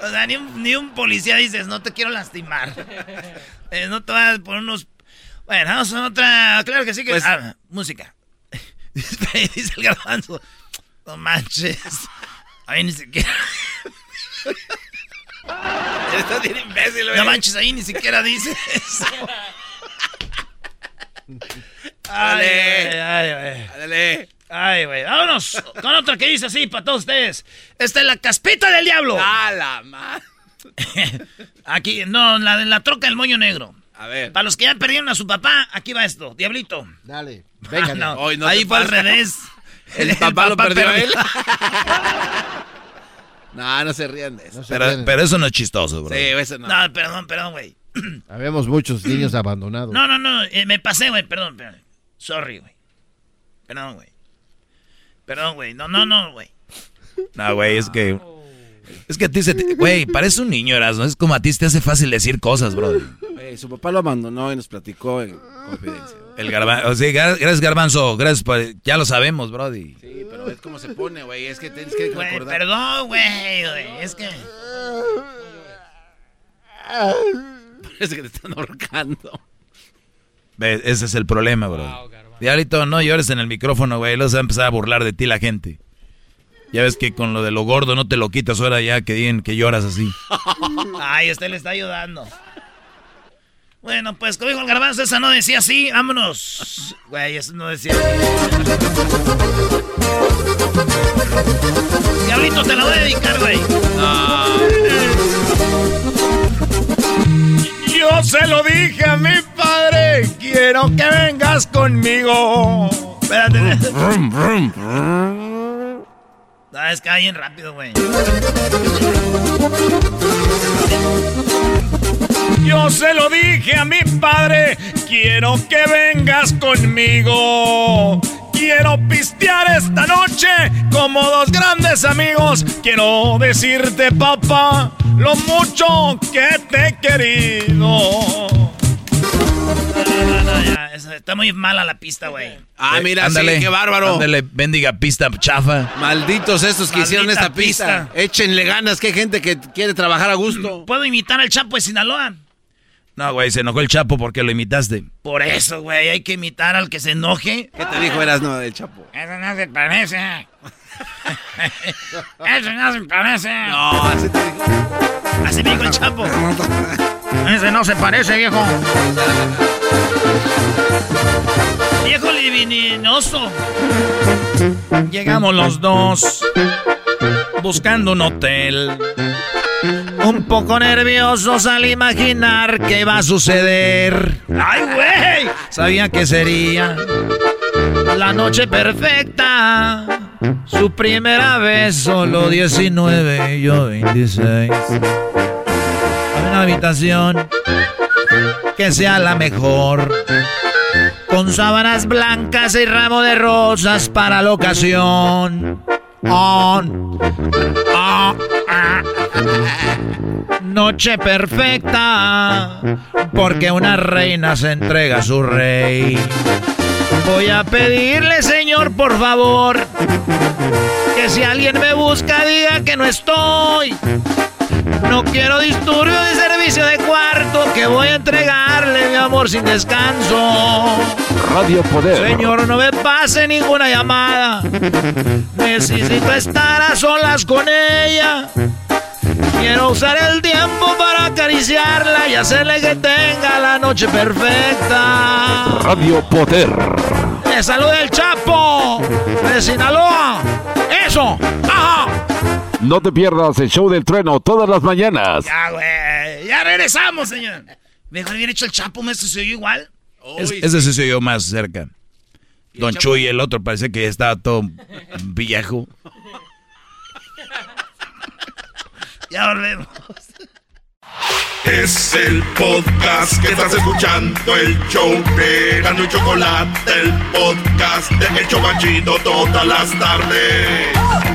o sea, ni un, ni un policía dices, no te quiero lastimar. Eh, no te vas a poner unos... Bueno, vamos a otra... Claro que sí que... Pues- ah, música. dice el garbanzo. No manches. Ahí ni siquiera... Estás bien imbécil, güey. No manches, ahí ni siquiera dice eso. Dale. ay, güey. Dale. Ay, güey. Vámonos con otra que dice así para todos ustedes. Esta es la caspita del diablo. A la madre. Aquí, no, la de la troca del moño negro. A ver. Para los que ya perdieron a su papá, aquí va esto. Diablito. Dale, Venga, venga. no. Hoy no Ahí fue al revés. El papá lo perdió a él. no, no se rían de eso. No se Pero, eso no es chistoso, bro. Sí, eso no. No, perdón, perdón, güey. Habemos muchos niños abandonados. No, no, no. eh, me pasé, güey. Perdón, perdón. Sorry, güey. Perdón, güey. Perdón, güey. No, no, no, güey. No, güey, es que. Es que a ti se te. Güey, parece un niño, ¿no? Es como a ti se te hace fácil decir cosas, bro. Güey, su papá lo abandonó y nos platicó en confidencia. El garbanzo. O sea, gracias, garbanzo. Gracias por. Ya lo sabemos, brody. Sí, pero es como se pone, güey. Es que tienes que recordar. perdón, güey. Es que. Parece que te están ahorcando. Ese es el problema, bro. Diablito, no llores en el micrófono, güey. Luego se va a empezar a burlar de ti la gente. Ya ves que con lo de lo gordo no te lo quitas ahora ya que digan que lloras así. Ay, usted le está ayudando. Bueno, pues como dijo el garbanzo, esa no decía así. Vámonos. Güey, eso no decía Diablito, te la voy a dedicar, güey. Yo se lo dije a mi padre. Quiero que vengas conmigo. Espérate. Ah, es que va bien rápido, güey. Yo se lo dije a mi padre, quiero que vengas conmigo. Quiero pistear esta noche como dos grandes amigos. Quiero decirte, papá, lo mucho que te he querido. No, no, no, ya, está muy mala la pista, güey. Ah, mira, ándale, sí, qué bárbaro. Ándale, bendiga pista chafa. Malditos estos que hicieron esta pista. pista. Échenle ganas, que hay gente que quiere trabajar a gusto. ¿Puedo imitar al Chapo de Sinaloa? No, güey, se enojó el Chapo porque lo imitaste. Por eso, güey, hay que imitar al que se enoje. ¿Qué te dijo Erasno del Chapo? Eso no se parece. Eso no se parece. No, así te dijo. Así me dijo el Chapo. Ese no se parece, viejo. Viejo libidinoso. Llegamos los dos. buscando un hotel. Un poco nerviosos al imaginar qué iba a suceder. ¡Ay, güey! Sabía que sería la noche perfecta. Su primera vez, solo 19 y yo 26. Habitación que sea la mejor. Con sábanas blancas y ramo de rosas para la ocasión. On. Ah, ah. Noche perfecta, porque una reina se entrega a su rey. Voy a pedirle, señor, por favor, que si alguien me busca diga que no estoy. No quiero disturbio de servicio de cuarto, que voy a entregarle mi amor sin descanso. Radio Poder. Señor, no me pase ninguna llamada. Necesito estar a solas con ella. Quiero usar el tiempo para acariciarla y hacerle que tenga la noche perfecta. Radio Poder. ¡Le saluda el Chapo! ¡De Sinaloa! ¡Eso! ¡Ajá! No te pierdas el show del trueno todas las mañanas. Ya, güey. Ya regresamos, señor. Mejor bien hecho el Chapo, maestro. ¿Se oyó igual? Es- ese sí se oyó más cerca. Don Chuy, el otro, parece que estaba todo viejo. Ya volvemos. Es el podcast que estás escuchando, el show de Gano y Chocolate, el podcast de El Chobachito todas las tardes.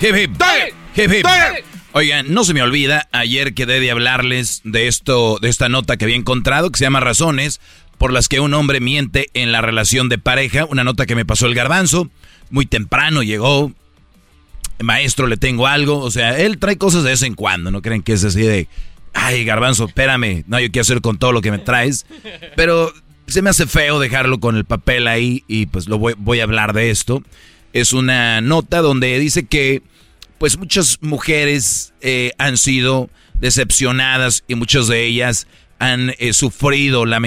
Hip, hip. Hip, hip. Oigan, no se me olvida, ayer quedé de hablarles de esto, de esta nota que había encontrado, que se llama Razones por las que un hombre miente en la relación de pareja. Una nota que me pasó el garbanzo. Muy temprano llegó. Maestro, le tengo algo. O sea, él trae cosas de vez en cuando. No creen que es así de. Ay, garbanzo, espérame. No, yo quiero hacer con todo lo que me traes. Pero se me hace feo dejarlo con el papel ahí y pues lo voy, voy a hablar de esto. Es una nota donde dice que pues muchas mujeres eh, han sido decepcionadas y muchas de ellas han eh, sufrido la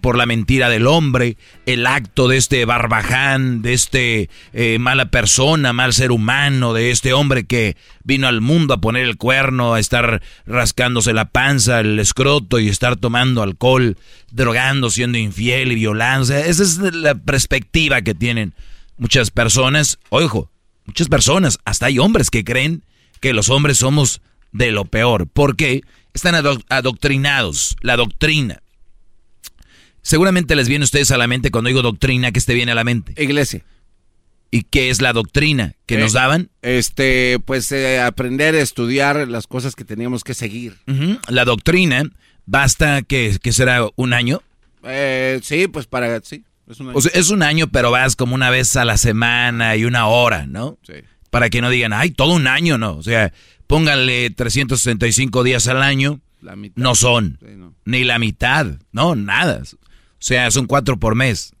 por la mentira del hombre, el acto de este barbaján, de este eh, mala persona, mal ser humano, de este hombre que vino al mundo a poner el cuerno, a estar rascándose la panza, el escroto y estar tomando alcohol, drogando, siendo infiel y sea, esa es la perspectiva que tienen muchas personas. Ojo, muchas personas, hasta hay hombres que creen que los hombres somos de lo peor. ¿Por qué? Están ado- adoctrinados. La doctrina. Seguramente les viene a ustedes a la mente cuando digo doctrina, que te viene a la mente? Iglesia. ¿Y qué es la doctrina que nos Eh, daban? Este, pues eh, aprender a estudiar las cosas que teníamos que seguir. La doctrina, basta que, que será un año. Eh, sí, pues para, sí. Es una- O sea, es un año, pero vas como una vez a la semana y una hora, ¿no? Sí. Para que no digan, ay, todo un año, no. O sea, pónganle 365 días al año. La mitad. No son. Sí, no. Ni la mitad. No, nada. O sea, son cuatro por mes.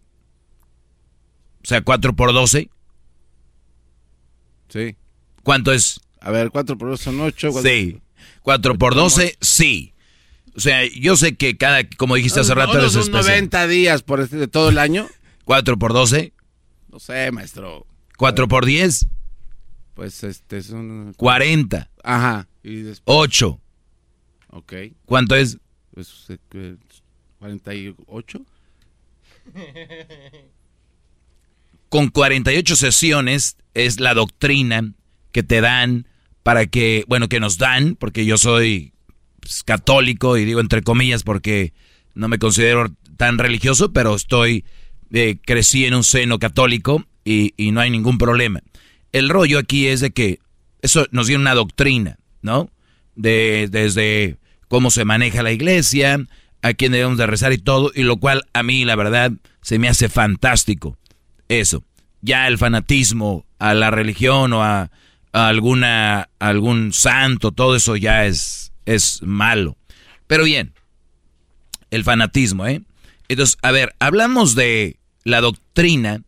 O sea, cuatro por doce. Sí. ¿Cuánto es? A ver, cuatro por dos son ocho. cuatro- Sí. Cuatro por doce, sí. O sea, yo sé que cada, como dijiste hace rato, eres son especial. 90 días por este, de todo el año. Cuatro por doce, No sé, maestro. cuatro por diez, Pues este son. cuarenta, Ajá. Y después. ocho. Ok. ¿Cuánto es? Pues eh, eh, 48. con 48 sesiones es la doctrina que te dan para que, bueno, que nos dan, porque yo soy pues, católico y digo entre comillas porque no me considero tan religioso, pero estoy, eh, crecí en un seno católico y, no hay ningún problema. El rollo aquí es de que eso nos dio una doctrina, ¿no? De, desde cómo se maneja la iglesia, a quién debemos de rezar y todo, y lo cual a mí, la verdad, se me hace fantástico. Eso. Ya el fanatismo a la religión o a, alguna, algún santo, todo eso ya es, es malo. Pero bien, el fanatismo, ¿eh? Entonces, a ver, hablamos de la doctrina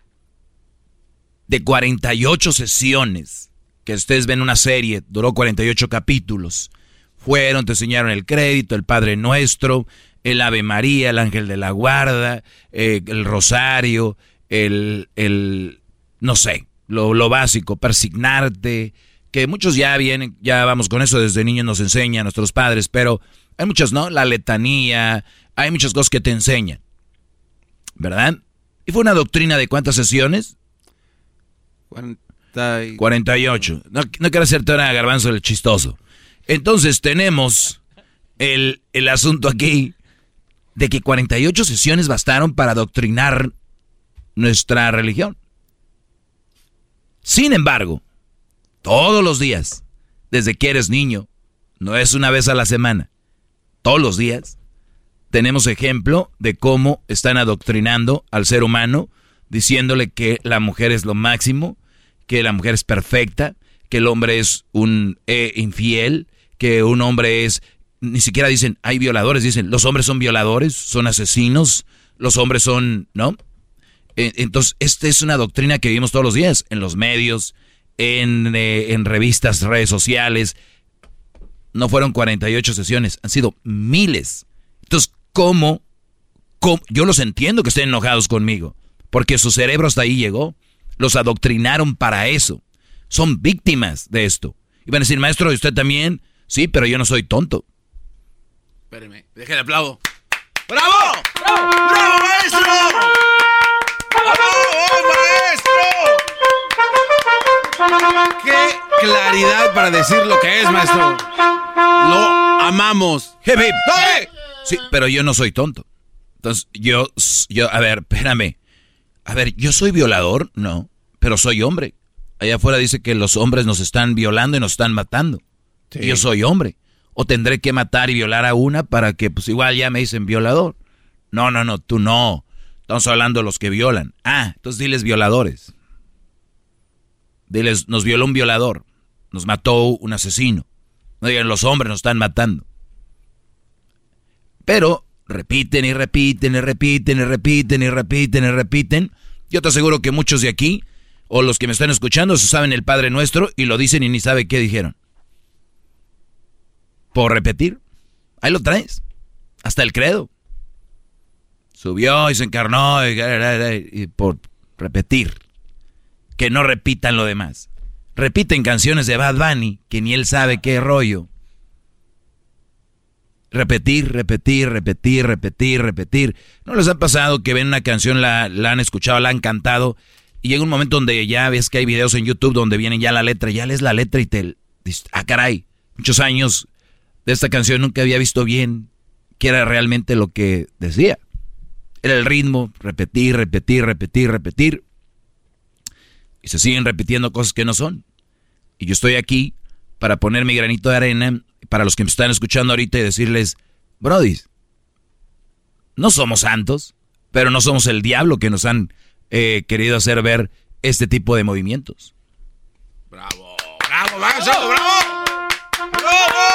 de 48 sesiones, que ustedes ven una serie, duró 48 capítulos. Fueron, te enseñaron el crédito, el Padre Nuestro, el Ave María, el Ángel de la Guarda, eh, el Rosario, el, el no sé, lo, lo, básico, persignarte, que muchos ya vienen, ya vamos con eso, desde niños nos enseñan nuestros padres, pero hay muchas, ¿no? La letanía, hay muchas cosas que te enseñan, ¿verdad? ¿Y fue una doctrina de cuántas sesiones? 48. No, no quiero hacerte ahora garbanzo el chistoso. Entonces tenemos el, el asunto aquí de que 48 sesiones bastaron para adoctrinar nuestra religión. Sin embargo, todos los días, desde que eres niño, no es una vez a la semana, todos los días, tenemos ejemplo de cómo están adoctrinando al ser humano, diciéndole que la mujer es lo máximo, que la mujer es perfecta, que el hombre es un eh, infiel, que un hombre es ni siquiera dicen, hay violadores, dicen, los hombres son violadores, son asesinos, los hombres son, ¿no? E, entonces, esta es una doctrina que vivimos todos los días, en los medios, en, eh, en revistas, redes sociales. No fueron 48 sesiones, han sido miles. Entonces, ¿cómo? ¿cómo? Yo los entiendo que estén enojados conmigo, porque su cerebro hasta ahí llegó. Los adoctrinaron para eso. Son víctimas de esto. Y van a decir, maestro, ¿y usted también? Sí, pero yo no soy tonto. Espéreme, aplauso. ¡Bravo! ¡Bravo! ¡Bravo, maestro! ¡Bravo, maestro! ¡Qué claridad para decir lo que es, maestro! Lo amamos. Sí, pero yo no soy tonto. Entonces, yo, yo, a ver, espérame. A ver, ¿yo soy violador? No, pero soy hombre. Allá afuera dice que los hombres nos están violando y nos están matando. Yo soy hombre o tendré que matar y violar a una para que pues igual ya me dicen violador. No, no, no, tú no. Estamos hablando de los que violan. Ah, entonces diles violadores. Diles, nos violó un violador. Nos mató un asesino. No digan, los hombres nos están matando. Pero repiten y repiten y repiten y repiten y repiten y repiten. Yo te aseguro que muchos de aquí, o los que me están escuchando, saben el Padre Nuestro y lo dicen y ni sabe qué dijeron por repetir. Ahí lo traes. Hasta el credo. Subió y se encarnó y, por repetir. Que no repitan lo demás. Repiten canciones de Bad Bunny que ni él sabe qué rollo. Repetir, repetir, repetir, repetir, repetir. ¿No les ha pasado que ven una canción, la, la han escuchado, la han cantado y llega un momento donde ya ves que hay videos en YouTube donde viene ya la letra, ya lees la letra y te dices, ah caray, muchos años de esta canción nunca había visto bien qué era realmente lo que decía. Era el ritmo, repetir, repetir, repetir, repetir. Y se siguen repitiendo cosas que no son. Y yo estoy aquí para poner mi granito de arena para los que me están escuchando ahorita y decirles, Brody, no somos santos, pero no somos el diablo que nos han eh, querido hacer ver este tipo de movimientos. Bravo, bravo, bravo, bravo. ¡Bravo!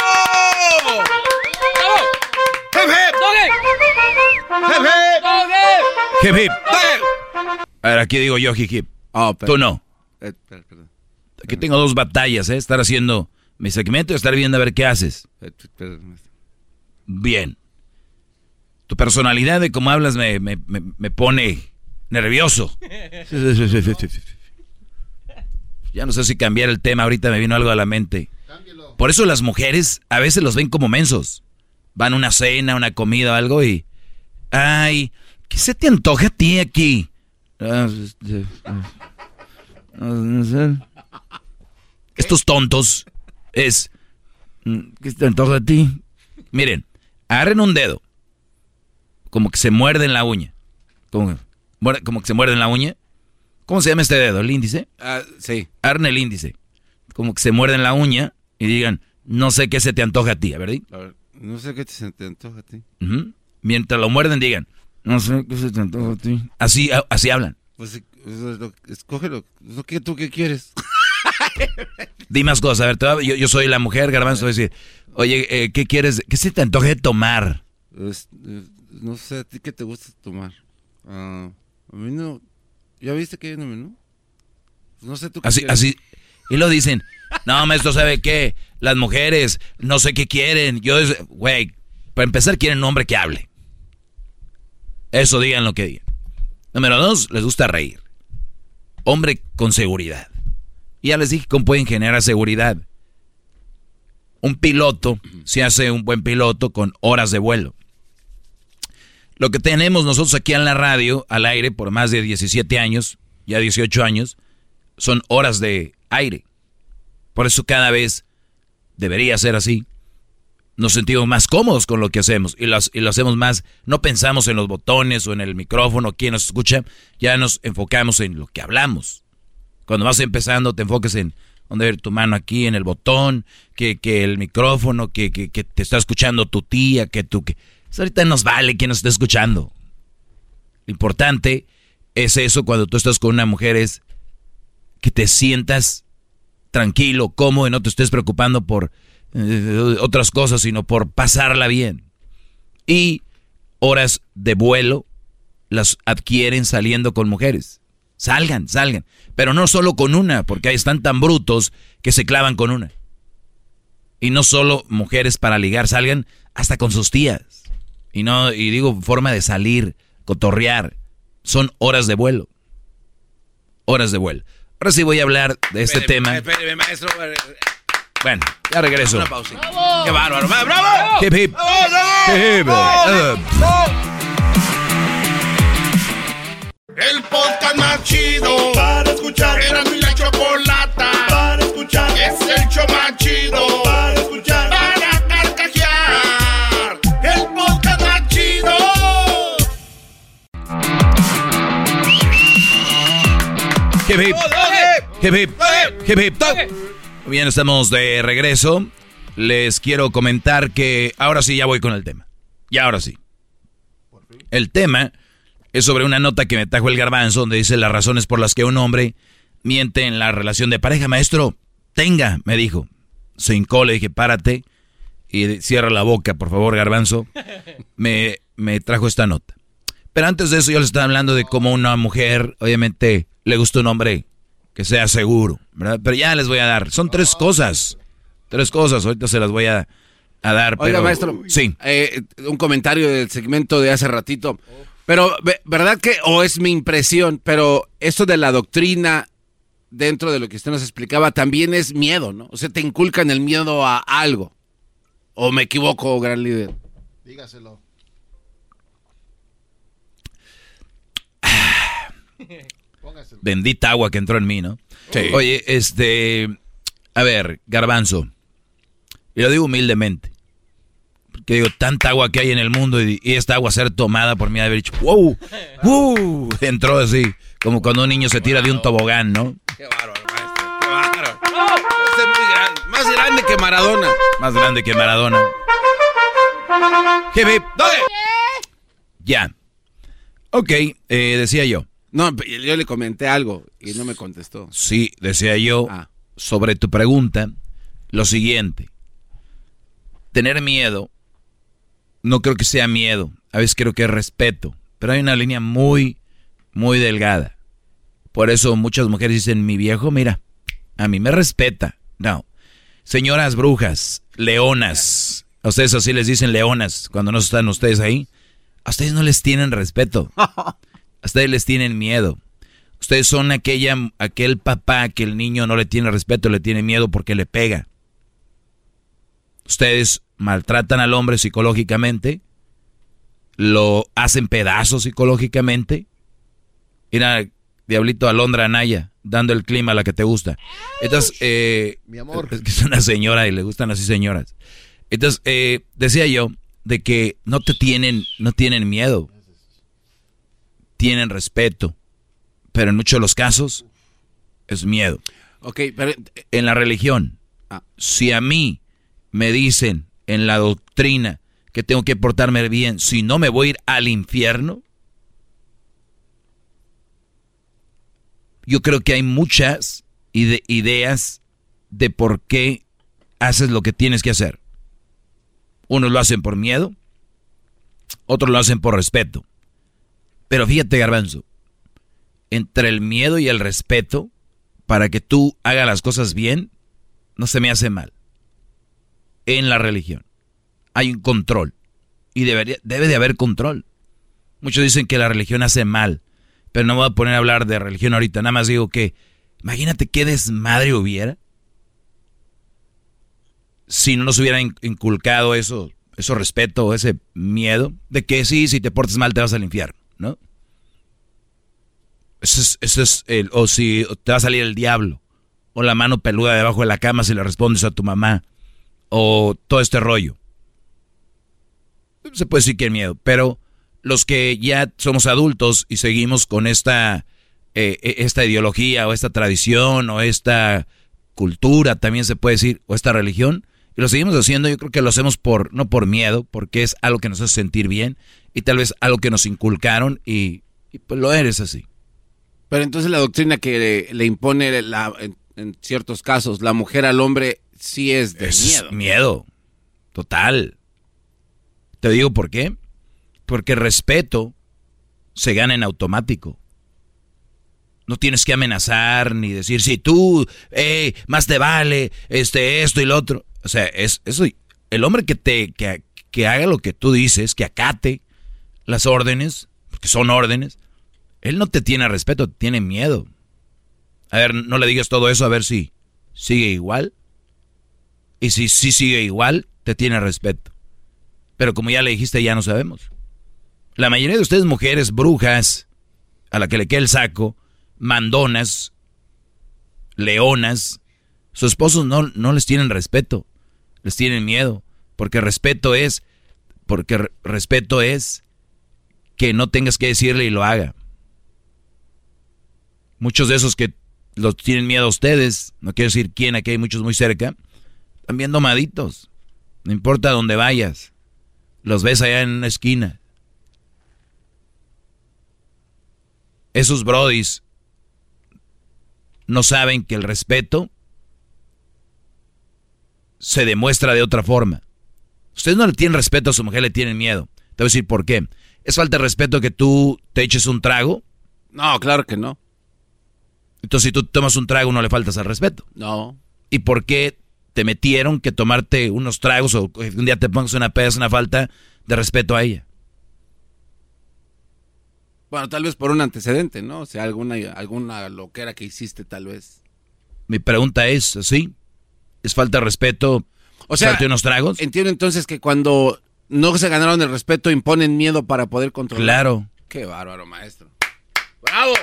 Hip hip. A ver, aquí digo yo hip hip. Oh, Tú no. Eh, aquí tengo dos batallas, ¿eh? Estar haciendo mi segmento y estar viendo a ver qué haces. Eh, Bien. Tu personalidad de cómo hablas me, me, me, pone nervioso. Ya no sé si cambiar el tema, ahorita me vino algo a la mente. Por eso las mujeres a veces los ven como mensos. Van a una cena, una comida o algo y... Ay, ¿qué se te antoja a ti aquí? Ah, este, no sé. Estos tontos es... mm, ¿Qué te antoja a ti? Miren, agarren un dedo. Como que se muerden la uña. Como que, muerde- como que se muerden la uña. ¿Cómo se llama este dedo? ¿El índice? Ah, sí. Agarren el índice. Como que se muerden la uña y digan, no sé qué se te antoja a ti. A ver, di. A ver, no sé qué se te antoja a ti. Mientras lo muerden, digan, no sé qué se te antoja a ti. Así, así hablan. Pues escógelo. Lo que tú qué quieres. Di más cosas. A ver, yo, yo soy la mujer, garbanzo, voy a decir, oye, eh, ¿qué quieres? ¿Qué se te antoja de tomar? Es- eh, no sé, ¿a ti qué te gusta tomar? Ah, a mí no... ¿Ya viste que hay el menú? No sé tú qué Así, quieres. así. Y lo dicen, no, maestro, ¿sabe qué? Las mujeres no sé qué quieren. Yo, güey, para empezar quieren un hombre que hable. Eso digan lo que digan. Número dos, les gusta reír. Hombre con seguridad. Ya les dije cómo pueden generar seguridad. Un piloto se hace un buen piloto con horas de vuelo. Lo que tenemos nosotros aquí en la radio, al aire, por más de 17 años, ya 18 años, son horas de aire. Por eso cada vez debería ser así. Nos sentimos más cómodos con lo que hacemos y, las- y lo hacemos más, no pensamos en los botones o en el micrófono, quién nos escucha, ya nos enfocamos en lo que hablamos. Cuando vas empezando te enfoques en dónde ver tu mano aquí, en el botón, que, que el micrófono, que, que, que te está escuchando tu tía, que tú... Que... Eso ahorita nos vale quien nos está escuchando. Lo importante es eso cuando tú estás con una mujer, es que te sientas tranquilo, cómodo y no te estés preocupando por eh, otras cosas, sino por pasarla bien. Y horas de vuelo las adquieren saliendo con mujeres. Salgan, salgan. Pero no solo con una, porque ahí están tan brutos que se clavan con una. Y no solo mujeres para ligar, salgan hasta con sus tías. Y no, y digo, forma de salir, cotorrear. Son horas de vuelo. Horas de vuelo. Ahora sí voy a hablar de este Espéreme, tema. espéreme, maestro. Bueno, ya regreso. Una pausita. ¡Qué bárbaro! ¡Bravo! ¡Bravo! Hip, hip. Hip, hip. El podcast más chido para escuchar. Era mi la chocolata para escuchar. Es el show más chido para escuchar. Para carcajear. El podcast más chido. Hip, hip. Hip, hip. Hip, hip. Bien, estamos de regreso. Les quiero comentar que ahora sí ya voy con el tema. Y ahora sí. El tema es sobre una nota que me trajo el garbanzo donde dice las razones por las que un hombre miente en la relación de pareja. Maestro, tenga, me dijo. Se hincó, le dije, párate y cierra la boca, por favor, garbanzo. Me, me trajo esta nota. Pero antes de eso yo les estaba hablando de cómo una mujer, obviamente, le gusta un hombre que sea seguro, ¿verdad? Pero ya les voy a dar. Son tres cosas. Tres cosas, ahorita se las voy a, a dar. Oiga, pero- maestro. Sí. eh, un comentario del segmento de hace ratito. Pero, ve- ¿verdad que, o es mi impresión, pero esto de la doctrina dentro de lo que usted nos explicaba también es miedo, ¿no? O sea, te inculcan el miedo a algo. ¿O me equivoco, gran líder? Dígaselo. Bendita agua que entró en mí, ¿no? Sí. Oye, este. A ver, Garbanzo. Y lo digo humildemente. Porque digo, tanta agua que hay en el mundo y, y esta agua ser tomada por mí, haber dicho, wow, wow, entró así, como cuando un niño se tira de un tobogán, ¿no? Qué bárbaro, maestro. Qué bárbaro. Este es muy grande. Más grande que Maradona. Más grande que Maradona. Hip, hip. Ya. Ok, eh, decía yo. No, yo le comenté algo y no me contestó. Sí, decía yo Ah. sobre tu pregunta lo siguiente. Tener miedo, no creo que sea miedo, a veces creo que es respeto, pero hay una línea muy, muy delgada. Por eso muchas mujeres dicen, mi viejo, mira, a mí me respeta. No. Señoras brujas, leonas, a ustedes así les dicen leonas cuando no están ustedes ahí, a ustedes no les tienen respeto. Ustedes les tienen miedo. Ustedes son aquella, aquel papá que el niño no le tiene respeto, le tiene miedo porque le pega. Ustedes maltratan al hombre psicológicamente, lo hacen pedazos psicológicamente Era Diablito Alondra Anaya, dando el clima a la que te gusta. Entonces, eh, Mi amor. Es que es una señora y le gustan así señoras. Entonces, eh, decía yo de que no te tienen, no tienen miedo. Tienen respeto. Pero en muchos de los casos es miedo. Ok, pero... En la religión, si a mí me dicen en la doctrina que tengo que portarme bien, si no me voy a ir al infierno, yo creo que hay muchas ide- ideas de por qué haces lo que tienes que hacer. Unos lo hacen por miedo, otros lo hacen por respeto. Pero fíjate, garbanzo, entre el miedo y el respeto, para que tú hagas las cosas bien, no se me hace mal. En la religión hay un control y debería, debe de haber control. Muchos dicen que la religión hace mal, pero no voy a poner a hablar de religión ahorita, nada más digo que imagínate qué desmadre hubiera si no nos hubieran in- inculcado eso, eso respeto, ese miedo de que sí, si te portas mal te vas al infierno, ¿no? Eso es, eso es el, o si te va a salir el diablo, o la mano peluda debajo de la cama si le respondes a tu mamá, o todo este rollo. Se puede decir que hay miedo, pero los que ya somos adultos y seguimos con esta, eh, eh, esta ideología, o esta tradición, o esta cultura, también se puede decir, o esta religión, y lo seguimos haciendo, yo creo que lo hacemos por, no por miedo, porque es algo que nos hace sentir bien, y tal vez algo que nos inculcaron, y, y pues lo eres así. Pero entonces la doctrina que le, le impone la, en, en ciertos casos la mujer al hombre sí es de Es miedo. miedo. Total. Te digo por qué. Porque respeto se gana en automático. No tienes que amenazar ni decir, si tú, eh, más te vale, este, esto y lo otro. O sea, es eso. El hombre que te, que, que haga lo que tú dices, que acate las órdenes, porque son órdenes, él no te tiene respeto, te tiene miedo. A ver, no le digas todo eso a ver si sigue igual. Y si sí sigue igual, te tiene respeto. Pero como ya le dijiste, ya no sabemos. La mayoría de ustedes mujeres brujas, a la que le queda el saco, mandonas, leonas, sus esposos no, no les tienen respeto, les tienen miedo. Porque respeto es, porque re- respeto es que no tengas que decirle y lo haga. Muchos de esos que los tienen miedo a ustedes, no quiero decir quién, aquí hay muchos muy cerca, también domaditos. No importa dónde vayas. Los ves allá en una esquina. Esos brodis no saben que el respeto se demuestra de otra forma. Ustedes no le tienen respeto a su mujer, le tienen miedo. Te voy a decir por qué. ¿Es falta de respeto que tú te eches un trago? No, claro que no. Entonces, si tú tomas un trago, no le faltas al respeto. No. ¿Y por qué te metieron que tomarte unos tragos o que un día te pongas una peda es una falta de respeto a ella? Bueno, tal vez por un antecedente, ¿no? O sea, alguna, alguna loquera que hiciste, tal vez. Mi pregunta es, ¿sí? ¿Es falta de respeto O sea, unos tragos? Entiendo entonces que cuando no se ganaron el respeto, imponen miedo para poder controlar. Claro. Qué bárbaro, maestro. ¡Bravo!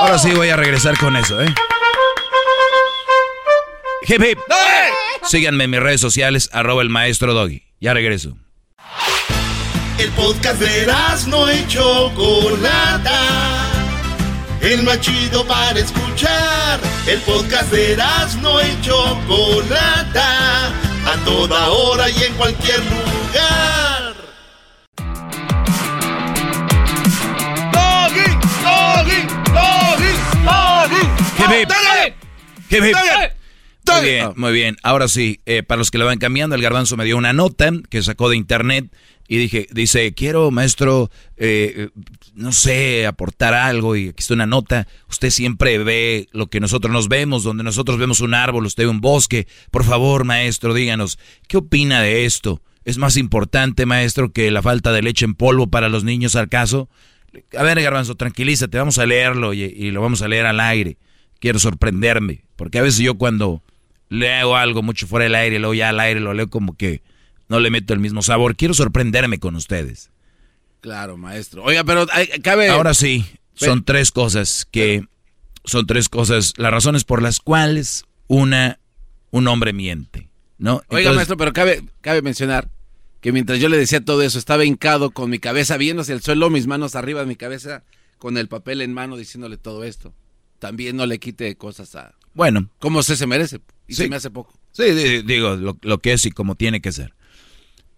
Ahora sí voy a regresar con eso, ¿eh? Hip, hip. Síganme en mis redes sociales, arroba el maestro Doggy. Ya regreso. El podcast de no y Chocolata. El más chido para escuchar. El podcast de no y Chocolata. A toda hora y en cualquier lugar. Doggy, doggy, doggy, doggy. Hip, hip. Muy bien, muy bien. Ahora sí, eh, para los que le van cambiando, el garbanzo me dio una nota que sacó de internet y dije, dice, quiero, maestro, eh, no sé, aportar algo y aquí está una nota. Usted siempre ve lo que nosotros nos vemos, donde nosotros vemos un árbol, usted ve un bosque. Por favor, maestro, díganos, ¿qué opina de esto? ¿Es más importante, maestro, que la falta de leche en polvo para los niños al caso? A ver, garbanzo, tranquilízate, vamos a leerlo y, y lo vamos a leer al aire. Quiero sorprenderme, porque a veces yo cuando leo algo mucho fuera del aire, luego ya al aire lo leo como que no le meto el mismo sabor. Quiero sorprenderme con ustedes. Claro, maestro. Oiga, pero cabe... Ahora sí, son tres cosas que... Son tres cosas, las razones por las cuales una, un hombre miente, ¿no? Oiga, maestro, pero cabe, cabe mencionar que mientras yo le decía todo eso, estaba hincado con mi cabeza viendo hacia el suelo, mis manos arriba de mi cabeza, con el papel en mano diciéndole todo esto. También no le quite cosas a... Bueno. Como se, se merece. Y se me hace poco. Sí, digo, lo, que es y como tiene que ser.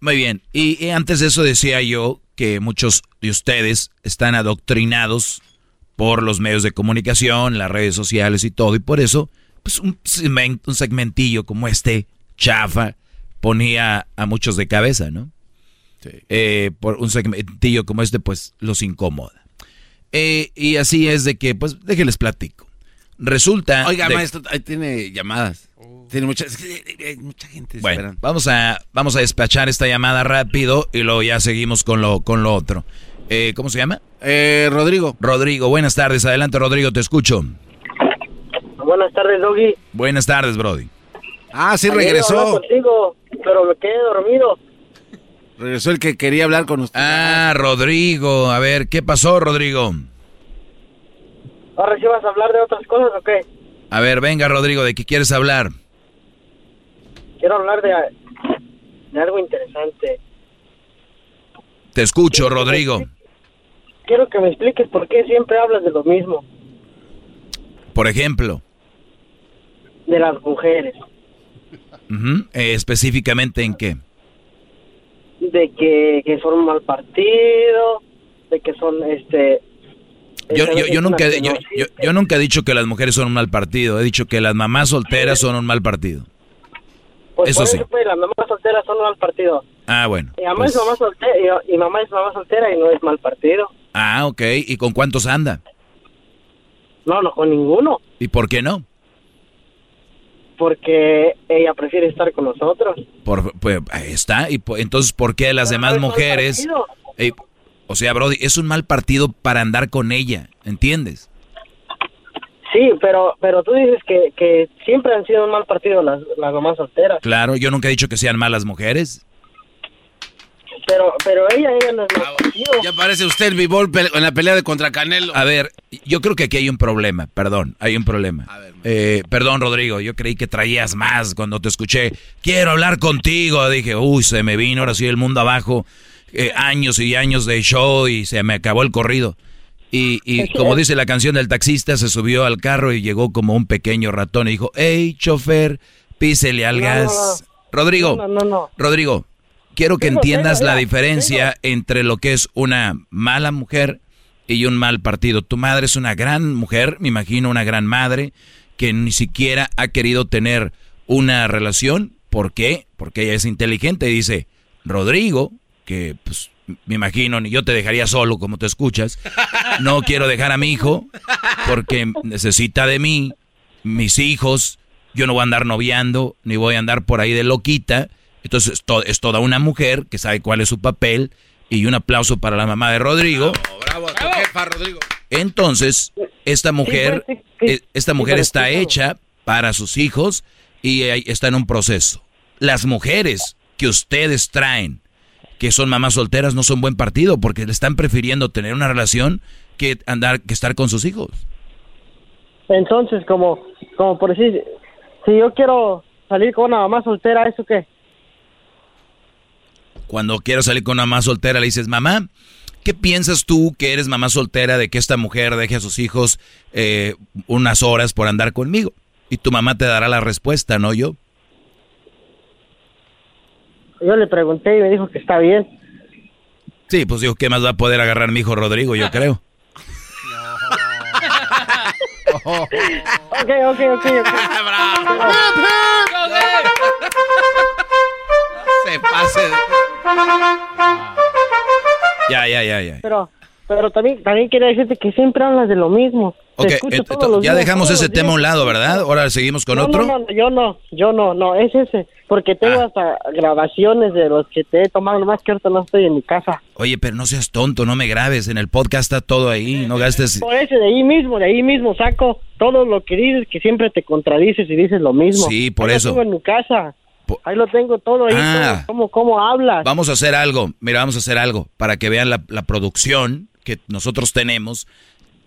Muy bien. Y, antes de eso decía yo que muchos de ustedes están adoctrinados por los medios de comunicación, las redes sociales y todo. Y por eso, pues un, un segmentillo como este, chafa, ponía a muchos de cabeza, ¿no? Sí. Eh, por un segmentillo como este, pues los incomoda. Eh, y así es de que, pues, déjenles platico. Resulta. Oiga, maestro, ahí tiene llamadas. Tiene mucha, mucha gente. Bueno, vamos a, vamos a despachar esta llamada rápido y luego ya seguimos con lo, con lo otro. Eh, ¿Cómo se llama? Eh, Rodrigo. Rodrigo, buenas tardes. Adelante, Rodrigo, te escucho. Buenas tardes, Doggy. Buenas tardes, Brody. Ah, sí, regresó. contigo, pero me quedé dormido. Regresó el que quería hablar con usted. Ah, Rodrigo. A ver, ¿qué pasó, Rodrigo? Ahora sí vas a hablar de otras cosas o qué? A ver, venga, Rodrigo, ¿de qué quieres hablar? Quiero hablar de, de algo interesante. Te escucho, Rodrigo. quiero que me expliques por qué siempre hablas de lo mismo. Por ejemplo. De las mujeres. Eh, específicamente en qué? De que, que son un mal partido, de que son este yo, yo, nunca, yo, yo, nunca he dicho que las mujeres son un mal partido, he dicho que las mamás solteras son un mal partido. Pues eso sí. Pues, las mamás solteras son mal partido. Ah, bueno. Y mamá, es pues. mamá soltera, y, mamá es mamá soltera y no es mal partido. Ah, ok. ¿Y con cuántos anda? No, no, con ninguno. ¿Y por qué no? Porque ella prefiere estar con nosotros. Por, pues ahí está. Y entonces, ¿por qué las demás mujeres... O sea, Brody, es un mal partido para andar con ella, ¿entiendes? Sí, pero pero tú dices que, que siempre han sido un mal partido las, las mamás solteras. Claro, yo nunca he dicho que sean malas mujeres. Pero, pero ella, ella no es mal partido. Ya parece usted el bibol en la pelea de contra Canelo. A ver, yo creo que aquí hay un problema, perdón, hay un problema. eh, perdón, Rodrigo, yo creí que traías más cuando te escuché. Quiero hablar contigo. Dije, uy, se me vino ahora sí el mundo abajo. Eh, años y años de show y se me acabó el corrido. Y, y como dice la canción del taxista, se subió al carro y llegó como un pequeño ratón y dijo, hey, chofer, písele al gas. Rodrigo, Rodrigo, quiero que entiendas la diferencia entre lo que es una mala mujer y un mal partido. Tu madre es una gran mujer, me imagino una gran madre, que ni siquiera ha querido tener una relación. ¿Por qué? Porque ella es inteligente y dice, Rodrigo, que pues me imagino, ni yo te dejaría solo como te escuchas. No quiero dejar a mi hijo porque necesita de mí, mis hijos. Yo no voy a andar noviando, ni voy a andar por ahí de loquita. Entonces es, toda una mujer que sabe cuál es su papel. Y un aplauso para la mamá de Rodrigo. Bravo, bravo, Rodrigo. Entonces, esta mujer, eh, esta mujer está hecha para sus hijos y está en un proceso. Las mujeres que ustedes traen que son mamás solteras no son buen partido porque le están prefiriendo tener una relación que andar que estar con sus hijos. Entonces, como como por decir, si yo quiero salir con una mamá soltera, ¿eso qué? Cuando quiero salir con una mamá soltera le dices, "Mamá, ¿qué piensas tú que eres mamá soltera de que esta mujer deje a sus hijos eh, unas horas por andar conmigo?" Y tu mamá te dará la respuesta, no yo. Yo le pregunté y me dijo que está bien. Sí, pues digo, ¿qué más va a poder agarrar mi hijo Rodrigo? Yo creo. ok, ok, ok, ok. Se pase. Ya, ya, ya, ya. Pero, pero también, también quería decirte que siempre hablas de lo mismo. Ok, ya dejamos ese tema a un lado, ¿verdad? Ahora seguimos con otro. No, no, yo no, yo no, no, es ese. Porque tengo ah. hasta grabaciones de los que te he tomado, nomás que ahorita no estoy en mi casa. Oye, pero no seas tonto, no me grabes. En el podcast está todo ahí, no gastes. Por ese, de ahí mismo, de ahí mismo saco todo lo que dices, que siempre te contradices y dices lo mismo. Sí, por eso. en mi casa. Ahí lo tengo todo ahí, Ah. cómo, cómo hablas. Vamos a hacer algo, mira, vamos a hacer algo para que vean la, la producción que nosotros tenemos.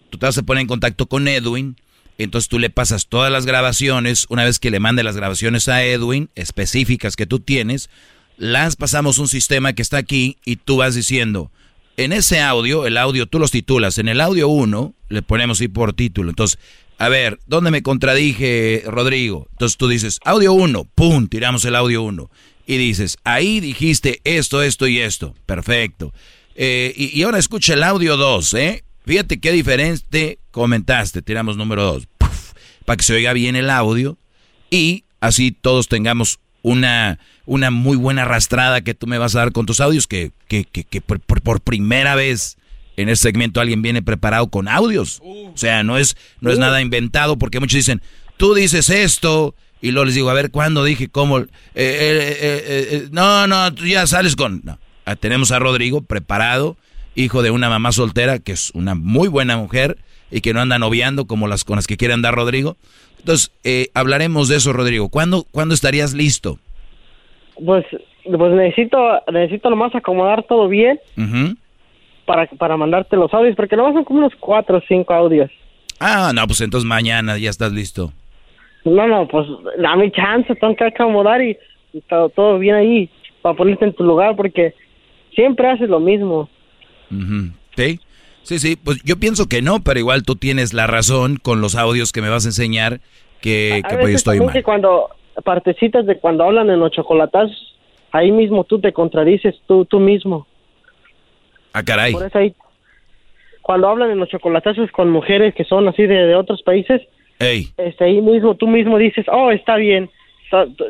Tú te vas a poner en contacto con Edwin, entonces tú le pasas todas las grabaciones, una vez que le mande las grabaciones a Edwin, específicas que tú tienes, las pasamos un sistema que está aquí y tú vas diciendo, en ese audio, el audio tú los titulas, en el audio 1 le ponemos ahí por título, entonces, a ver, ¿dónde me contradije, Rodrigo? Entonces tú dices, audio 1, pum, tiramos el audio 1 y dices, ahí dijiste esto, esto y esto, perfecto. Eh, y, y ahora escucha el audio 2, ¿eh? Fíjate qué diferente comentaste, tiramos número 2, para que se oiga bien el audio y así todos tengamos una, una muy buena arrastrada que tú me vas a dar con tus audios, que, que, que, que por, primera vez en este segmento alguien viene preparado con audios. O sea, no es, no es nada inventado porque muchos dicen, tú dices esto y luego les digo, a ver, ¿cuándo dije cómo? Eh, eh, eh, no, no, tú ya sales con... No. Ah, Tenemos a Rodrigo preparado, hijo de una mamá soltera, que es una muy buena mujer y que no anda noviando como las con las que quiere andar Rodrigo. Entonces, eh, hablaremos de eso, Rodrigo. ¿Cuándo, ¿Cuándo estarías listo? Pues, pues necesito, necesito nomás acomodar todo bien para, para mandarte los audios, porque nomás son como unos cuatro o cinco audios. Ah, no, pues entonces mañana ya estás listo. No, no, pues dame chance, tengo que acomodar y, y todo, todo bien ahí para ponerte en tu lugar, porque siempre haces lo mismo. ¿Sí? Sí, sí, pues yo pienso que no, pero igual tú tienes la razón con los audios que me vas a enseñar que, A que pues yo estoy mal. que cuando partecitas de cuando hablan en los chocolatazos, ahí mismo tú te contradices tú, tú mismo. Ah, caray. Por eso ahí, cuando hablan en los chocolatazos con mujeres que son así de, de otros países, Ey, este, ahí mismo tú mismo dices, oh, está bien,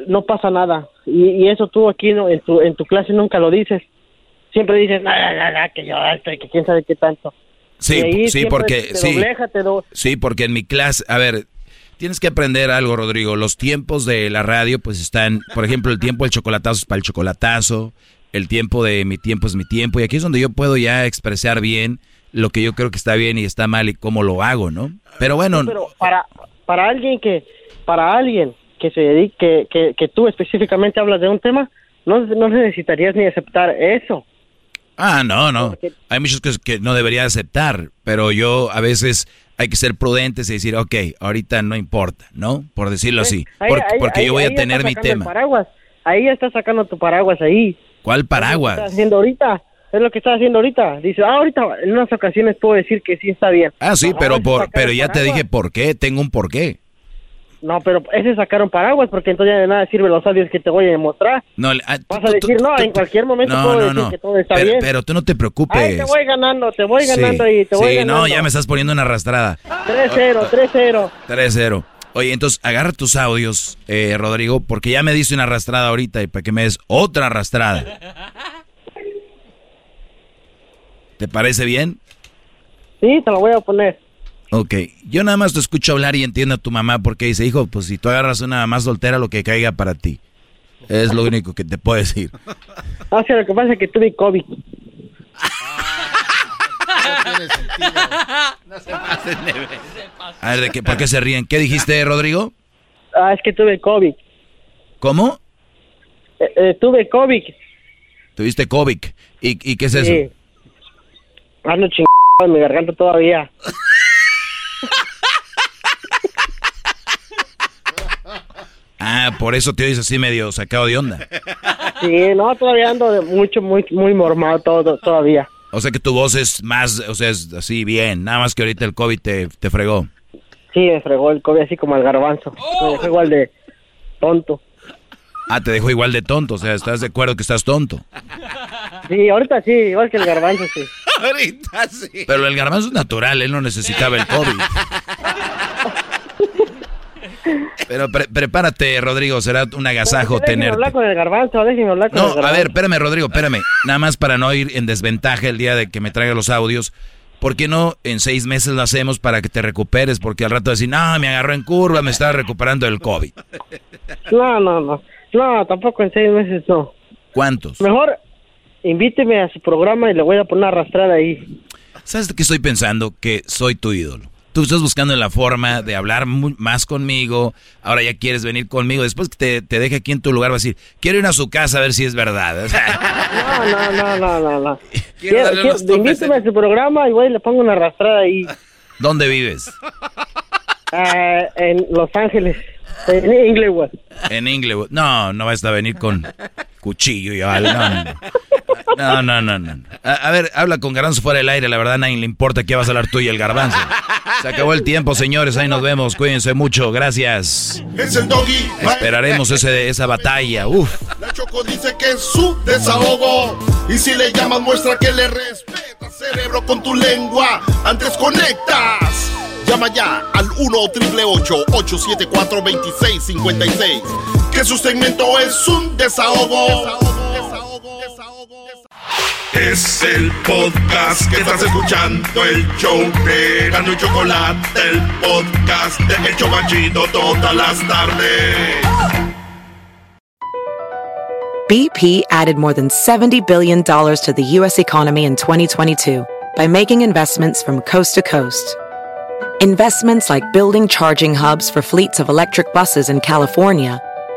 no pasa nada. Y, y eso tú aquí no, en, tu, en tu clase nunca lo dices. Siempre dices, no, no, que yo estoy, que quién sabe qué tanto. Sí, sí, porque- te sí. dobleja, te do- sí, porque en mi clase, a ver, tienes que aprender algo, Rodrigo. Los tiempos de la radio, pues están, por ejemplo, el tiempo del chocolatazo es para el chocolatazo, el tiempo de mi tiempo es mi tiempo, y aquí es donde yo puedo ya expresar bien lo que yo creo que está bien y está mal y cómo lo hago, ¿no? Pero bueno, Pero para, para alguien que, para alguien que se dedique, que, que tú específicamente hablas de un tema, no, no necesitarías ni aceptar eso. Ah, no, no. Hay muchos que, que no debería aceptar, pero yo a veces hay que ser prudentes y decir, ok, ahorita no importa, ¿no? Por decirlo así. Ahí- Porque, ahí- porque ahí- yo voy a tener mi tema. Paraguas. Ahí ya estás sacando tu paraguas ahí. ¿Cuál paraguas? estás haciendo ahorita. Es lo que estás haciendo ahorita. Dice, ah, ahorita en unas ocasiones puedo decir que sí está bien. Ah, sí, pero por, pero ya te dije por qué, tengo un por qué. No, pero ese sacaron paraguas porque entonces ya de nada sirve los audios que te voy a demostrar. No, le- ah, Vas a decir, no, en cualquier momento no, puedo no, decir no. que todo está Pero, bien. pero tú no te preocupes. Ay, te voy ganando, te voy Sí, ganando y te voy sí, ganando. no, ya me estás poniendo una arrastrada. 3-0, 3-0. 3-0. Oye, entonces agarra tus audios, eh, Rodrigo, porque ya me diste una arrastrada ahorita y para que me des otra arrastrada. ¿Te parece bien? Sí, te lo voy a poner. Ok, yo nada más te escucho hablar y entiendo a tu mamá porque dice, hijo, pues si tú agarras una mamá soltera, lo que caiga para ti. Es lo único que te puedo decir. Ah, sí, lo que pasa es que tuve COVID. No se pasen de ver. A ver, ¿de qué, ¿por qué se ríen? ¿Qué dijiste, Rodrigo? Ah, es que tuve COVID. ¿Cómo? Eh, eh, tuve COVID. Tuviste COVID. ¿Y, y qué es eso? Ando chingado en mi garganta todavía. Ah, por eso te oyes así medio sacado de onda. Sí, no, todavía ando de mucho, muy, muy mormado todo, todavía. O sea que tu voz es más, o sea, es así bien. Nada más que ahorita el COVID te, te fregó. Sí, me fregó el COVID así como el garbanzo. Me dejó igual de tonto. Ah, te dejó igual de tonto. O sea, ¿estás de acuerdo que estás tonto? Sí, ahorita sí, igual que el garbanzo, sí. Ahorita sí. Pero el garbanzo es natural, él no necesitaba el COVID. Pero pre- prepárate, Rodrigo, será un agasajo Déjeme tenerte. hablar con el garbanzo, déjeme hablar con el No, a ver, espérame, Rodrigo, espérame. Nada más para no ir en desventaja el día de que me traiga los audios. ¿Por qué no en seis meses lo hacemos para que te recuperes? Porque al rato decir, no, me agarró en curva, me estaba recuperando del COVID. No, no, no. No, tampoco en seis meses no. ¿Cuántos? Mejor invíteme a su programa y le voy a poner a arrastrar ahí. ¿Sabes qué estoy pensando? Que soy tu ídolo. Tú estás buscando la forma de hablar más conmigo. Ahora ya quieres venir conmigo. Después que te, te deje aquí en tu lugar, vas a decir, quiero ir a su casa a ver si es verdad. no, no, no, no, no. no. Quiero, invítame a su programa y voy le pongo una arrastrada ahí. ¿Dónde vives? Ah, en Los Ángeles. En Inglewood. En Inglewood. No, no vas a venir con cuchillo y algo. No, no, no, no. A, ver, habla con Garbanzo fuera del aire. La verdad, a nadie le importa qué vas a hablar tú y el Garbanzo. Se acabó el tiempo, señores. Ahí nos vemos. Cuídense mucho. Gracias. Es el doggy. Esperaremos ese, esa batalla. Uf. La Choco dice que es su desahogo. Y si le llamas, muestra que le respeta, cerebro, con tu lengua. Antes conectas. Llama ya al 1-888-874-2656. Que su segmento es un desahogo. desahogo, desahogo, Es el podcast que estás escuchando, el show de Gano y Chocolate, el podcast de El Chocachito todas las tardes. BP added more than $70 billion to the U.S. economy in 2022 by making investments from coast to coast. Investments like building charging hubs for fleets of electric buses in California